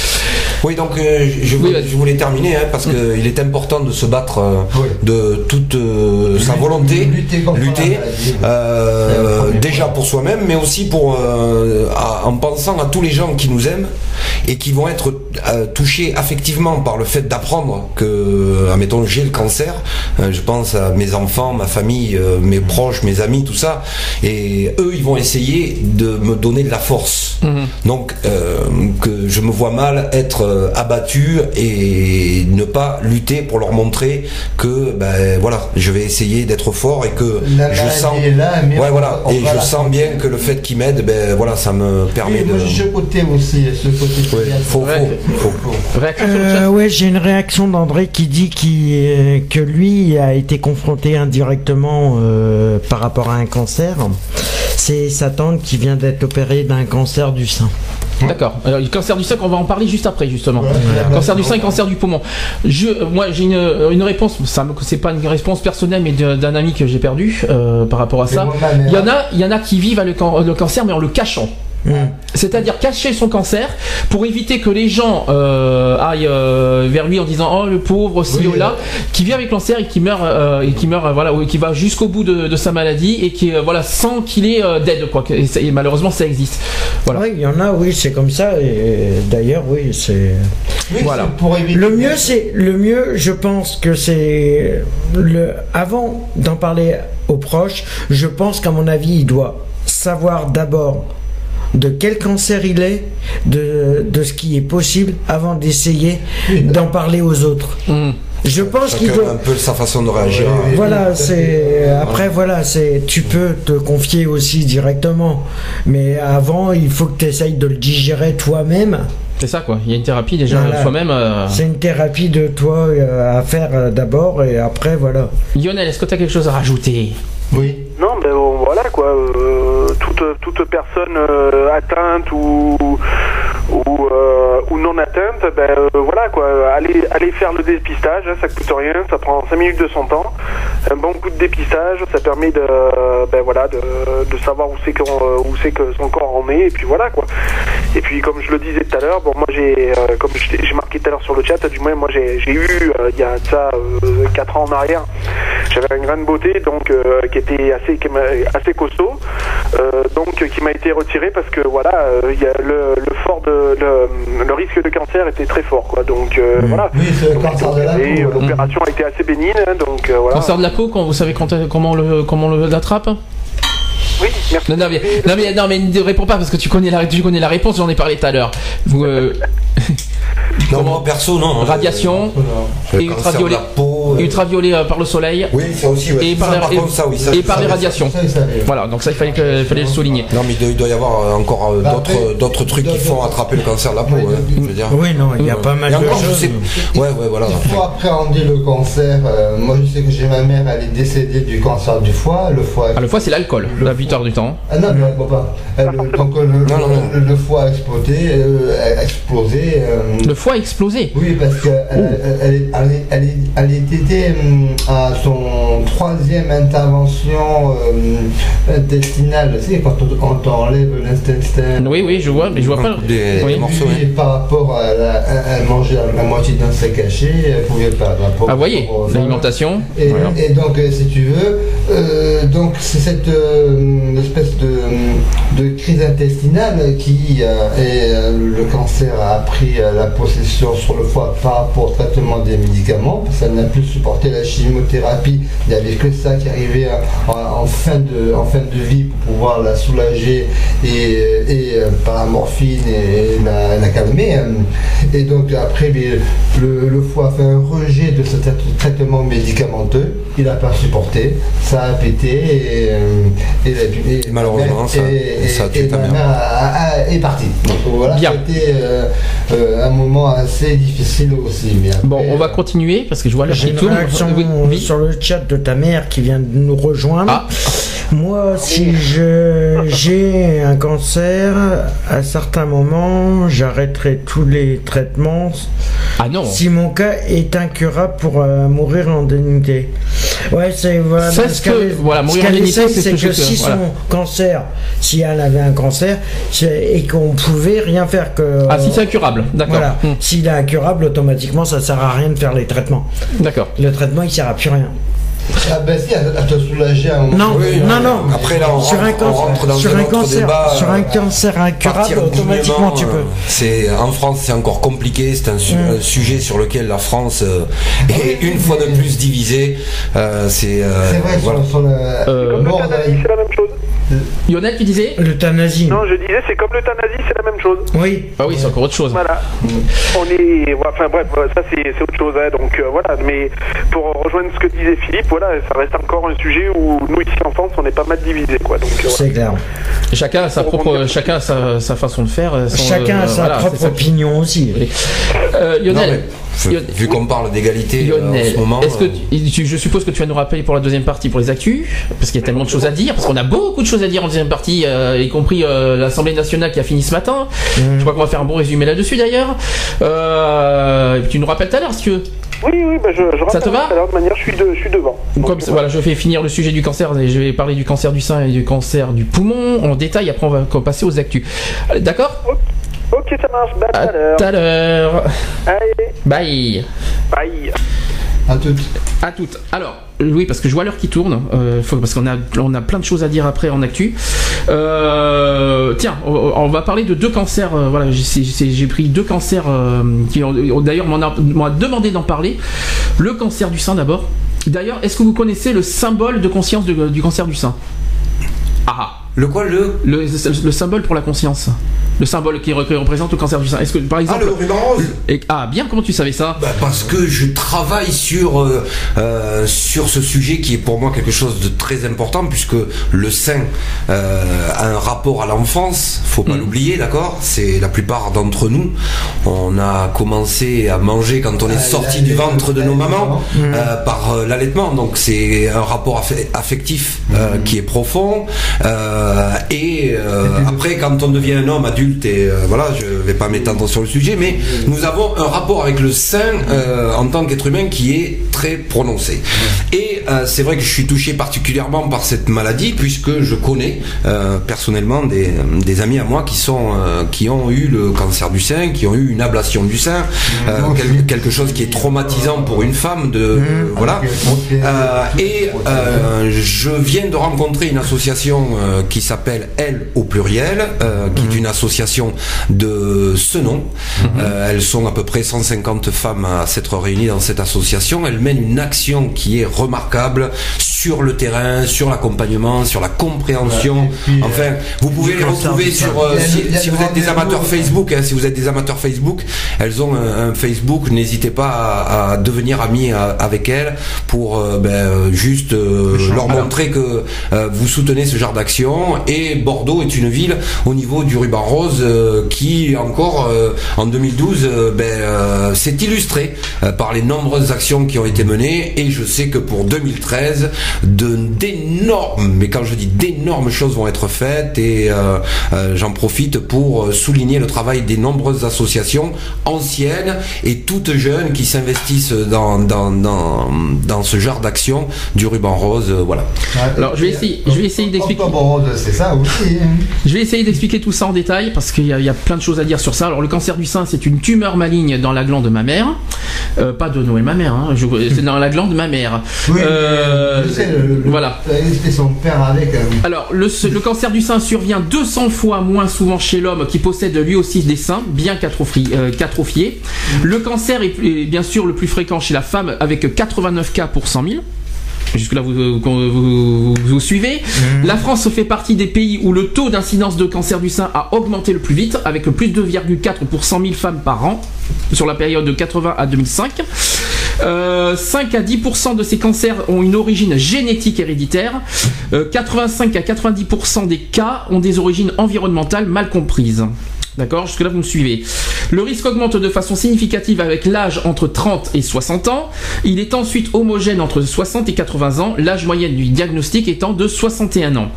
Oui, donc euh, je, Oui, voulais, vas-y. je voulais terminer hein, parce qu'il est important de se battre euh, Oui. de toute euh, sa volonté, lutter euh, Le déjà pour soi-même, mais aussi pour euh, à- en pensant à tous les gens qui nous aiment et qui vont être euh, touchés affectivement par le fait d'apprendre que, admettons, j'ai le cancer. Euh, je pense à mes enfants, ma famille, euh, mes proches, mes amis, tout ça, et eux, ils vont essayer de me donner de la force. Mhm. Donc, euh, que je me vois mal être euh, abattu et ne pas lutter pour leur montrer que, ben voilà, je vais essayer d'être fort et que je sens, est là, mais ouais voilà, et je sens bien que le fait qu'ils m'aident, ben voilà, ça me permet moi, de. ce côté aussi, ce côté. Ouais, réaction sur le Euh, ouais, j'ai une réaction d'André qui dit euh, que lui a été confronté indirectement euh, par rapport à un cancer. C'est sa tante qui vient d'être opérée d'un cancer du sein. D'accord. Alors, le cancer du sein, on va en parler juste après, justement. Ouais, Cancer du sein et cancer du poumon. Je, euh, moi, j'ai une, une réponse. Ça, me- c'est pas une réponse personnelle, mais d'un ami que j'ai perdu euh, par rapport à ça. Il y en a, il y en a qui vivent avec le, can- le cancer, mais en le cachant. C'est-à-dire cacher son cancer pour éviter que les gens euh, aillent euh, vers lui en disant oh le pauvre Oui, ou là, euh. qui vit avec le cancer et qui meurt euh, et qui meurt voilà ou qui va jusqu'au bout de, de sa maladie et qui euh, voilà sans qu'il ait euh, d'aide quoi. Et, malheureusement ça existe. Voilà. Ouais, il y en a, oui, c'est comme ça. Et d'ailleurs, oui, c'est. Oui, Voilà. pour éviter. Le mieux, c'est le mieux. Je pense que c'est le. Avant d'en parler aux proches, je pense qu'à mon avis, il doit savoir d'abord de quel cancer il est, de, de ce qui est possible, avant d'essayer d'en parler aux autres. Mm. Je pense qu'il doit. un peu sa façon de réagir. Oui. Voilà, c'est après voilà, c'est tu peux te confier aussi directement, mais avant il faut que tu essayes de le digérer toi-même. C'est ça quoi. Il y a une thérapie déjà Voilà. soi-même. euh. C'est une thérapie de toi euh, à faire euh, d'abord et après voilà. Lionel, est-ce que tu as quelque chose à rajouter? Oui. Non, ben bon, voilà quoi. Toute, personne euh, atteinte ou euh, ou non atteinte, ben euh, voilà quoi. Allez, faire le dépistage, hein, ça coûte rien, ça prend 5 minutes de son temps. Un bon coup de dépistage, ça permet de ben voilà de, de savoir où c'est qu'on où c'est que son corps en est et puis voilà quoi. Et puis comme je le disais tout à l'heure, bon moi j'ai euh, comme j'ai marqué tout à l'heure sur le chat, du moins moi j'ai j'ai eu euh, il y a ça 4 ans en arrière, j'avais une grande beauté donc euh, qui était assez qui assez costaud, euh, donc qui m'a été retiré parce que voilà euh, il y a le, le fort de le, le risque de cancer était très fort quoi donc euh, voilà. Oui, c'est le cancer de la Et peau. euh, ouais. l'opération a été assez bénigne hein, donc euh, voilà. Cancer de la peau, quand vous savez quand- comment on le comment on le- l'attrape? Oui, merci. non, non, mais, non, mais, non, mais ne réponds pas parce que tu connais la, tu connais la réponse, j'en ai parlé tout à l'heure. Vous, euh, <laughs> Non, moi perso, non. radiation, et ultraviolet. peau, euh, ultraviolet euh, par le soleil Oui, ça aussi, ouais. et par, Ça, les- par et- contre, ça, oui, ça, et je par les radiations. Voilà, donc ça il fallait, que, fallait le souligner. Non, mais il doit, y avoir encore euh, Bah, d'autres trucs qui font attraper le cancer de la peau. Oui, hein, je veux dire. Oui non, il y a pas mal de choses. sais. Ouais, ouais, voilà. Il faut appréhender le cancer. Euh, moi, je sais que j'ai ma mère, elle est décédée du cancer du foie. Le foie. Ah, le foie c'est l'alcool, la plupart du temps. Ah non, mais pas. Elle, <laughs> donc euh, le, Non, non, non. le- le foie a explosé. euh, a explosé euh, Le foie a explosé. oui, parce qu'elle elle, elle, elle, elle, elle était à son troisième intervention euh, intestinale. Tu sais, quand on, quand on enlève l'intestin. Oui, oui, je vois, mais je vois pas. Des, Oui. morceaux, par rapport à la, elle mangeait la moitié d'un steak haché, elle pouvait pas. Ah, vous voyez, l'alimentation. et, voilà. et donc, euh, si tu veux, euh, donc c'est cette euh, espèce de, crise intestinale qui euh, et euh, le cancer a pris euh, la possession sur le foie par rapport au traitement des médicaments, parce qu'elle n'a plus supporter la chimiothérapie. Il n'y avait que ça qui arrivait en, en fin, de, en fin de vie pour pouvoir la soulager et, euh, par la morphine et la, calmer. Et donc après, le, le foie fait un rejet de ce trai- traitement médicamenteux. Il n'a pas supporté. Ça a pété et, euh, et, la- et- Et malheureusement, ça- et- ça a tué et ta mère. mère a- a- est partie. Donc voilà, c'était euh, euh, un moment assez difficile aussi. Mais après, Bon, on va continuer parce que je vois une tourne. réaction Oui, oui. sur le chat de ta mère qui vient de nous rejoindre. Ah. Moi, si je j'ai un cancer, à certains moments, j'arrêterai tous les traitements Ah non. si mon cas est incurable pour euh, mourir en dignité. Ouais, c'est voilà. C'est ce que- voilà, mourir ce en dignité, c'est ce c'est que que, je- si voilà. son cancer, si elle avait un cancer, et qu'on pouvait rien faire que. Ah, si c'est incurable, d'accord. Voilà. Hmm, S'il est incurable, automatiquement, ça sert à rien de faire les traitements. D'accord. Le traitement, il sert à plus rien. Ah ben si, à, à te soulager à un moment. Non, Oui, non, non. Après, là, on sur un rentre- on rentre cancer, dans sur un cancer, débat, sur un euh, cancer incurable, Partir automatiquement, tu euh, peux. C'est en France, c'est encore compliqué. C'est un, su- Mm. un sujet sur lequel la France euh, est une fois de plus divisée. Euh, c'est euh, C'est vrai, voilà. sur, Euh, l'euthanasie, c'est la même chose. Lionel, tu disais L'euthanasie. Non, je disais, c'est comme l'euthanasie, c'est la même chose. Oui. Ah oui, c'est encore autre chose. Voilà. On est. Enfin bref, ça c'est autre chose. hein, donc euh, voilà. Mais pour rejoindre ce que disait Philippe, voilà, ça reste encore un sujet où nous ici en France, on est pas mal divisés, quoi. Donc euh, voilà. C'est clair. Chacun a sa propre, chacun a sa, sa façon de faire. euh, son, Chacun euh, a sa voilà, propre opinion aussi. Euh, Non, Lionel, mais, vu qu'on parle d'égalité euh, en Lionel, ce moment, est-ce que euh, tu- je suppose que tu vas nous rappeler pour la deuxième partie pour les actus, parce qu'il y a tellement de choses à dire, parce qu'on a beaucoup de choses à dire en deuxième partie, euh, y compris euh, l'Assemblée nationale qui a fini ce matin. Je crois qu'on va faire un bon résumé là-dessus d'ailleurs. Euh, tu nous rappelles tout à l'heure si tu veux. Oui, oui, bah, je, je Ça te rappelle va tout à l'heure, de manière, je suis, de, je suis devant. Donc, Comme ça, voilà, je vais finir le sujet du cancer, et je vais parler du cancer du sein et du cancer du poumon en détail, après on va passer aux actus. D'accord Ok, ça marche. Bah, À tout à l'heure. tout à l'heure. Allez, Bye. bye. À toutes. À toutes. Alors, oui, parce que je vois l'heure qui tourne, euh, faut- parce qu'on a, on a plein de choses à dire après en actu. Euh, tiens, on, on va parler de deux cancers. euh, voilà, j'ai pris deux cancers qui d'ailleurs m'en a, demandé d'en parler. Le cancer du sein d'abord. D'ailleurs, est-ce que vous connaissez le symbole de conscience de- du cancer du sein? Ah, le quoi le? Le, le symbole pour la conscience. Le symbole qui, re- qui représente le cancer du sein. Est-ce que, par ah exemple, le ruban rose. et- ah, bien, comment tu savais ça Bah, parce que je travaille sur euh, euh, sur ce sujet qui est pour moi quelque chose de très important puisque le sein euh, a un rapport à l'enfance, faut pas Mhm. l'oublier, d'accord? C'est la plupart d'entre nous, on a commencé à manger quand on est Ah, sorti du ventre de nos mamans euh, par euh, l'allaitement, donc c'est un rapport affe- affectif euh, qui est profond euh, et euh, après quand on devient un homme adulte et euh, voilà, je vais pas m'étendre sur le sujet, mais nous avons un rapport avec le sein euh, en tant qu'être humain qui est très prononcé. Et euh, c'est vrai que je suis touché particulièrement par cette maladie puisque je connais euh, personnellement des, des amis à moi qui sont euh, qui ont eu le cancer du sein, qui ont eu une ablation du sein, quel- quelque chose qui est traumatisant pour une femme de voilà. Euh, et je viens de rencontrer une association qui s'appelle Elle au pluriel, qui est une association de ce nom. Elles sont à peu près 150 femmes à s'être réunies dans cette association. Elles une action qui est remarquable sur le terrain, sur l'accompagnement, sur la compréhension. Puis, euh, enfin, vous pouvez les retrouver sur euh, si, vous êtes des amateurs euh, Facebook, hein, si vous êtes des amateurs Facebook, elles ont un, un Facebook. N'hésitez pas à, à devenir amis à- avec elles pour euh, ben, juste euh, leur montrer que vous soutenez ce genre d'action. Et Bordeaux est une ville au niveau du ruban rose qui encore en 2012 euh, ben, s'est illustré euh, par les nombreuses actions qui ont été menées. Et je sais que pour 2013, de d'énormes, mais quand je dis d'énormes choses vont être faites et euh, euh, j'en profite pour euh, souligner le travail des nombreuses associations anciennes et toutes jeunes qui s'investissent dans, dans, dans, dans ce genre d'action du ruban rose. euh, voilà. Alors, je vais essayer- je vais essayer d'expliquer. C'est ça aussi. hein. Je vais essayer d'expliquer tout ça en détail parce qu'il y, y a plein de choses à dire sur ça. Alors le cancer du sein, c'est une tumeur maligne dans la glande mammaire. Euh, pas de Noël ma mère, hein, c'est dans la glande ma mère. Oui, Euh, je sais, le, voilà. Et son père avec. euh, Alors, le, le cancer du sein survient 200 fois moins souvent chez l'homme qui possède lui aussi des seins, bien qu'atrophi- euh, qu'atrophiés. Le cancer est, est bien sûr le plus fréquent chez la femme avec 89 cas pour 100 000. Jusque-là, vous, vous, vous- vous suivez. La France fait partie des pays où le taux d'incidence de cancer du sein a augmenté le plus vite, avec plus de 2,4 pour 100 000 femmes par an sur la période de 80 à 2005. Euh, 5 à 10% de ces cancers ont une origine génétique héréditaire. Euh, 85 à 90% des cas ont des origines environnementales mal comprises. D'accord Jusque-là, vous me suivez. Le risque augmente de façon significative avec l'âge entre 30 et 60 ans. Il est ensuite homogène entre 60 et 80 ans, l'âge moyen du diagnostic étant de 61 ans.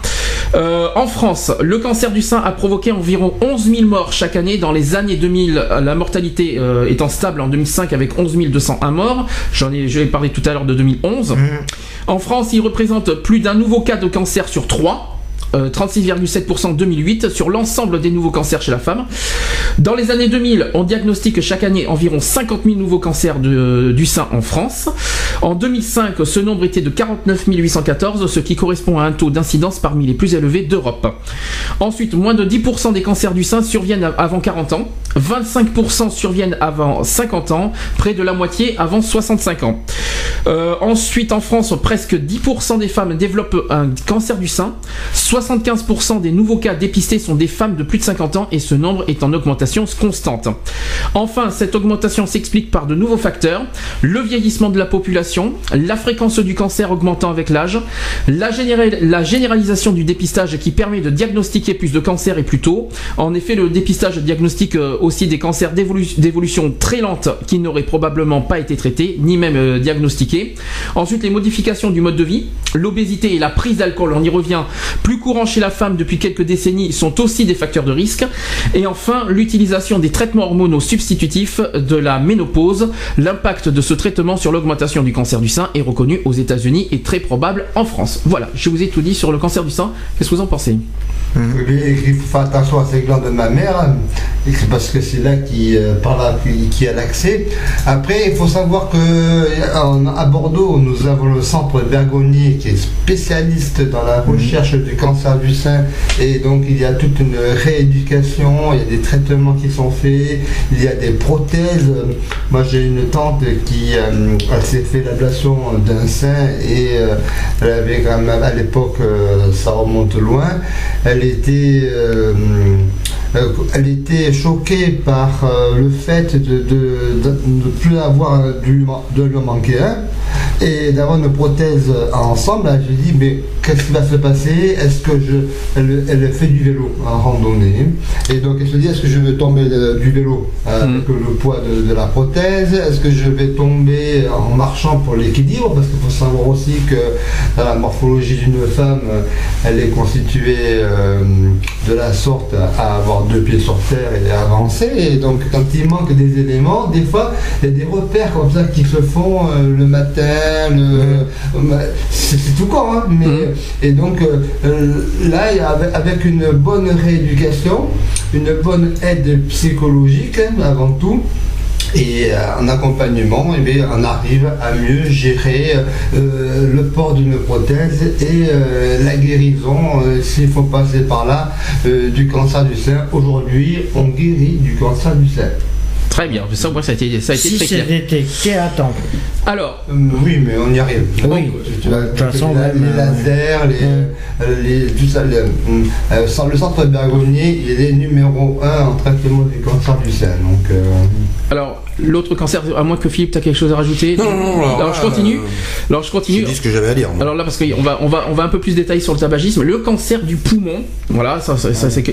Euh, en France, le cancer du sein a provoqué environ 11 000 morts chaque année. Dans les années 2000, la mortalité euh, étant stable en 2005 avec 11 201 morts. J'en ai, je vais parler tout à l'heure de 2011. En France, il représente plus d'un nouveau cas de cancer sur trois. Euh, 36,7% en 2008 sur l'ensemble des nouveaux cancers chez la femme. Dans les années 2000, on diagnostique chaque année environ 50 000 nouveaux cancers de- du sein en France. En 2005, ce nombre était de 49 814, ce qui correspond à un taux d'incidence parmi les plus élevés d'Europe. Ensuite, moins de 10% des cancers du sein surviennent avant 40 ans, 25% surviennent avant 50 ans, près de la moitié avant 65 ans. Euh, ensuite, en France, presque 10% des femmes développent un cancer du sein. 75% des nouveaux cas dépistés sont des femmes de plus de 50 ans et ce nombre est en augmentation constante. Enfin, cette augmentation s'explique par de nouveaux facteurs. Le vieillissement de la population, la fréquence du cancer augmentant avec l'âge, la, général- la généralisation du dépistage qui permet de diagnostiquer plus de cancers et plus tôt. En effet, le dépistage diagnostique euh, aussi des cancers d'évolu- d'évolution très lente qui n'auraient probablement pas été traités, ni même euh, diagnostiqués. Ensuite, les modifications du mode de vie, l'obésité et la prise d'alcool, on y revient, plus courant chez la femme depuis quelques décennies, sont aussi des facteurs de risque. Et enfin, l'utilisation des traitements hormonaux substitutifs de la ménopause. L'impact de ce traitement sur l'augmentation du cancer du sein est reconnu aux États-Unis et très probable en France. Voilà, je vous ai tout dit sur le cancer du sein. Qu'est-ce que vous en pensez? Il faut faire attention à ces glandes de ma mère, hein, parce que c'est là qui, euh, par là qui, qui a l'accès. Après, il faut savoir que en- à Bordeaux, nous avons le centre Bergonier qui est spécialiste dans la recherche du cancer du sein, et donc il y a toute une rééducation, il y a des traitements qui sont faits, il y a des prothèses. Moi, j'ai une tante qui euh, s'est fait l'ablation d'un sein et euh, elle avait quand même à l'époque, euh, ça remonte loin, elle était, elle était choquée par le fait de, ne plus avoir de lui manquer et d'avoir une prothèse ensemble. Je dis mais qu'est-ce qui va se passer? Est-ce que je, elle, elle fait du vélo en randonnée? Et donc elle se dit est-ce que je vais tomber de- du vélo euh, avec le poids de, de la prothèse? Est-ce que je vais tomber en marchant pour l'équilibre? Parce qu'il faut savoir aussi que dans la morphologie d'une femme, elle est constituée euh, de la sorte à avoir deux pieds sur terre et à avancer. Et donc quand il manque des éléments, des fois il y a des repères comme ça qui se font euh, le matin, le- c'est tout con, hein, mais et donc euh, euh, là avec, une bonne rééducation, une bonne aide psychologique hein, avant tout. Et euh, en accompagnement, eh bien, on arrive à mieux gérer euh, le port d'une prothèse et euh, la guérison, euh, s'il faut passer par là, euh, du cancer du sein. Aujourd'hui, on guérit du cancer du sein. Très bien, ça, moi, ça a été, ça a été Si très clair. c'est détecté à temps. Alors, Euh, oui, mais on y arrive. Oui. De toute façon, les, même, les euh, lasers, les, euh, les- tout ça. le- euh, sans- le centre Bergonier, il est numéro 1 en traitement du cancer du sein. Donc, euh, alors l'autre cancer, à moins que Philippe, tu as quelque chose à rajouter Non, non, non, alors Alors je continue. euh, Alors je continue. dit ce que j'avais à dire. moi. Alors là, parce qu'on va, on va, on va un peu plus détailler sur le tabagisme. Le cancer du poumon, voilà, ça, ça- ça, c'est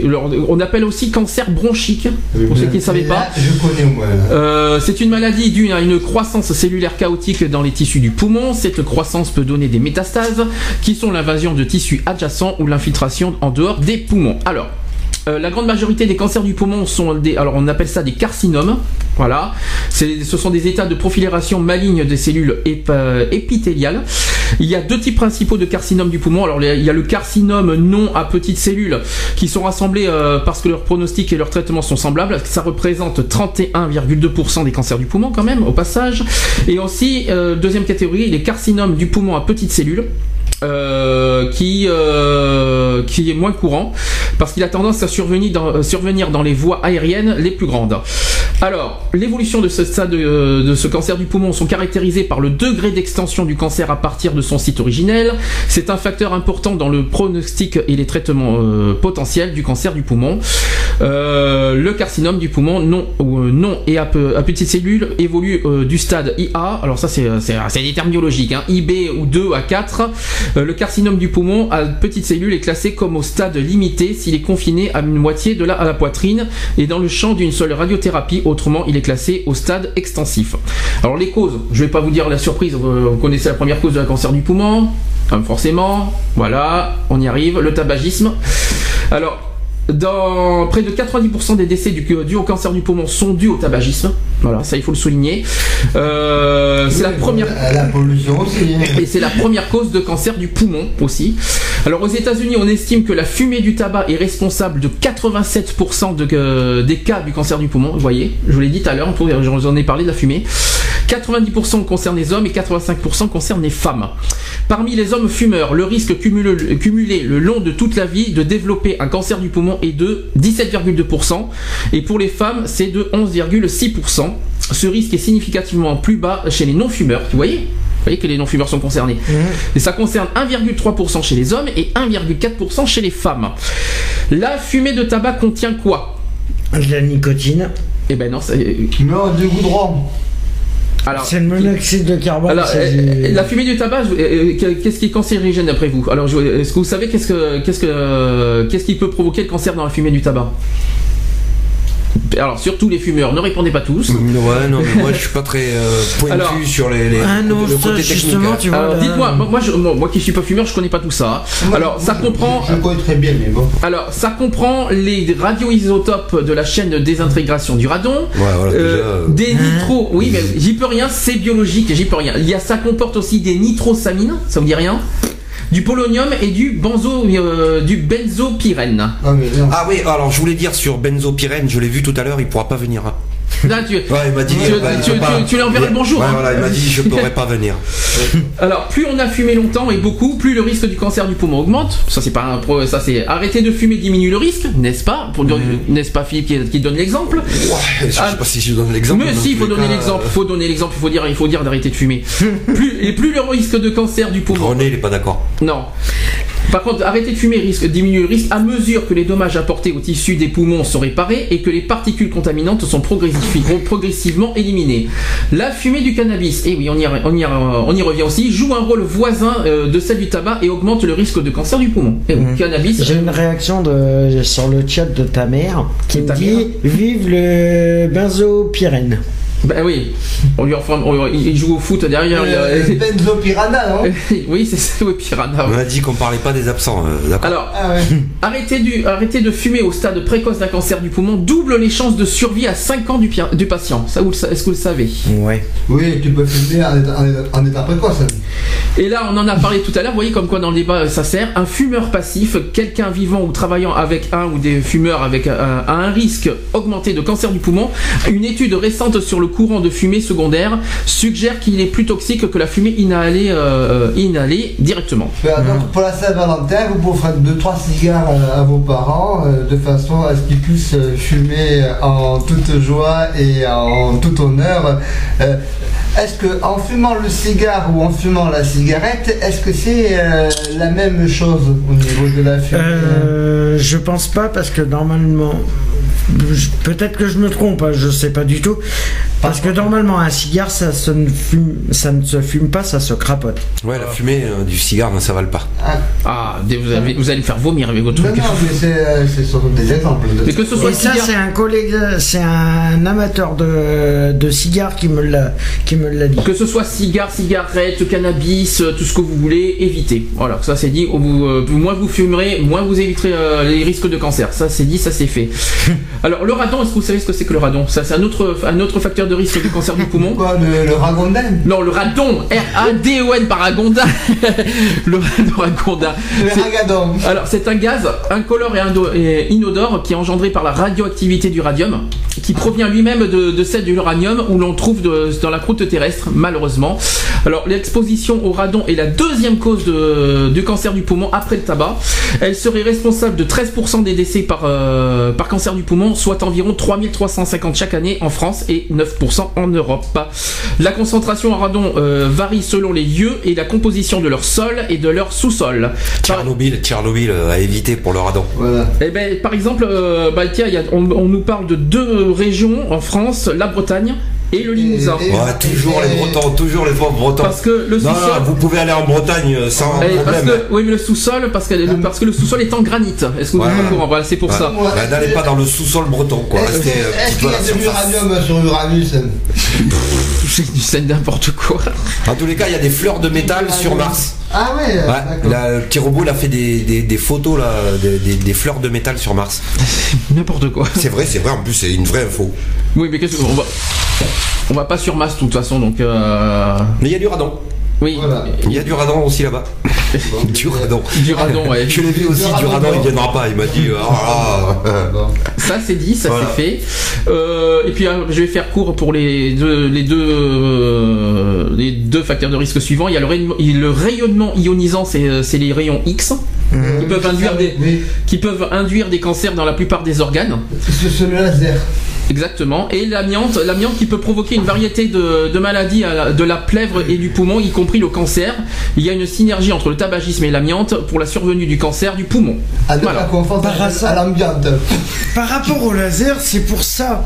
on appelle aussi cancer bronchique, pour ceux qui ne savaient pas. Je connais moins. Euh, c'est une maladie due à une croissance cellulaire chaotique dans les tissus du poumon. Cette croissance peut donner des métastases, qui sont l'invasion de tissus adjacents ou l'infiltration en dehors des poumons. Alors. Euh, la grande majorité des cancers du poumon sont des, alors on appelle ça des carcinomes, voilà. Ce sont des états de profilération maligne des cellules euh, épithéliales. Il y a deux types principaux de carcinome du poumon. Alors il y a le carcinome non à petites cellules qui sont rassemblés euh, parce que leur pronostic et leur traitement sont semblables. Ça représente 31,2% des cancers du poumon quand même au passage. Et aussi deuxième catégorie, les carcinomes du poumon à petites cellules. Euh, qui euh, qui est moins courant parce qu'il a tendance à survenir dans, dans les voies aériennes les plus grandes. Alors, l'évolution de ce stade de, de, ce cancer du poumon sont caractérisées par le degré d'extension du cancer à partir de son site originel. C'est un facteur important dans le pronostic et les traitements euh, potentiels du cancer du poumon. Euh, le carcinome du poumon non, euh, non et à petites cellules évolue du stade IA. Alors ça c'est des termes biologiques. Hein, IB ou 2 à 4. Le carcinome du poumon à petites cellules est classé comme au stade limité s'il est confiné à une moitié de la, à la poitrine. Et dans le champ d'une seule radiothérapie autrement il est classé au stade extensif. Alors les causes, je ne vais pas vous dire la surprise, vous connaissez la première cause de cancer du poumon, forcément, voilà, on y arrive, le tabagisme. Alors, dans près de 90% des décès du, dus au cancer du poumon sont dus au tabagisme. Voilà, ça il faut le souligner. Euh, c'est la première. La pollution aussi. Et c'est la première cause de cancer du poumon aussi. Alors aux États-Unis, on estime que la fumée du tabac est responsable de 87% de, euh, des cas du cancer du poumon. Vous voyez, je vous l'ai dit tout à l'heure, j'en ai parlé de la fumée. 90% concernent les hommes et 85% concernent les femmes. Parmi les hommes fumeurs, le risque cumulé, cumulé le long de toute la vie de développer un cancer du poumon est de 17,2% et pour les femmes, c'est de 11,6%. Ce risque est significativement plus bas chez les non-fumeurs. Vous voyez? Vous voyez que les non-fumeurs sont concernés. Et ça concerne 1,3% chez les hommes et 1,4% chez les femmes. La fumée de tabac contient quoi? De la nicotine. Eh ben non, ça... Non, du goudron. Alors, C'est le monoxyde de carbone. alors, euh, du- la fumée du tabac, euh, euh, qu'est-ce qui est cancérigène d'après vous Alors, je- est-ce que vous savez qu'est-ce que qu'est-ce que euh, qu'est-ce qui peut provoquer le cancer dans la fumée du tabac Alors, surtout les fumeurs, ne répondez pas tous. Ouais, non, mais moi je suis pas très euh, pointu Alors- sur les, les- Ah non, le côté justement, hein. tu vois. Alors, là- dites-moi, moi, moi, je- moi, moi qui suis pas fumeur, je connais pas tout ça. Moi, Alors, ça je- comprend. Je, je connais très bien, mais bon. Alors, ça comprend les radioisotopes de la chaîne de désintégration du radon. Ouais, voilà, Euh, déjà, euh, des nitros, oui, mais j'y peux rien, c'est biologique, j'y peux rien. Il y a, ça comporte aussi des nitrosamines, ça vous dit rien? Du polonium et du benzo, euh, du benzopyrène. Non. Ah oui, alors je voulais dire sur benzopyrène, je l'ai vu tout à l'heure, il pourra pas venir. Là, tu, Ouais, il m'a dit. Tu- ouais, il tu- peut pas. tu- tu lui enverras le bonjour, Ouais, hein. voilà, il m'a dit je pourrais pas venir. <laughs> Alors, plus on a fumé longtemps et beaucoup, plus le risque du cancer du poumon augmente. Ça, c'est pas un pro, ça c'est arrêter de fumer diminue le risque, n'est-ce pas? Pour n'est-ce pas Philippe qui, qui donne l'exemple? Ouais, je sais Ah, pas si je donne l'exemple. Mais si, il faut donner l'exemple. euh, Il faut donner l'exemple. Il faut dire, il faut dire d'arrêter de fumer. plus et plus le risque de cancer du poumon. René, il est pas d'accord. Non. Par contre, arrêter de fumer risque diminue le risque à mesure que les dommages apportés au tissu des poumons sont réparés et que les particules contaminantes sont progressivement éliminées. La fumée du cannabis, et oui, on y, on y, on y revient aussi, joue un rôle voisin euh, de celle du tabac et augmente le risque de cancer du poumon. Et oui, Mhm. cannabis. J'ai une réaction de, sur le chat de ta mère qui me dit mère Vive le benzopyrène. Ben oui, on lui enfin, on- il joue au foot derrière. il y a- Euh, Benzopyrana, non <laughs> oui, c'est ça, oui, piranha. On a dit qu'on parlait pas des absents, euh, d'accord. Alors, Ah ouais. <laughs> Arrêter, du, arrêter de fumer au stade précoce d'un cancer du poumon double les chances de survie à 5 ans du, pi- du patient. Ça, le est-ce que vous le savez? Ouais. Oui, tu peux fumer en état, en précoce. Et là, on en a parlé tout à l'heure, vous voyez comme quoi dans le débat ça sert. Un fumeur passif, quelqu'un vivant ou travaillant avec un ou des fumeurs avec un risque augmenté de cancer du poumon. Une étude récente sur le courant de fumée secondaire suggère qu'il est plus toxique que la fumée inhalée, euh, inhalée directement. Donc, pour la Saint-Valentin, vous pouvez faire 2-3 cigares euh, à vos parents euh, de façon à ce qu'ils puissent fumer en toute joie et en tout honneur. Est-ce que en fumant le cigare ou en fumant la cigarette, est-ce que c'est la même chose au niveau de la fumée? Euh, je pense pas parce que normalement, peut-être que je me trompe, hein, je sais pas du tout. Parce que normalement, un cigare, ça, se ne fume, ça ne se fume pas, ça se crapote. Ouais, la fumée euh, du cigare, ne s'avale pas. Ah, Ah, vous, avez- vous allez me faire vomir avec votre non, truc. non, mais c'est, euh, ce sont des exemples. de- Mais que ce soit Et ça, cigare- c'est un collègue, c'est un amateur de, de cigares qui me l'a, dit. Que ce soit cigare, cigarette, cannabis, euh, tout ce que vous voulez, évitez. Voilà, ça c'est dit. Vous, euh, moins vous fumerez, moins vous éviterez euh, les risques de cancer. Ça c'est dit, ça c'est fait. <laughs> Alors le radon, est-ce que vous savez ce que c'est que le radon? Ça c'est un autre, un autre facteur de risque du cancer du <laughs> poumon. Quoi, le, le ragondin? Non, le radon, <laughs> R-A-D-O-N par le, ragondin. Le ragadon. Alors, c'est un gaz incolore et, indo- et inodore qui est engendré par la radioactivité du radium, qui provient lui-même de, de celle de l'uranium où l'on trouve de- dans la croûte terrestre, malheureusement. Alors, l'exposition au radon est la deuxième cause de, du cancer du poumon après le tabac. Elle serait responsable de 13% des décès par, euh, par cancer du poumon, soit environ 3350 chaque année en France et 9% en Europe. La concentration en radon euh, varie selon les lieux et la composition de leur sol et de leur sous-sol. Tchernobyl, Tchernobyl euh, à éviter pour le radon. Voilà. eh ben, par exemple, euh, bah, tiens, il y a- on, on nous parle de deux régions en France, la Bretagne et le Limousin. Et- et- Ouais, toujours les Bretons, toujours les pauvres Bretons. Parce que le sous-sol. non, vous pouvez aller en Bretagne euh, sans Eh, parce problème. que, oui, mais le sous-sol, parce que, le- parce que le sous-sol est en granit. Est-ce que vous êtes au courant? Voilà, c'est pour Ouais. ça. Ouais. Bah, N'allez pas dans le sous-sol breton, quoi. Est-ce Restez euh, un est-ce petit qu'il peu y a de l'uranium sur Uranus C'est du scène n'importe quoi. En tous les cas, il y a des fleurs de métal sur Mars. Ah ouais, Ouais, là, le petit robot il a fait des, des- des photos là, des, des- des fleurs de métal sur Mars. <laughs> n'importe quoi. C'est vrai, c'est vrai. En plus, c'est une vraie info. Oui, mais qu'est-ce qu'on va. On va pas sur masse de toute façon, donc. euh, Mais il y a du radon. Oui. Voilà. Il y a du radon aussi là-bas. <laughs> du radon. <laughs> Du radon, ouais. Je l'ai vu aussi. Du radon, il viendra pas. Il m'a dit. euh, ah. <laughs> Ça c'est dit, ça Voilà. c'est fait. Euh, et puis euh, je vais faire court pour les deux, les deux, euh, les deux facteurs de risque suivants. Il y a le, rayonnement- le rayonnement ionisant, c'est c'est les rayons X, qui peuvent induire des, Oui, qui peuvent induire des cancers dans la plupart des organes. c'est c'est le laser. Exactement. Et l'amiante, l'amiante qui peut provoquer une variété de, de maladies la- de la plèvre et du poumon, y compris le cancer. Il y a une synergie entre le tabagisme et l'amiante pour la survenue du cancer du poumon. À ne Voilà. pas confondre Par à, l'ambiance. Par rapport au laser, c'est pour ça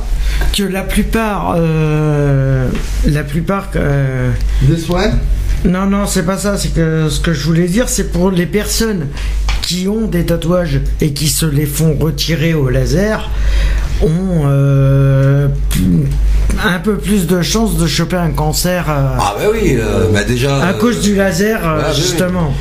que la plupart, euh, la plupart, euh, Des soins non non, c'est pas ça. C'est que ce que je voulais dire, c'est pour les personnes qui ont des tatouages et qui se les font retirer au laser, ont euh, un peu plus de chances de choper un cancer euh, Ah bah oui. euh, bah déjà. à cause du laser, ah, oui, oui. justement.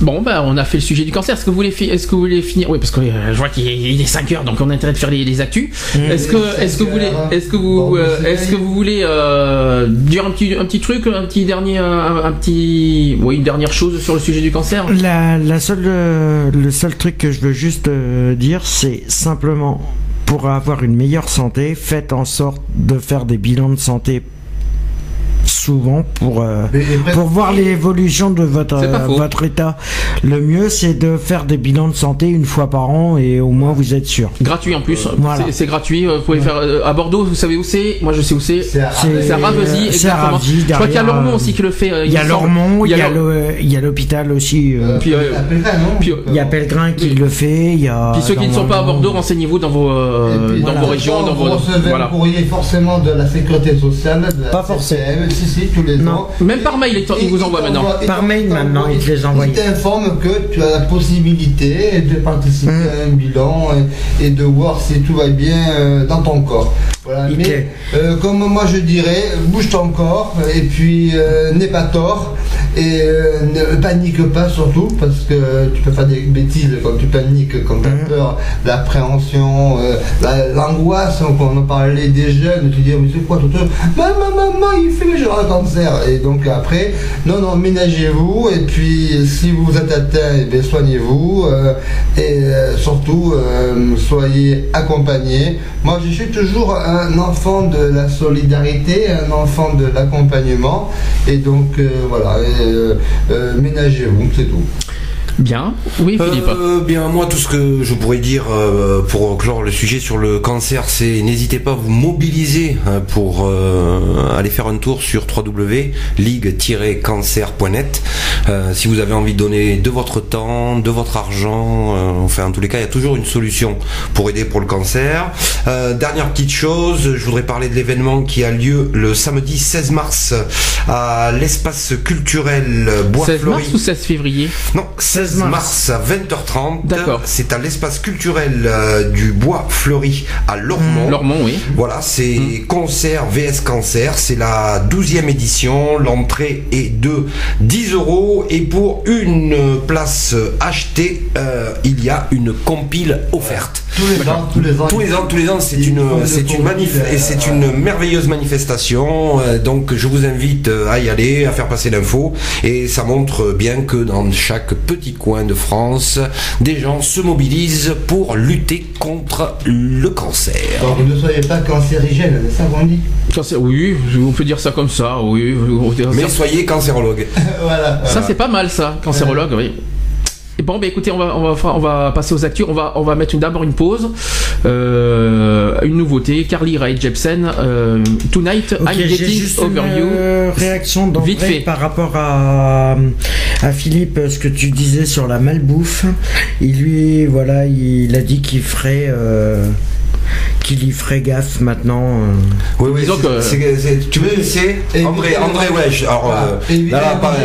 Bon, bah, on a fait le sujet du cancer. Est-ce que vous voulez, est-ce que vous voulez finir? Oui, parce que euh, je vois qu'il est, il est 5 heures, donc on a intérêt de faire les, les actus. Est-ce que, est-ce que vous voulez, est-ce que vous, Bon, euh, c'est est-ce que vous voulez euh, dire un petit, un petit truc, un petit dernier, un, un petit, oui, une dernière chose sur le sujet du cancer? La, la seule, euh, le seul truc que je veux juste euh, dire, c'est simplement pour avoir une meilleure santé, faites en sorte de faire des bilans de santé souvent pour euh, pour voir l'évolution de votre euh, votre état. Le mieux, c'est de faire des bilans de santé une fois par an et au moins vous êtes sûr. Gratuit en plus. Voilà. C'est- gratuit. euh, Vous pouvez faire euh, à Bordeaux. Vous savez où c'est? Moi, je sais où c'est. C'est à- C'est- C'est à Ravesy, c'est à exactement. Ravesy, je crois qu'il y a Lormont euh, aussi qui le fait. euh, Il y a. Lormont, il y a le- l'hôpital aussi. euh, Euh, Puis, euh, à euh, il y a Pellegrin qui le fait. Il y a. Puis ceux qui ne sont pas à Bordeaux, renseignez-vous dans vos, euh, dans régions, Vous recevez un courrier forcément de la sécurité sociale, Pas forcément. CPM, si, tous les Non. ans. Même par mail, ils ils vous envoient t'envoient- maintenant. Par mail maintenant, ils te les envoient. Ils t'informent que tu as la possibilité de participer Mm. à un bilan et, et de voir si tout va bien euh, dans ton corps. Voilà. Mais euh, comme moi je dirais, bouge ton corps et puis euh, n'aie pas tort et euh, ne panique pas surtout parce que tu peux faire des bêtises quand tu paniques, quand tu as peur, l'appréhension, euh, la- l'angoisse, quand on en parlait des jeunes, tu dis mais c'est quoi tout ça Maman, maman, il fait j'ai un cancer et donc après, non, non, ménagez-vous et puis si vous êtes atteint, eh bien, soignez-vous euh, et euh, surtout euh, soyez accompagnés. Moi je suis toujours un enfant de la solidarité, un enfant de l'accompagnement et donc voilà, ménagez-vous, c'est tout. Bien. Oui, Philippe. Euh, bien, moi, tout ce que je pourrais dire euh, pour clore le sujet sur le cancer, c'est n'hésitez pas à vous mobiliser hein, pour euh, aller faire un tour sur www.ligue-cancer.net. Si vous avez envie de donner de votre temps, de votre argent, enfin, en tous les cas, il y a toujours une solution pour aider pour le cancer. Dernière petite chose, je voudrais parler de l'événement qui a lieu le samedi 16 mars à l'espace culturel Bois 16 Fleuri. mars ou 16 février? Non, 16 mars. mars, à 20h30. D'accord. C'est à l'espace culturel euh, du Bois Fleuri à Lormont. Lormont, oui. Voilà, c'est Mmh. concert VS Cancer, c'est la 12e édition, l'entrée est de 10 euros. Et pour une place achetée, euh, il y a une compile offerte. Tous les ans, tous les ans. Tous les ans, tous les ans, c'est une, c'est une manif et c'est euh, une merveilleuse manifestation. Euh, Donc, je vous invite à y aller, à faire passer l'info. Et ça montre bien que dans chaque petit coin de France, des gens se mobilisent pour lutter contre le cancer. Donc ne soyez pas cancérigène, c'est ça qu'on dit Cancer- oui, on peut dire ça comme ça, oui. Mais soyez cancérologue. <laughs> Voilà. Ça c'est pas mal ça, cancérologue, oui. Et bon, bah écoutez, on va, on va, on va passer aux actus. On va, on va mettre d'abord une pause. Euh, une nouveauté, Carly Rae Jepsen, euh, Tonight, Ok, I'm Getting juste Over une You. euh, réaction d'André Vite fait. par rapport à, à Philippe, ce que tu disais sur la malbouffe. Il lui, voilà, il a dit qu'il ferait, qu'il y ferait gaffe maintenant. euh. Oui, oui, Disons c'est- que- tu veux, c'est André, André, je- alors, Voilà. euh,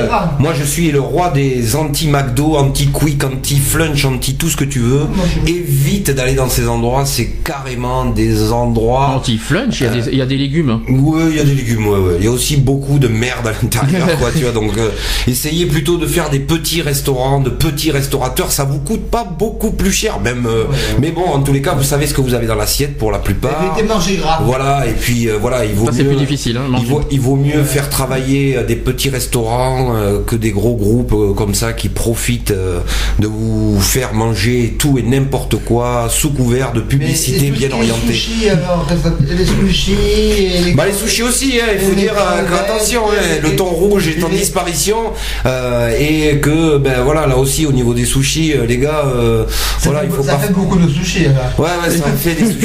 là, moi, je suis le roi des anti-McDo, anti-Quick, anti-Flunch, anti-tout ce que tu veux. Moi, je- Évite d'aller dans ces endroits. C'est carrément des endroits. Anti-flunch, il y a des- il y, a des légumes. hein. Oui, il y a des légumes, ouais, ouais. Il y a aussi beaucoup de merde à l'intérieur, quoi, tu vois. Donc, euh, essayez plutôt de faire des petits restaurants, de petits restaurateurs. Ça vous coûte pas beaucoup plus cher, même. euh, Mais bon, en tous les cas, vous savez ce que vous avez dans l'assiette pour la plupart. Gras. Voilà, et puis euh, voilà, il vaut Ça, mieux. plus difficile, hein, il, vaut, il vaut mieux faire travailler euh, des petits restaurants euh, que des gros groupes euh, comme ça qui profitent euh, de vous faire manger tout et n'importe quoi sous couvert de publicité bien orientée. Sushis, alors, les sushis et les... Bah les sushis aussi, hein, il faut les dire euh, attention, hein, les- le thon rouge est en les- disparition euh, et que ben voilà là aussi au niveau des sushis, les gars, euh, ça voilà fait, il faut ça pas. fait beaucoup de sushis. Là. Ouais ouais ça en fait des sushis,